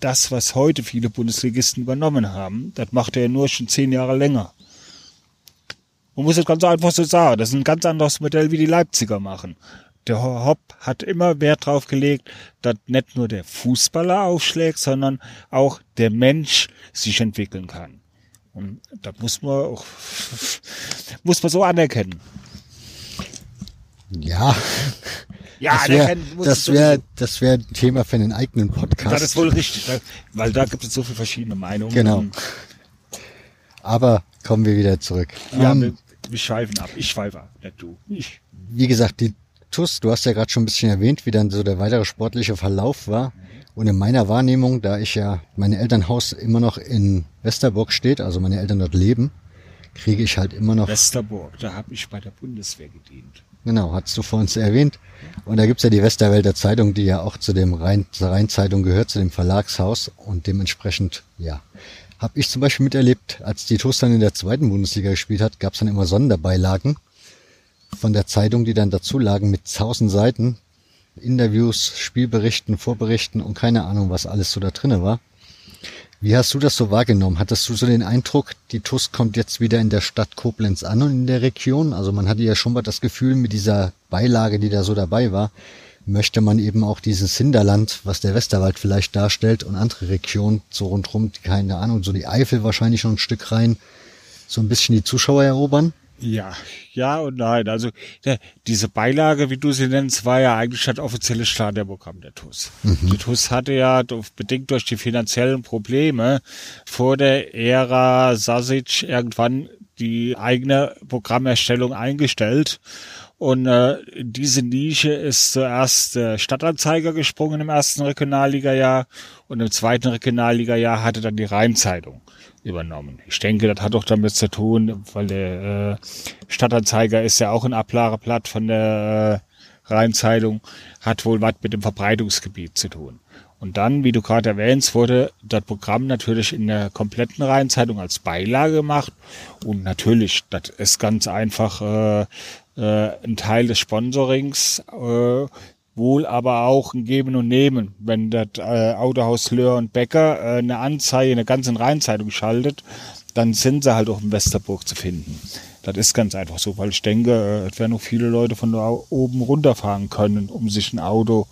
das, was heute viele Bundesligisten übernommen haben. Das macht er ja nur schon zehn Jahre länger. Man muss es ganz einfach so sagen. Das ist ein ganz anderes Modell, wie die Leipziger machen. Der Hopp hat immer Wert drauf gelegt, dass nicht nur der Fußballer aufschlägt, sondern auch der Mensch sich entwickeln kann. Und da muss man auch, muss man so anerkennen. Ja, Ja, das wäre das es wär, sowieso. das wär ein Thema für einen eigenen Podcast. Das ist wohl richtig, weil da gibt es so viele verschiedene Meinungen. Genau. Aber kommen wir wieder zurück. Ja, Ähm, wir, wir schweifen ab. Ich schweife ab, nicht du. Ich. wie gesagt, die TUS, du hast ja gerade schon ein bisschen erwähnt, wie dann so der weitere sportliche Verlauf war. Und in meiner Wahrnehmung, da ich ja mein Elternhaus immer noch in Westerburg steht, also meine Eltern dort leben, kriege ich halt immer noch, Westerburg, da habe ich bei der Bundeswehr gedient. genau, hast du vor uns erwähnt. Und da gibt's ja die Westerwälder Zeitung, die ja auch zu dem Rhein, zur Rheinzeitung gehört, zu dem Verlagshaus. Und dementsprechend, ja, habe ich zum Beispiel miterlebt, als die TUS dann in der zweiten Bundesliga gespielt hat, gab's dann immer Sonderbeilagen von der Zeitung, die dann dazu lagen mit tausend Seiten, Interviews, Spielberichten, Vorberichten und keine Ahnung, was alles so da drinne war. Wie hast du das so wahrgenommen? Hattest du so den Eindruck, die TUS kommt jetzt wieder in der Stadt Koblenz an und in der Region? Also man hatte ja schon mal das Gefühl, mit dieser Beilage, die da so dabei war, möchte man eben auch dieses Hinterland, was der Westerwald vielleicht darstellt und andere Regionen so rundherum, keine Ahnung, so die Eifel wahrscheinlich schon ein Stück rein, so ein bisschen die Zuschauer erobern? Ja, ja und nein. Also der, diese Beilage, wie du sie nennst, war ja eigentlich das offizielle Starterprogramm der TUS. Die TUS hatte ja bedingt durch die finanziellen Probleme vor der Ära Sasic irgendwann die eigene Programmerstellung eingestellt. Und äh, diese Nische ist zuerst der Stadtanzeiger gesprungen im ersten Regionalliga-Jahr und im zweiten Regionalliga-Jahr hatte dann die Rheinzeitung übernommen. Ich denke, das hat auch damit zu tun, weil der äh, Stadtanzeiger ist ja auch ein Ablageblatt von der äh, Rheinzeitung, hat wohl was mit dem Verbreitungsgebiet zu tun. Und dann, wie du gerade erwähnst, wurde das Programm natürlich in der kompletten Rheinzeitung als Beilage gemacht. Und natürlich, das ist ganz einfach äh, äh, ein Teil des Sponsorings, äh, wohl aber auch ein Geben und Nehmen. Wenn das äh, Autohaus Löhr und Becker äh, eine Anzeige in der ganzen Rheinzeitung schaltet, dann sind sie halt auch in Westerburg zu finden. Das ist ganz einfach so, weil ich denke, äh, es werden noch viele Leute von oben runterfahren können, um sich ein Auto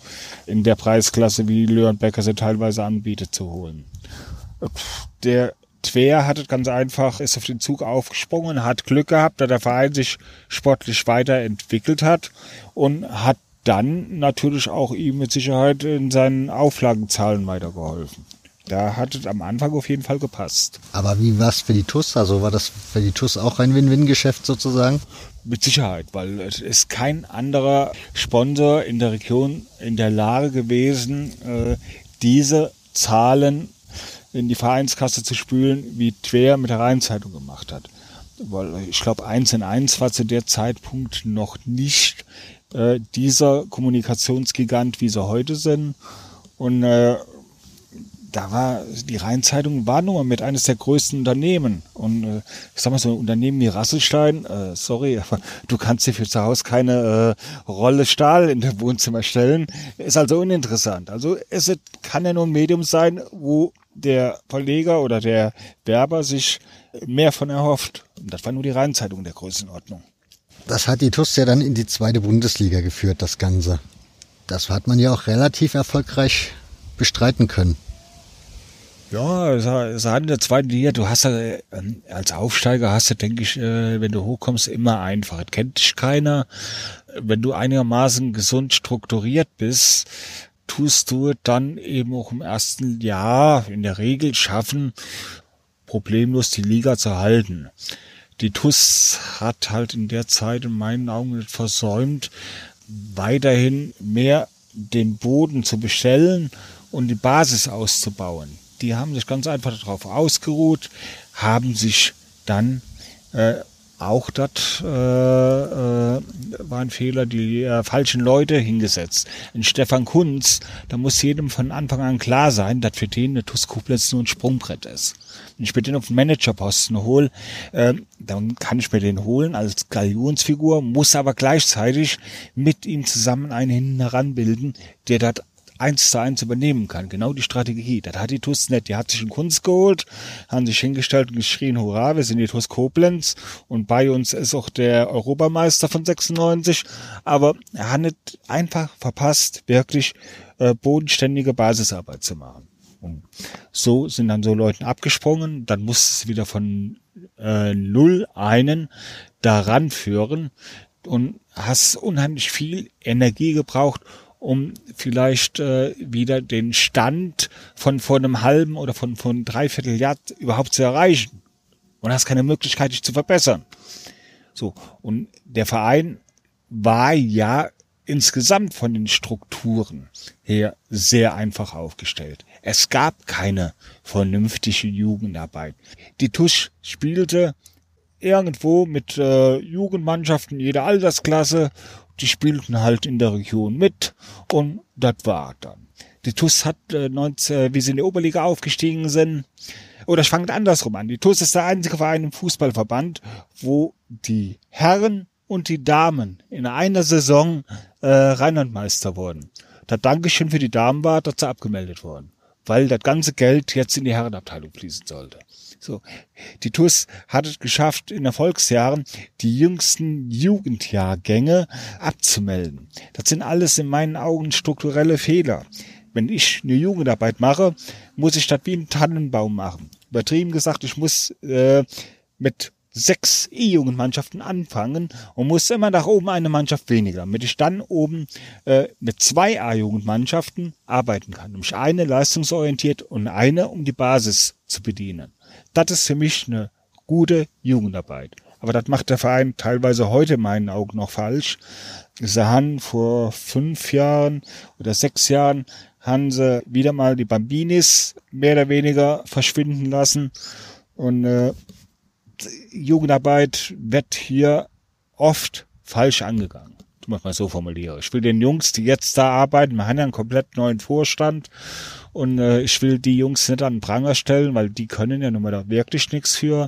in der Preisklasse, wie Löhr und Becker sie teilweise anbietet, zu holen. Der Twer hat es ganz einfach, ist auf den Zug aufgesprungen, hat Glück gehabt, da der Verein sich sportlich weiterentwickelt hat und hat dann natürlich auch ihm mit Sicherheit in seinen Auflagenzahlen weitergeholfen. Da hat es am Anfang auf jeden Fall gepasst. Aber wie war's für die TUS? Also war das für die TUS auch ein Win-Win-Geschäft sozusagen? Mit Sicherheit, weil es ist kein anderer Sponsor in der Region in der Lage gewesen, äh, diese Zahlen in die Vereinskasse zu spülen, wie Twer mit der Rheinzeitung gemacht hat. Weil ich glaube, eins in eins war zu der Zeitpunkt noch nicht äh, dieser Kommunikationsgigant, wie sie heute sind. Und äh, da war die Rheinzeitung war nun mal mit eines der größten Unternehmen. Und äh, ich sag mal so, ein Unternehmen wie Rasselstein, äh, sorry, aber du kannst dir für zu Hause keine äh, Rolle Stahl in dem Wohnzimmer stellen. Ist also uninteressant. Also es kann ja nur ein Medium sein, wo der Verleger oder der Werber sich mehr von erhofft. Und das war nur die Rheinzeitung in der Größenordnung. Das hat die TUS ja dann in die zweite Bundesliga geführt, das Ganze. Das hat man ja auch relativ erfolgreich bestreiten können. Ja, es hat in der zweiten Liga, du hast ja, ähm, als Aufsteiger hast du, denke ich, äh, wenn du hochkommst, immer einfach. Es kennt dich keiner. Wenn du einigermaßen gesund strukturiert bist, tust du dann eben auch im ersten Jahr in der Regel schaffen, problemlos die Liga zu halten. Die TUS hat halt in der Zeit in meinen Augen nicht versäumt, weiterhin mehr den Boden zu bestellen und die Basis auszubauen. Die haben sich ganz einfach darauf ausgeruht, haben sich dann äh, auch das äh, äh, war ein Fehler, die äh, falschen Leute hingesetzt. Ein Stefan Kunz, da muss jedem von Anfang an klar sein, dass für den eine TuS nur ein Sprungbrett ist. Wenn ich mir den auf den Managerposten hole, äh, dann kann ich mir den holen als Galionsfigur, muss aber gleichzeitig mit ihm zusammen einen hinten heranbilden, der das eins zu eins übernehmen kann. Genau die Strategie. Das hat die TUS nicht. Die hat sich in Kunst geholt, haben sich hingestellt und geschrien, hurra, wir sind die TUS Koblenz und bei uns ist auch der Europameister von 96. Aber er hat nicht einfach verpasst, wirklich äh, bodenständige Basisarbeit zu machen. Und so sind dann so Leuten abgesprungen, dann musste es wieder von äh, null einen daran führen und hast unheimlich viel Energie gebraucht, um vielleicht äh, wieder den Stand von vor einem halben oder von von dreiviertel Jahr überhaupt zu erreichen. Und hast keine Möglichkeit, dich zu verbessern. So und der Verein war ja insgesamt von den Strukturen her sehr einfach aufgestellt. Es gab keine vernünftige Jugendarbeit. Die Tusch spielte irgendwo mit äh, Jugendmannschaften jeder Altersklasse. Die spielten halt in der Region mit und das war dann. Die TUS hat, äh, 19, wie sie in die Oberliga aufgestiegen sind, oder ich fange andersrum an. Die TUS ist der einzige Verein im Fußballverband, wo die Herren und die Damen in einer Saison äh, Rheinlandmeister wurden. Das Dankeschön für die Damen war, sie abgemeldet wurden, weil das ganze Geld jetzt in die Herrenabteilung fließen sollte. So. Die TUS hat es geschafft, in Erfolgsjahren die jüngsten Jugendjahrgänge abzumelden. Das sind alles in meinen Augen strukturelle Fehler. Wenn ich eine Jugendarbeit mache, muss ich das wie ein Tannenbaum machen. Übertrieben gesagt, ich muss äh, mit sechs E-Jugendmannschaften anfangen und muss immer nach oben eine Mannschaft weniger, damit ich dann oben äh, mit zwei A-Jugendmannschaften arbeiten kann. Nämlich eine leistungsorientiert und eine, um die Basis zu bedienen. Das ist für mich eine gute Jugendarbeit. Aber das macht der Verein teilweise heute in meinen Augen noch falsch. Sie haben vor fünf Jahren oder sechs Jahren haben sie wieder mal die Bambinis mehr oder weniger verschwinden lassen. Und äh, Jugendarbeit wird hier oft falsch angegangen. Du machst mal so formuliere. Ich will den Jungs, die jetzt da arbeiten, wir haben ja einen komplett neuen Vorstand und äh, ich will die Jungs nicht an den Pranger stellen, weil die können ja nun mal da wirklich nichts für.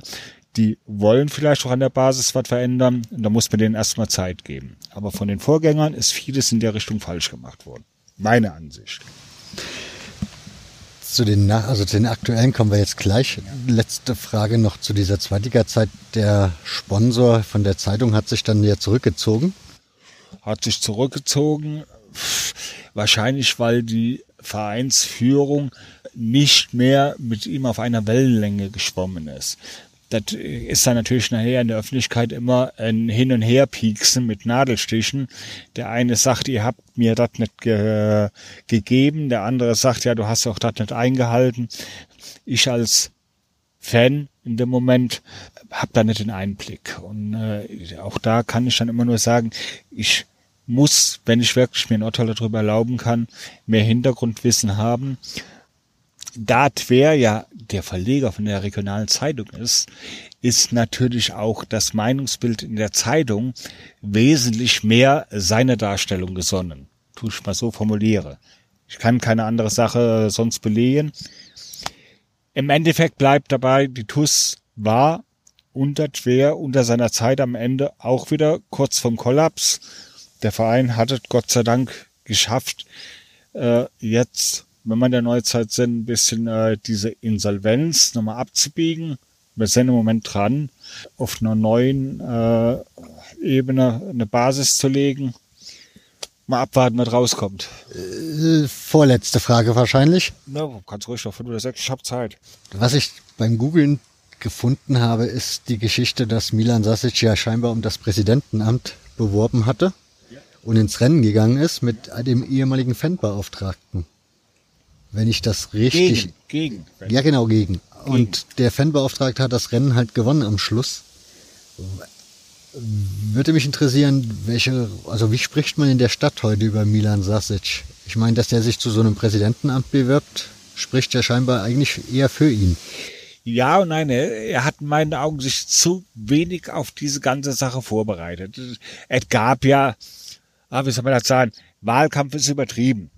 Die wollen vielleicht auch an der Basis was verändern und da muss man denen erstmal Zeit geben. Aber von den Vorgängern ist vieles in der Richtung falsch gemacht worden. Meine Ansicht. Zu den, also zu den aktuellen kommen wir jetzt gleich. Letzte Frage noch zu dieser Zweitliga-Zeit. Der Sponsor von der Zeitung hat sich dann ja zurückgezogen. hat sich zurückgezogen. Wahrscheinlich, weil die Vereinsführung nicht mehr mit ihm auf einer Wellenlänge geschwommen ist. Das ist dann natürlich nachher in der Öffentlichkeit immer ein Hin- und Herpieksen mit Nadelstichen. Der eine sagt, ihr habt mir das nicht ge gegeben. Der andere sagt, ja, du hast auch das nicht eingehalten. Ich als Fan in dem Moment habe da nicht den Einblick. Und äh, auch da kann ich dann immer nur sagen, ich muss, wenn ich wirklich mir ein Urteil darüber erlauben kann, mehr Hintergrundwissen haben. Da Twer ja der Verleger von der regionalen Zeitung ist, ist natürlich auch das Meinungsbild in der Zeitung wesentlich mehr seine Darstellung gesonnen. Tu ich mal so formuliere. Ich kann keine andere Sache sonst belegen. Im Endeffekt bleibt dabei, die TUS war unter Twer, unter seiner Zeit am Ende auch wieder kurz vom Kollaps. Der Verein hat es Gott sei Dank geschafft, äh, jetzt, wenn man der Neuzeit sind, ein bisschen äh, diese Insolvenz nochmal abzubiegen. Wir sind im Moment dran, auf einer neuen äh, Ebene eine Basis zu legen. Mal abwarten, was rauskommt. Äh, Vorletzte Frage wahrscheinlich. Na, kannst ruhig noch fünf oder sechs, ich hab Zeit. Was ich beim Googlen gefunden habe, ist die Geschichte, dass Milan Sasic ja scheinbar um das Präsidentenamt beworben hatte und ins Rennen gegangen ist mit dem ehemaligen Fanbeauftragten. Wenn ich das richtig... Gegen, gegen. Ja, genau, gegen. Und der Fanbeauftragte hat das Rennen halt gewonnen am Schluss. Würde mich interessieren, welche, also wie spricht man in der Stadt heute über Milan Sasic? Ich meine, dass der sich zu so einem Präsidentenamt bewirbt, spricht ja scheinbar eigentlich eher für ihn. Ja und nein, er er hat in meinen Augen sich zu wenig auf diese ganze Sache vorbereitet. Es gab ja, ah, wie soll man das sagen, Wahlkampf ist übertrieben.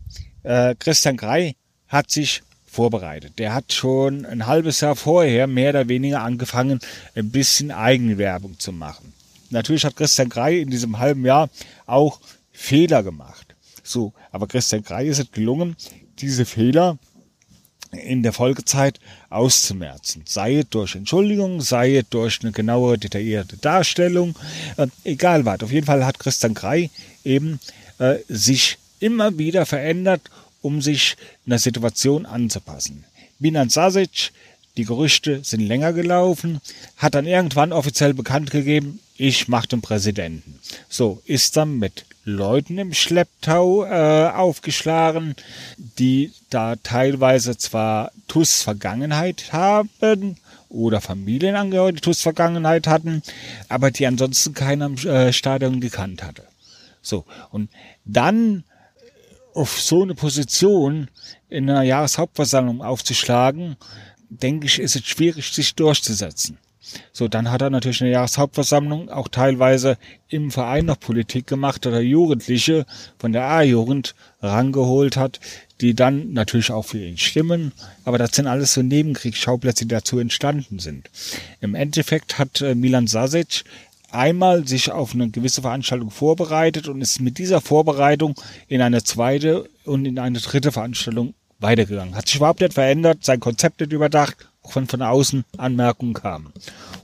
Äh, Christian Grey hat sich vorbereitet. Der hat schon ein halbes Jahr vorher mehr oder weniger angefangen, ein bisschen Eigenwerbung zu machen. Natürlich hat Christian Grey in diesem halben Jahr auch Fehler gemacht. So, aber Christian Grey ist es gelungen, diese Fehler in der Folgezeit auszumerzen. Sei es durch Entschuldigung, sei es durch eine genaue, detaillierte Darstellung, äh, egal was. Auf jeden Fall hat Christian Grey eben äh, sich immer wieder verändert, um sich einer Situation anzupassen. Binan Sasic, die Gerüchte sind länger gelaufen, hat dann irgendwann offiziell bekannt gegeben, ich mache den Präsidenten. So, ist dann mit Leuten im Schlepptau äh, aufgeschlagen, die da teilweise zwar TUS Vergangenheit haben oder Familienangehörige, TUS Vergangenheit hatten, aber die ansonsten keiner im äh, Stadion gekannt hatte. So, und dann auf so eine Position in einer Jahreshauptversammlung aufzuschlagen, denke ich, ist es schwierig, sich durchzusetzen. So, dann hat er natürlich eine Jahreshauptversammlung auch teilweise im Verein noch Politik gemacht oder Jugendliche von der A-Jugend rangeholt hat, die dann natürlich auch für ihn stimmen. Aber das sind alles so Nebenkriegsschauplätze, die dazu entstanden sind. Im Endeffekt hat äh, Milan Sasic einmal sich auf eine gewisse Veranstaltung vorbereitet und ist mit dieser Vorbereitung in eine zweite und in eine dritte Veranstaltung weitergegangen. Hat sich überhaupt nicht verändert, sein Konzept nicht überdacht, auch wenn von außen Anmerkungen kamen.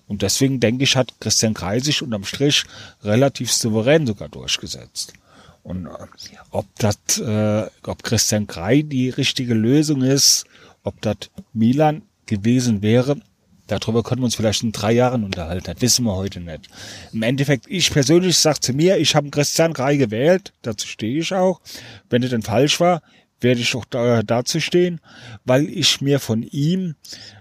Und deswegen denke ich, hat Christian Kreisig unterm Strich relativ souverän sogar durchgesetzt. Und äh, ob das, äh, ob Christian Krei die richtige Lösung ist, ob das Milan gewesen wäre, darüber können wir uns vielleicht in drei Jahren unterhalten. Das wissen wir heute nicht. Im Endeffekt, ich persönlich sage zu mir, ich habe Christian Krei gewählt, dazu stehe ich auch. Wenn es denn falsch war, werde ich auch da, dazu stehen, weil ich mir von ihm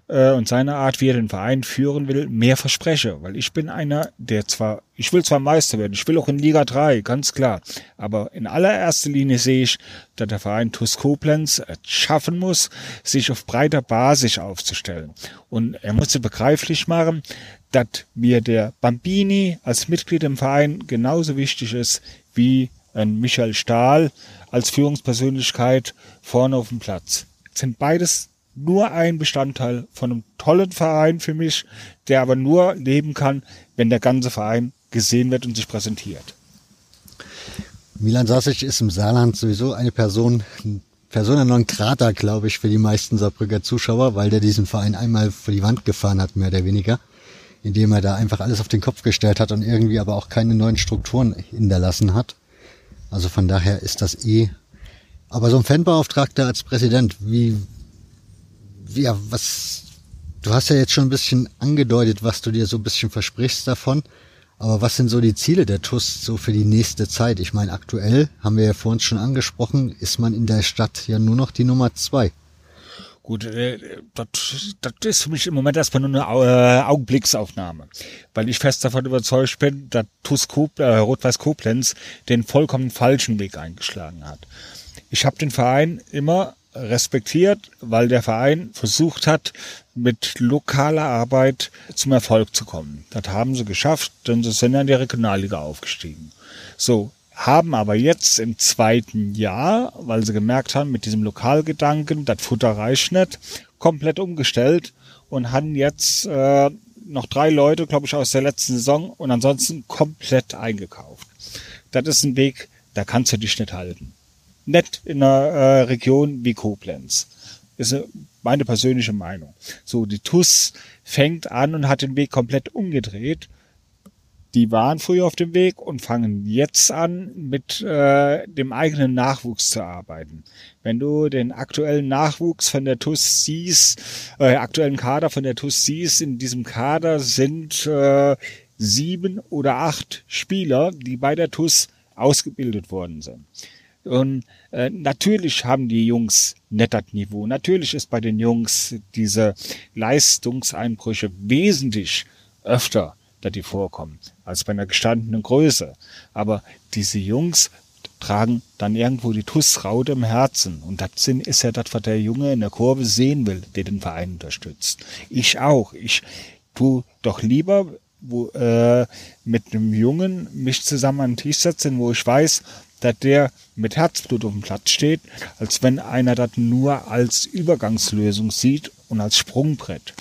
äh, und seiner Art, wie er den Verein führen will, mehr verspreche. Weil ich bin einer, der zwar, ich will zwar Meister werden, ich will auch in Liga 3, ganz klar. Aber in allererster Linie sehe ich, dass der Verein TuS Koblenz schaffen muss, sich auf breiter Basis aufzustellen. Und er muss es begreiflich machen, dass mir der Bambini als Mitglied im Verein genauso wichtig ist wie ein Michael Stahl als Führungspersönlichkeit vorne auf dem Platz. sind beides nur ein Bestandteil von einem tollen Verein für mich, der aber nur leben kann, wenn der ganze Verein gesehen wird und sich präsentiert. Milan Sasic ist im Saarland sowieso eine Person, Persona non grata, glaube ich, für die meisten Saarbrücker Zuschauer, weil der diesen Verein einmal vor die Wand gefahren hat, mehr oder weniger, indem er da einfach alles auf den Kopf gestellt hat und irgendwie aber auch keine neuen Strukturen hinterlassen hat. Also von daher ist das eh. Aber so ein Fanbeauftragter als Präsident, wie, ja, was, du hast ja jetzt schon ein bisschen angedeutet, was du dir so ein bisschen versprichst davon. Aber was sind so die Ziele der TUS so für die nächste Zeit? Ich meine, aktuell, haben wir ja vorhin schon angesprochen, ist man in der Stadt ja nur noch die Nummer zwei. Gut, äh, das, das ist für mich im Moment erstmal nur eine äh, Augenblicksaufnahme, weil ich fest davon überzeugt bin, dass TuS Kop, äh, Rot-Weiß Koblenz den vollkommen falschen Weg eingeschlagen hat. Ich habe den Verein immer respektiert, weil der Verein versucht hat, mit lokaler Arbeit zum Erfolg zu kommen. Das haben sie geschafft, denn sie sind ja in die Regionalliga aufgestiegen. So, haben aber jetzt im zweiten Jahr, weil sie gemerkt haben, mit diesem Lokalgedanken, das Futter reicht nicht, komplett umgestellt und haben jetzt äh, noch drei Leute, glaube ich, aus der letzten Saison und ansonsten komplett eingekauft. Das ist ein Weg, da kannst du dich nicht halten. Nicht in einer äh, Region wie Koblenz. Ist meine persönliche Meinung. So, die TUS fängt an und hat den Weg komplett umgedreht die waren früher auf dem Weg und fangen jetzt an, mit äh, dem eigenen Nachwuchs zu arbeiten. Wenn du den aktuellen Nachwuchs von der TUS siehst, äh, aktuellen Kader von der TUS siehst, in diesem Kader sind äh, sieben oder acht Spieler, die bei der TUS ausgebildet worden sind. Und äh, natürlich haben die Jungs nettert Niveau. Natürlich ist bei den Jungs diese Leistungseinbrüche wesentlich öfter dass die vorkommen, als bei einer gestandenen Größe. Aber diese Jungs tragen dann irgendwo die Tussraute im Herzen. Und das ist ja das, was der Junge in der Kurve sehen will, der den Verein unterstützt. Ich auch. Ich tu doch lieber wo, äh, mit einem Jungen mich zusammen an den Tisch setzen, wo ich weiß, dass der mit Herzblut auf dem Platz steht, als wenn einer das nur als Übergangslösung sieht und als Sprungbrett.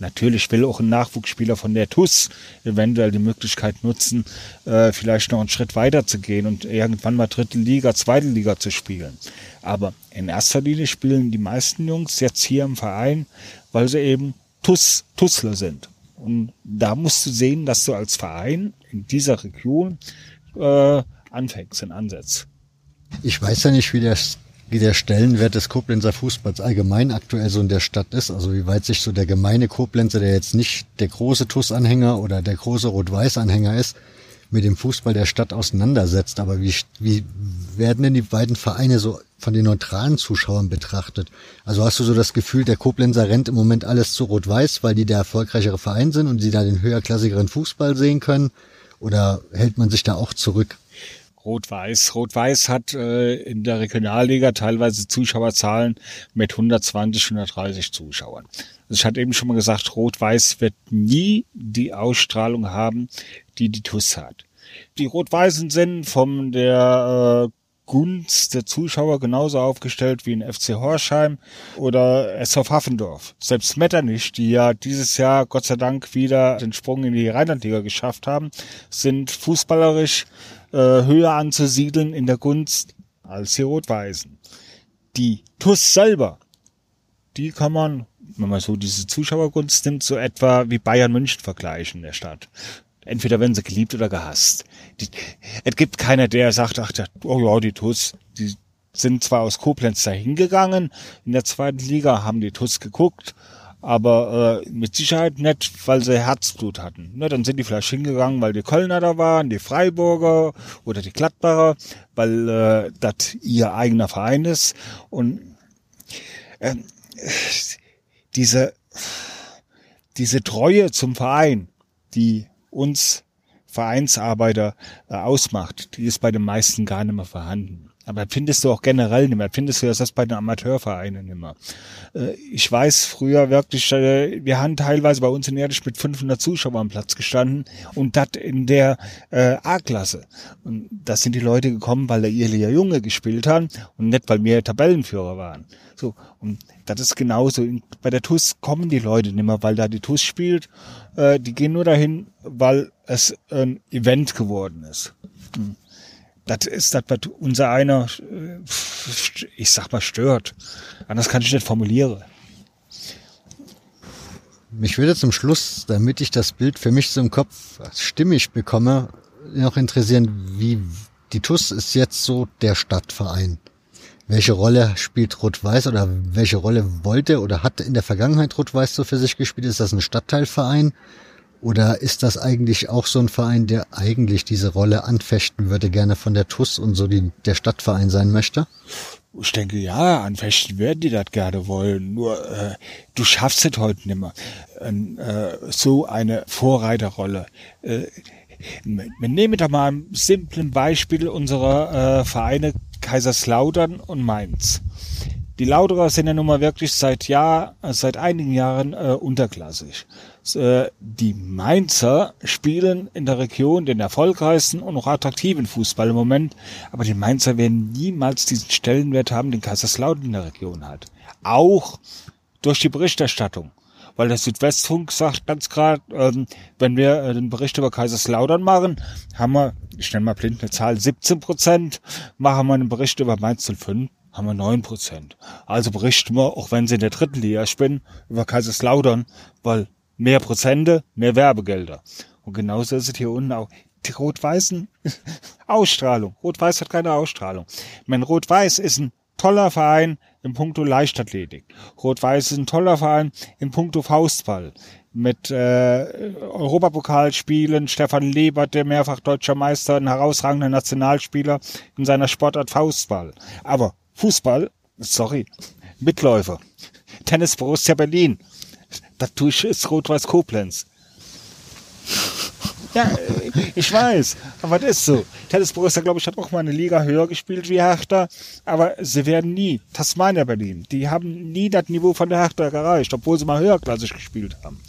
Natürlich will auch ein Nachwuchsspieler von der TUS eventuell die Möglichkeit nutzen, äh, vielleicht noch einen Schritt weiter zu gehen und irgendwann mal dritte Liga, zweite Liga zu spielen. Aber in erster Linie spielen die meisten Jungs jetzt hier im Verein, weil sie eben TUS, TUSler sind. Und da musst du sehen, dass du als Verein in dieser Region äh, anfängst und ansetzt. Ich weiß ja nicht, wie der, wie der Stellenwert des Koblenzer Fußballs allgemein aktuell so in der Stadt ist. Also wie weit sich so der gemeine Koblenzer, der jetzt nicht der große TUS-Anhänger oder der große Rot-Weiß-Anhänger ist, mit dem Fußball der Stadt auseinandersetzt. Aber wie, wie werden denn die beiden Vereine so von den neutralen Zuschauern betrachtet? Also hast du so das Gefühl, der Koblenzer rennt im Moment alles zu Rot-Weiß, weil die der erfolgreichere Verein sind und sie da den höherklassigeren Fußball sehen können? Oder hält man sich da auch zurück? Rot-Weiß. Rot-Weiß hat äh, in der Regionalliga teilweise Zuschauerzahlen mit 120, 130 Zuschauern. Also ich hatte eben schon mal gesagt, Rot-Weiß wird nie die Ausstrahlung haben, die die TUS hat. Die Rot-Weißen sind von der äh, Gunst der Zuschauer genauso aufgestellt wie in FC Horsheim oder SV Haffendorf. Selbst Metternich, die ja dieses Jahr Gott sei Dank wieder den Sprung in die Rheinlandliga geschafft haben, sind fußballerisch äh, höher anzusiedeln in der Gunst als die Rot-Weißen. Die TUS selber, die kann man, wenn man so diese Zuschauergunst nimmt, so etwa wie Bayern München vergleichen in der Stadt. Entweder werden sie geliebt oder gehasst. Die, es gibt keiner, der sagt, ach, oh ja, die TUS, die sind zwar aus Koblenz da hingegangen, in der zweiten Liga haben die TUS geguckt, aber äh, mit Sicherheit nicht, weil sie Herzblut hatten. Ne, dann sind die vielleicht hingegangen, weil die Kölner da waren, die Freiburger oder die Gladbacher, weil äh, das ihr eigener Verein ist. Und äh, diese, diese Treue zum Verein, die uns Vereinsarbeiter äh, ausmacht, die ist bei den meisten gar nicht mehr vorhanden. Aber findest du auch generell nicht mehr. Findest du das bei den Amateurvereinen mehr. Äh, ich weiß früher wirklich, äh, wir haben teilweise bei uns in Erdisch mit 500 Zuschauern am Platz gestanden und das in der äh, A-Klasse. Und da sind die Leute gekommen, weil der Irlia Junge gespielt hat und nicht, weil wir Tabellenführer waren. So, und das ist genauso. Bei der TUS kommen die Leute nicht mehr, weil da die TUS spielt. Die gehen nur dahin, weil es ein Event geworden ist. Hm das ist das, was unser einer, äh, ich sag mal, stört. Anders kann ich nicht formulieren. Mich würde zum Schluss, damit ich das Bild für mich im Kopf stimmig bekomme, noch interessieren, wie die TUS ist jetzt so der Stadtverein. Welche Rolle spielt Rot-Weiß oder welche Rolle wollte oder hat in der Vergangenheit Rot-Weiß so für sich gespielt? Ist das ein Stadtteilverein? Oder ist das eigentlich auch so ein Verein, der eigentlich diese Rolle anfechten würde, gerne von der TUS und so die, der Stadtverein sein möchte? Ich denke, ja, anfechten werden die das gerne wollen. Nur äh, du schaffst es heute nicht mehr. Äh, so eine Vorreiterrolle. Äh, wir nehmen da mal ein simples Beispiel unserer äh, Vereine Kaiserslautern und Mainz. Die Lauterer sind ja nun mal wirklich seit Jahr, seit einigen Jahren äh, unterklassig. Äh, die Mainzer spielen in der Region den erfolgreichsten und auch attraktiven Fußball im Moment, aber die Mainzer werden niemals diesen Stellenwert haben, den Kaiserslautern in der Region hat. Auch durch die Berichterstattung. Weil der Südwestfunk sagt ganz gerade, ähm, wenn wir äh, den Bericht über Kaiserslautern machen, haben wir, ich nenne mal blind eine Zahl, 17 Prozent, machen wir einen Bericht über Mainz 05, haben wir neun Prozent. Also berichten wir, auch wenn sie in der dritten Liga spielen, über Kaiserslautern, weil mehr Prozente, mehr Werbegelder. Und genauso ist es hier unten auch. Die Rot-Weißen, Ausstrahlung. Rot-Weiß hat keine Ausstrahlung. Mein Rot-Weiß ist ein toller Verein im Punkto Leichtathletik. Rot-Weiß ist ein toller Verein im Punkto Faustball. Mit äh, Europapokalspielen, Stefan Lebert, der mehrfach deutscher Meister, ein herausragender Nationalspieler in seiner Sportart Faustball. Aber Fußball, sorry, Mitläufer. Tennis Borussia Berlin. Ich ist Rot-Weiß Koblenz. Ja, ich weiß, aber das ist so. Tennis Borussia, glaube ich, hat auch mal eine Liga höher gespielt wie Hertha, aber sie werden nie, Tasmania Berlin, die haben nie das Niveau von der Hertha erreicht, obwohl sie mal höherklassig gespielt haben.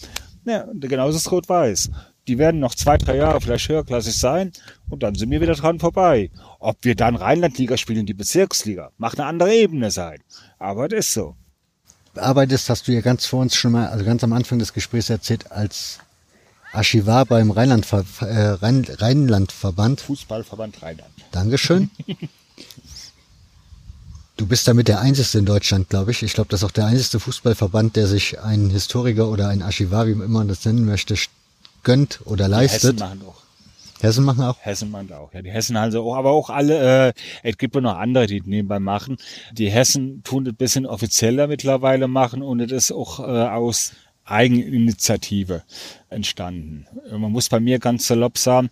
Ja, genauso ist Rot-Weiß. Die werden noch zwei, drei Jahre vielleicht höherklassig sein und dann sind wir wieder dran vorbei. Ob wir dann Rheinlandliga spielen, die Bezirksliga, macht eine andere Ebene sein. Aber das ist so. Arbeitest, hast du ja ganz vor uns schon mal, also ganz am Anfang des Gesprächs erzählt, als Archivar beim Rheinlandver äh, Rhein Rheinlandverband. Fußballverband Rheinland. Dankeschön. Du bist damit der Einzige in Deutschland, glaube ich. Ich glaube, das ist auch der einzige Fußballverband, der sich einen Historiker oder ein Archivar, wie man das nennen möchte, gönnt oder Hessen leistet. machen auch. Hessen machen auch. Hessen meint auch. Ja, die Hessen haben auch, aber auch alle, äh, es gibt ja noch andere, die nebenbei machen. Die Hessen tun das bisschen offizieller mittlerweile machen und es ist auch äh, aus Eigeninitiative entstanden. Man muss bei mir ganz salopp sagen,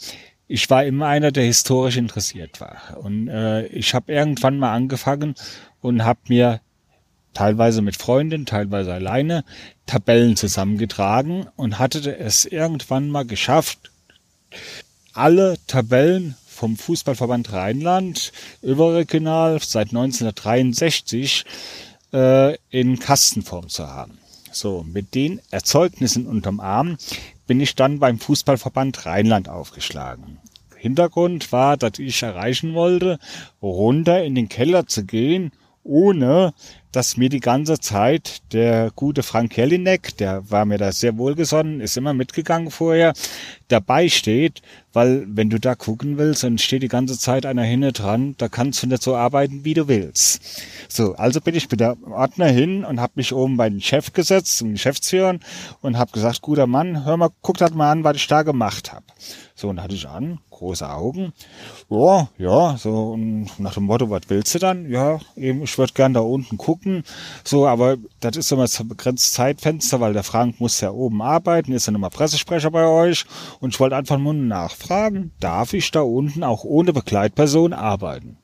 ich war immer einer, der historisch interessiert war. Und äh, ich habe irgendwann mal angefangen und habe mir teilweise mit Freundin, teilweise alleine Tabellen zusammengetragen und hatte es irgendwann mal geschafft, alle Tabellen vom Fußballverband Rheinland überregional seit 1963 äh, in Kastenform zu haben. So, mit den Erzeugnissen unterm Arm bin ich dann beim Fußballverband Rheinland aufgeschlagen. Hintergrund war, dass ich erreichen wollte, runter in den Keller zu gehen, ohne dass mir die ganze Zeit der gute Frank Jelinek, der war mir da sehr wohlgesonnen, ist immer mitgegangen vorher, dabei steht, weil wenn du da gucken willst und steht die ganze Zeit einer hinne dran, da kannst du nicht so arbeiten, wie du willst. So, also bin ich mit der Ordner hin und habe mich oben bei den Chef gesetzt, zum Geschäftsführer und habe gesagt, guter Mann, hör mal, guck das mal an, was ich da gemacht habe. So, und da hatte ich an, große Augen. Ja, ja, so und nach dem Motto, was willst du dann? Ja, eben, ich würde gern da unten gucken. So, aber das ist immer so ein begrenztes Zeitfenster, weil der Frank muss ja oben arbeiten, ist ja nochmal Pressesprecher bei euch. Und ich wollte einfach nur nachfragen, darf ich da unten auch ohne Begleitperson arbeiten?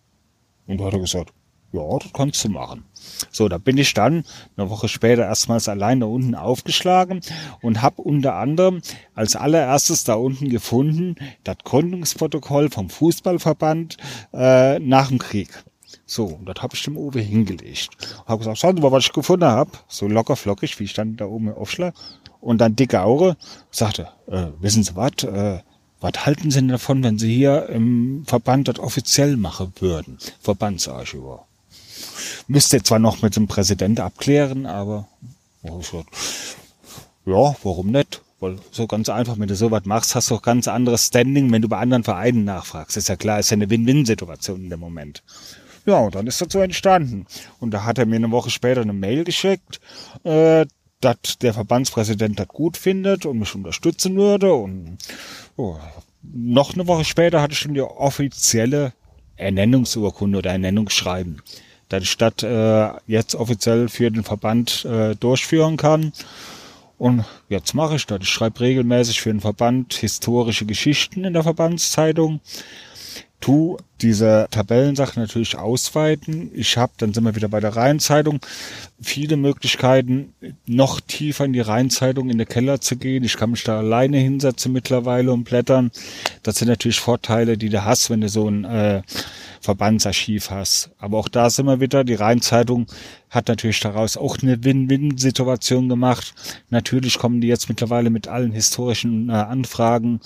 Und da hat er gesagt, ja, das kannst du machen. So, da bin ich dann eine Woche später erstmals allein da unten aufgeschlagen und habe unter anderem als allererstes da unten gefunden das Gründungsprotokoll vom Fußballverband äh, nach dem Krieg. So, und das habe ich dem Uwe hingelegt. Habe gesagt, schauen Sie mal, was ich gefunden habe. So locker flockig, wie ich dann da oben aufschlag. Und dann dicke Aure sagte, äh, wissen Sie was, äh, was halten Sie denn davon, wenn Sie hier im Verband das offiziell machen würden? Verbandsarchivar. Müsste zwar noch mit dem Präsident abklären, aber ja, warum nicht? Weil so ganz einfach, wenn du sowas machst, hast du auch ganz anderes Standing, wenn du bei anderen Vereinen nachfragst. Ist ja klar, ist ja eine Win-Win-Situation in dem Moment. Ja, und dann ist das so entstanden. Und da hat er mir eine Woche später eine Mail geschickt, äh, dass der Verbandspräsident das gut findet und mich unterstützen würde. Und oh, noch eine Woche später hatte ich schon die offizielle Ernennungsurkunde oder Ernennungsschreiben, dass ich das äh, jetzt offiziell für den Verband äh, durchführen kann. Und jetzt mache ich das. Ich schreibe regelmäßig für den Verband historische Geschichten in der Verbandszeitung. Tu diese Tabellensache natürlich ausweiten. Ich habe, dann sind wir wieder bei der Rheinzeitung, viele Möglichkeiten, noch tiefer in die Rheinzeitung in den Keller zu gehen. Ich kann mich da alleine hinsetzen mittlerweile und blättern. Das sind natürlich Vorteile, die du hast, wenn du so ein äh, Verbandsarchiv hast. Aber auch da sind wir wieder, die Rheinzeitung hat natürlich daraus auch eine Win-Win-Situation gemacht. Natürlich kommen die jetzt mittlerweile mit allen historischen äh, Anfragen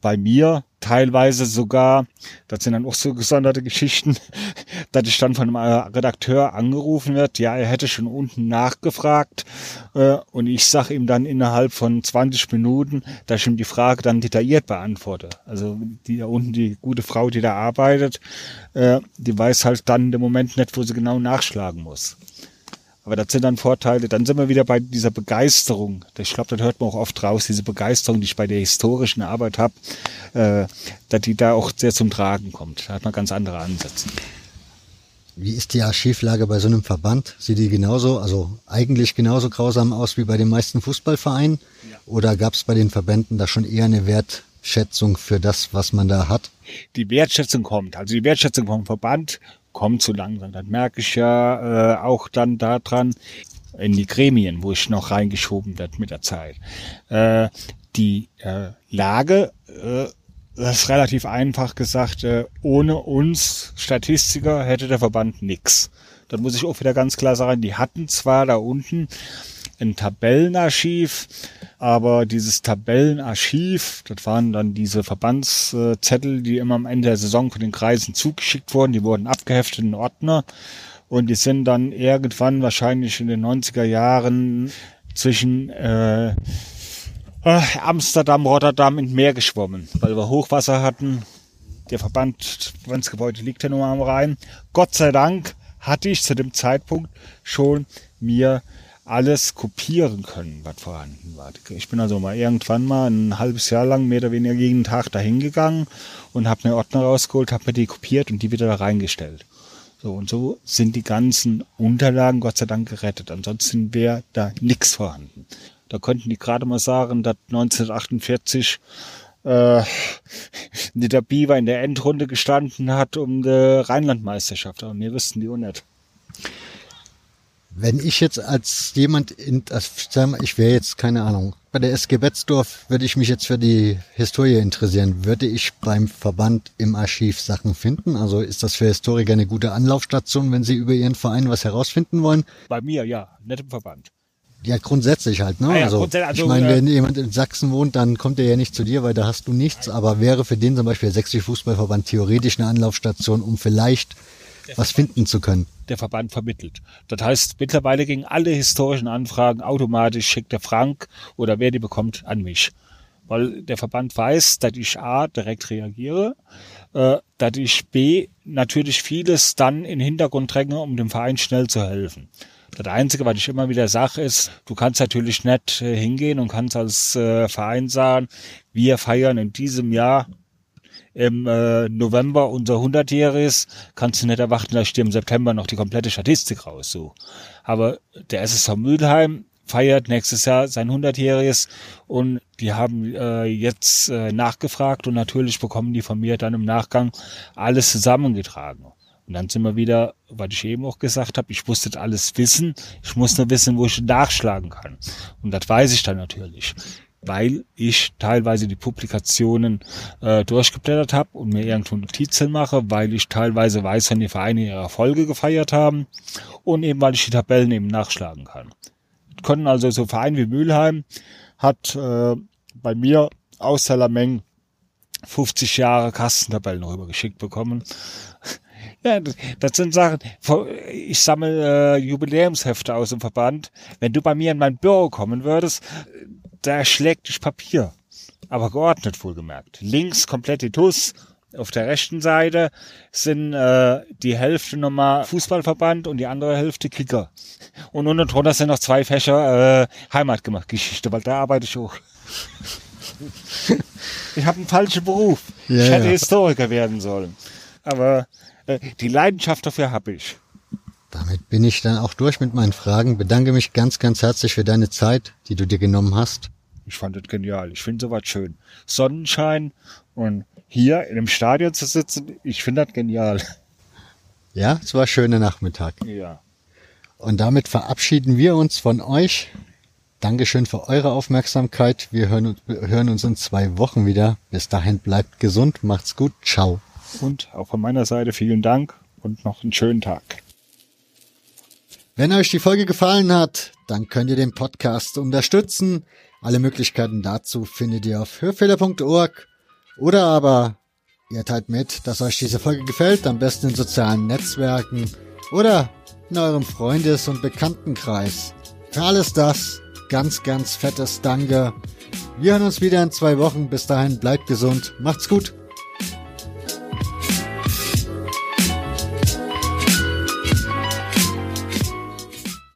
bei mir teilweise sogar, das sind dann auch so gesonderte Geschichten, dass ich dann von einem äh, Redakteur angerufen wird, ja, er hätte schon unten nachgefragt äh, und ich sage ihm dann innerhalb von 20 Minuten, dass ich ihm die Frage dann detailliert beantworte. Also die da unten, die gute Frau, die da arbeitet, äh, die weiß halt dann im Moment nicht, wo sie genau nachschlagen muss. Aber das sind dann Vorteile. Dann sind wir wieder bei dieser Begeisterung. Ich glaube, das hört man auch oft raus, diese Begeisterung, die ich bei der historischen Arbeit habe, äh, dass die da auch sehr zum Tragen kommt. Da hat man ganz andere Ansätze. Wie ist die Archivlage bei so einem Verband? Sieht die genauso, also eigentlich genauso grausam aus wie bei den meisten Fußballvereinen? Oder gab es bei den Verbänden da schon eher eine Wertschätzung für das, was man da hat? Die Wertschätzung kommt. Also die Wertschätzung vom Verband kommt zu langsam. Das merke ich ja äh, auch dann daran in die Gremien, wo ich noch reingeschoben werde mit der Zeit. Äh, die äh, Lage, äh, das ist relativ einfach gesagt, äh, ohne uns Statistiker hätte der Verband nix. Das muss ich auch wieder ganz klar sagen. Die hatten zwar da unten ein Tabellenarchiv, aber dieses Tabellenarchiv, das waren dann diese Verbandszettel, die immer am Ende der Saison von den Kreisen zugeschickt wurden, die wurden abgeheftet in Ordner Und die sind dann irgendwann wahrscheinlich in den 90er Jahren zwischen äh, Amsterdam, Rotterdam ins Meer geschwommen, weil wir Hochwasser hatten. Der Verband Grenzgebäude liegt ja nur am Rhein. Gott sei Dank hatte ich zu dem Zeitpunkt schon mir alles kopieren können, was vorhanden war. Ich bin also mal irgendwann mal ein halbes Jahr lang mehr oder weniger jeden Tag dahin gegangen und habe mir Ordner rausgeholt, habe mir die kopiert und die wieder da reingestellt. So und so sind die ganzen Unterlagen Gott sei Dank gerettet. Ansonsten wäre da nichts vorhanden. Da könnten die gerade mal sagen, dass 1948 äh, der Biber in der Endrunde gestanden hat um die Rheinlandmeisterschaft. Aber wir wüssten die auch nicht. Wenn ich jetzt als jemand in, wir, ich wäre jetzt keine Ahnung, bei der SG Betzdorf würde ich mich jetzt für die Historie interessieren. Würde ich beim Verband im Archiv Sachen finden? Also ist das für Historiker eine gute Anlaufstation, wenn sie über ihren Verein was herausfinden wollen? Bei mir, ja, nicht im Verband. Ja, grundsätzlich halt, ne? Ah ja, also, grundsätzlich, also, ich meine, äh, wenn jemand in Sachsen wohnt, dann kommt er ja nicht zu dir, weil da hast du nichts, aber wäre für den zum Beispiel der Sächsische Fußballverband theoretisch eine Anlaufstation, um vielleicht was finden zu können. der Verband vermittelt. Das heißt, mittlerweile gingen alle historischen Anfragen automatisch, schickt der Frank oder wer die bekommt, an mich. Weil der Verband weiß, dass ich A, direkt reagiere, äh, dass ich B, natürlich vieles dann in den Hintergrund dränge, um dem Verein schnell zu helfen. Das Einzige, was ich immer wieder sage, ist, du kannst natürlich nicht äh, hingehen und kannst als äh, Verein sagen, wir feiern in diesem Jahr im äh, November unser 100-jähriges, kannst du nicht erwarten, dass ich dir im September noch die komplette Statistik raussuche. Aber der SSV Mülheim feiert nächstes Jahr sein 100-jähriges und die haben äh, jetzt äh, nachgefragt und natürlich bekommen die von mir dann im Nachgang alles zusammengetragen. Und dann sind wir wieder, was ich eben auch gesagt habe, ich muss das alles wissen, ich muss nur wissen, wo ich nachschlagen kann. Und das weiß ich dann natürlich weil ich teilweise die Publikationen äh, durchgeblättert habe und mir irgendwo Notizen mache, weil ich teilweise weiß, wenn die Vereine ihre Erfolge gefeiert haben und eben weil ich die Tabellen eben nachschlagen kann. Können also so Verein wie Mülheim hat äh, bei mir aus Salameng 50 Jahre Kastentabellen rübergeschickt bekommen. Ja, das, das sind Sachen. Ich sammle äh, Jubiläumshefte aus dem Verband. Wenn du bei mir in mein Büro kommen würdest, da schlägt dich Papier. Aber geordnet wohlgemerkt. Links komplett die TUS. Auf der rechten Seite sind äh, die Hälfte nochmal Fußballverband und die andere Hälfte Kicker. Und unten drunter sind noch zwei Fächer äh, Heimatgeschichte, weil da arbeite ich auch. ich habe einen falschen Beruf. Ja, ich hätte ja. Historiker werden sollen. Aber äh, die Leidenschaft dafür habe ich. Damit bin ich dann auch durch mit meinen Fragen. Bedanke mich ganz, ganz herzlich für deine Zeit, die du dir genommen hast. Ich fand das genial. Ich finde sowas schön. Sonnenschein und hier in dem Stadion zu sitzen, ich finde das genial. Ja, es war ein schöner Nachmittag. Ja. Und damit verabschieden wir uns von euch. Dankeschön für eure Aufmerksamkeit. Wir hören hören uns in zwei Wochen wieder. Bis dahin bleibt gesund, macht's gut, ciao. Und auch von meiner Seite vielen Dank und noch einen schönen Tag. Wenn euch die Folge gefallen hat, dann könnt ihr den Podcast unterstützen. Alle Möglichkeiten dazu findet ihr auf hörfehler.org oder aber ihr teilt mit, dass euch diese Folge gefällt, am besten in sozialen Netzwerken oder in eurem Freundes- und Bekanntenkreis. Für alles das ganz, ganz fettes Danke. Wir hören uns wieder in zwei Wochen. Bis dahin bleibt gesund, macht's gut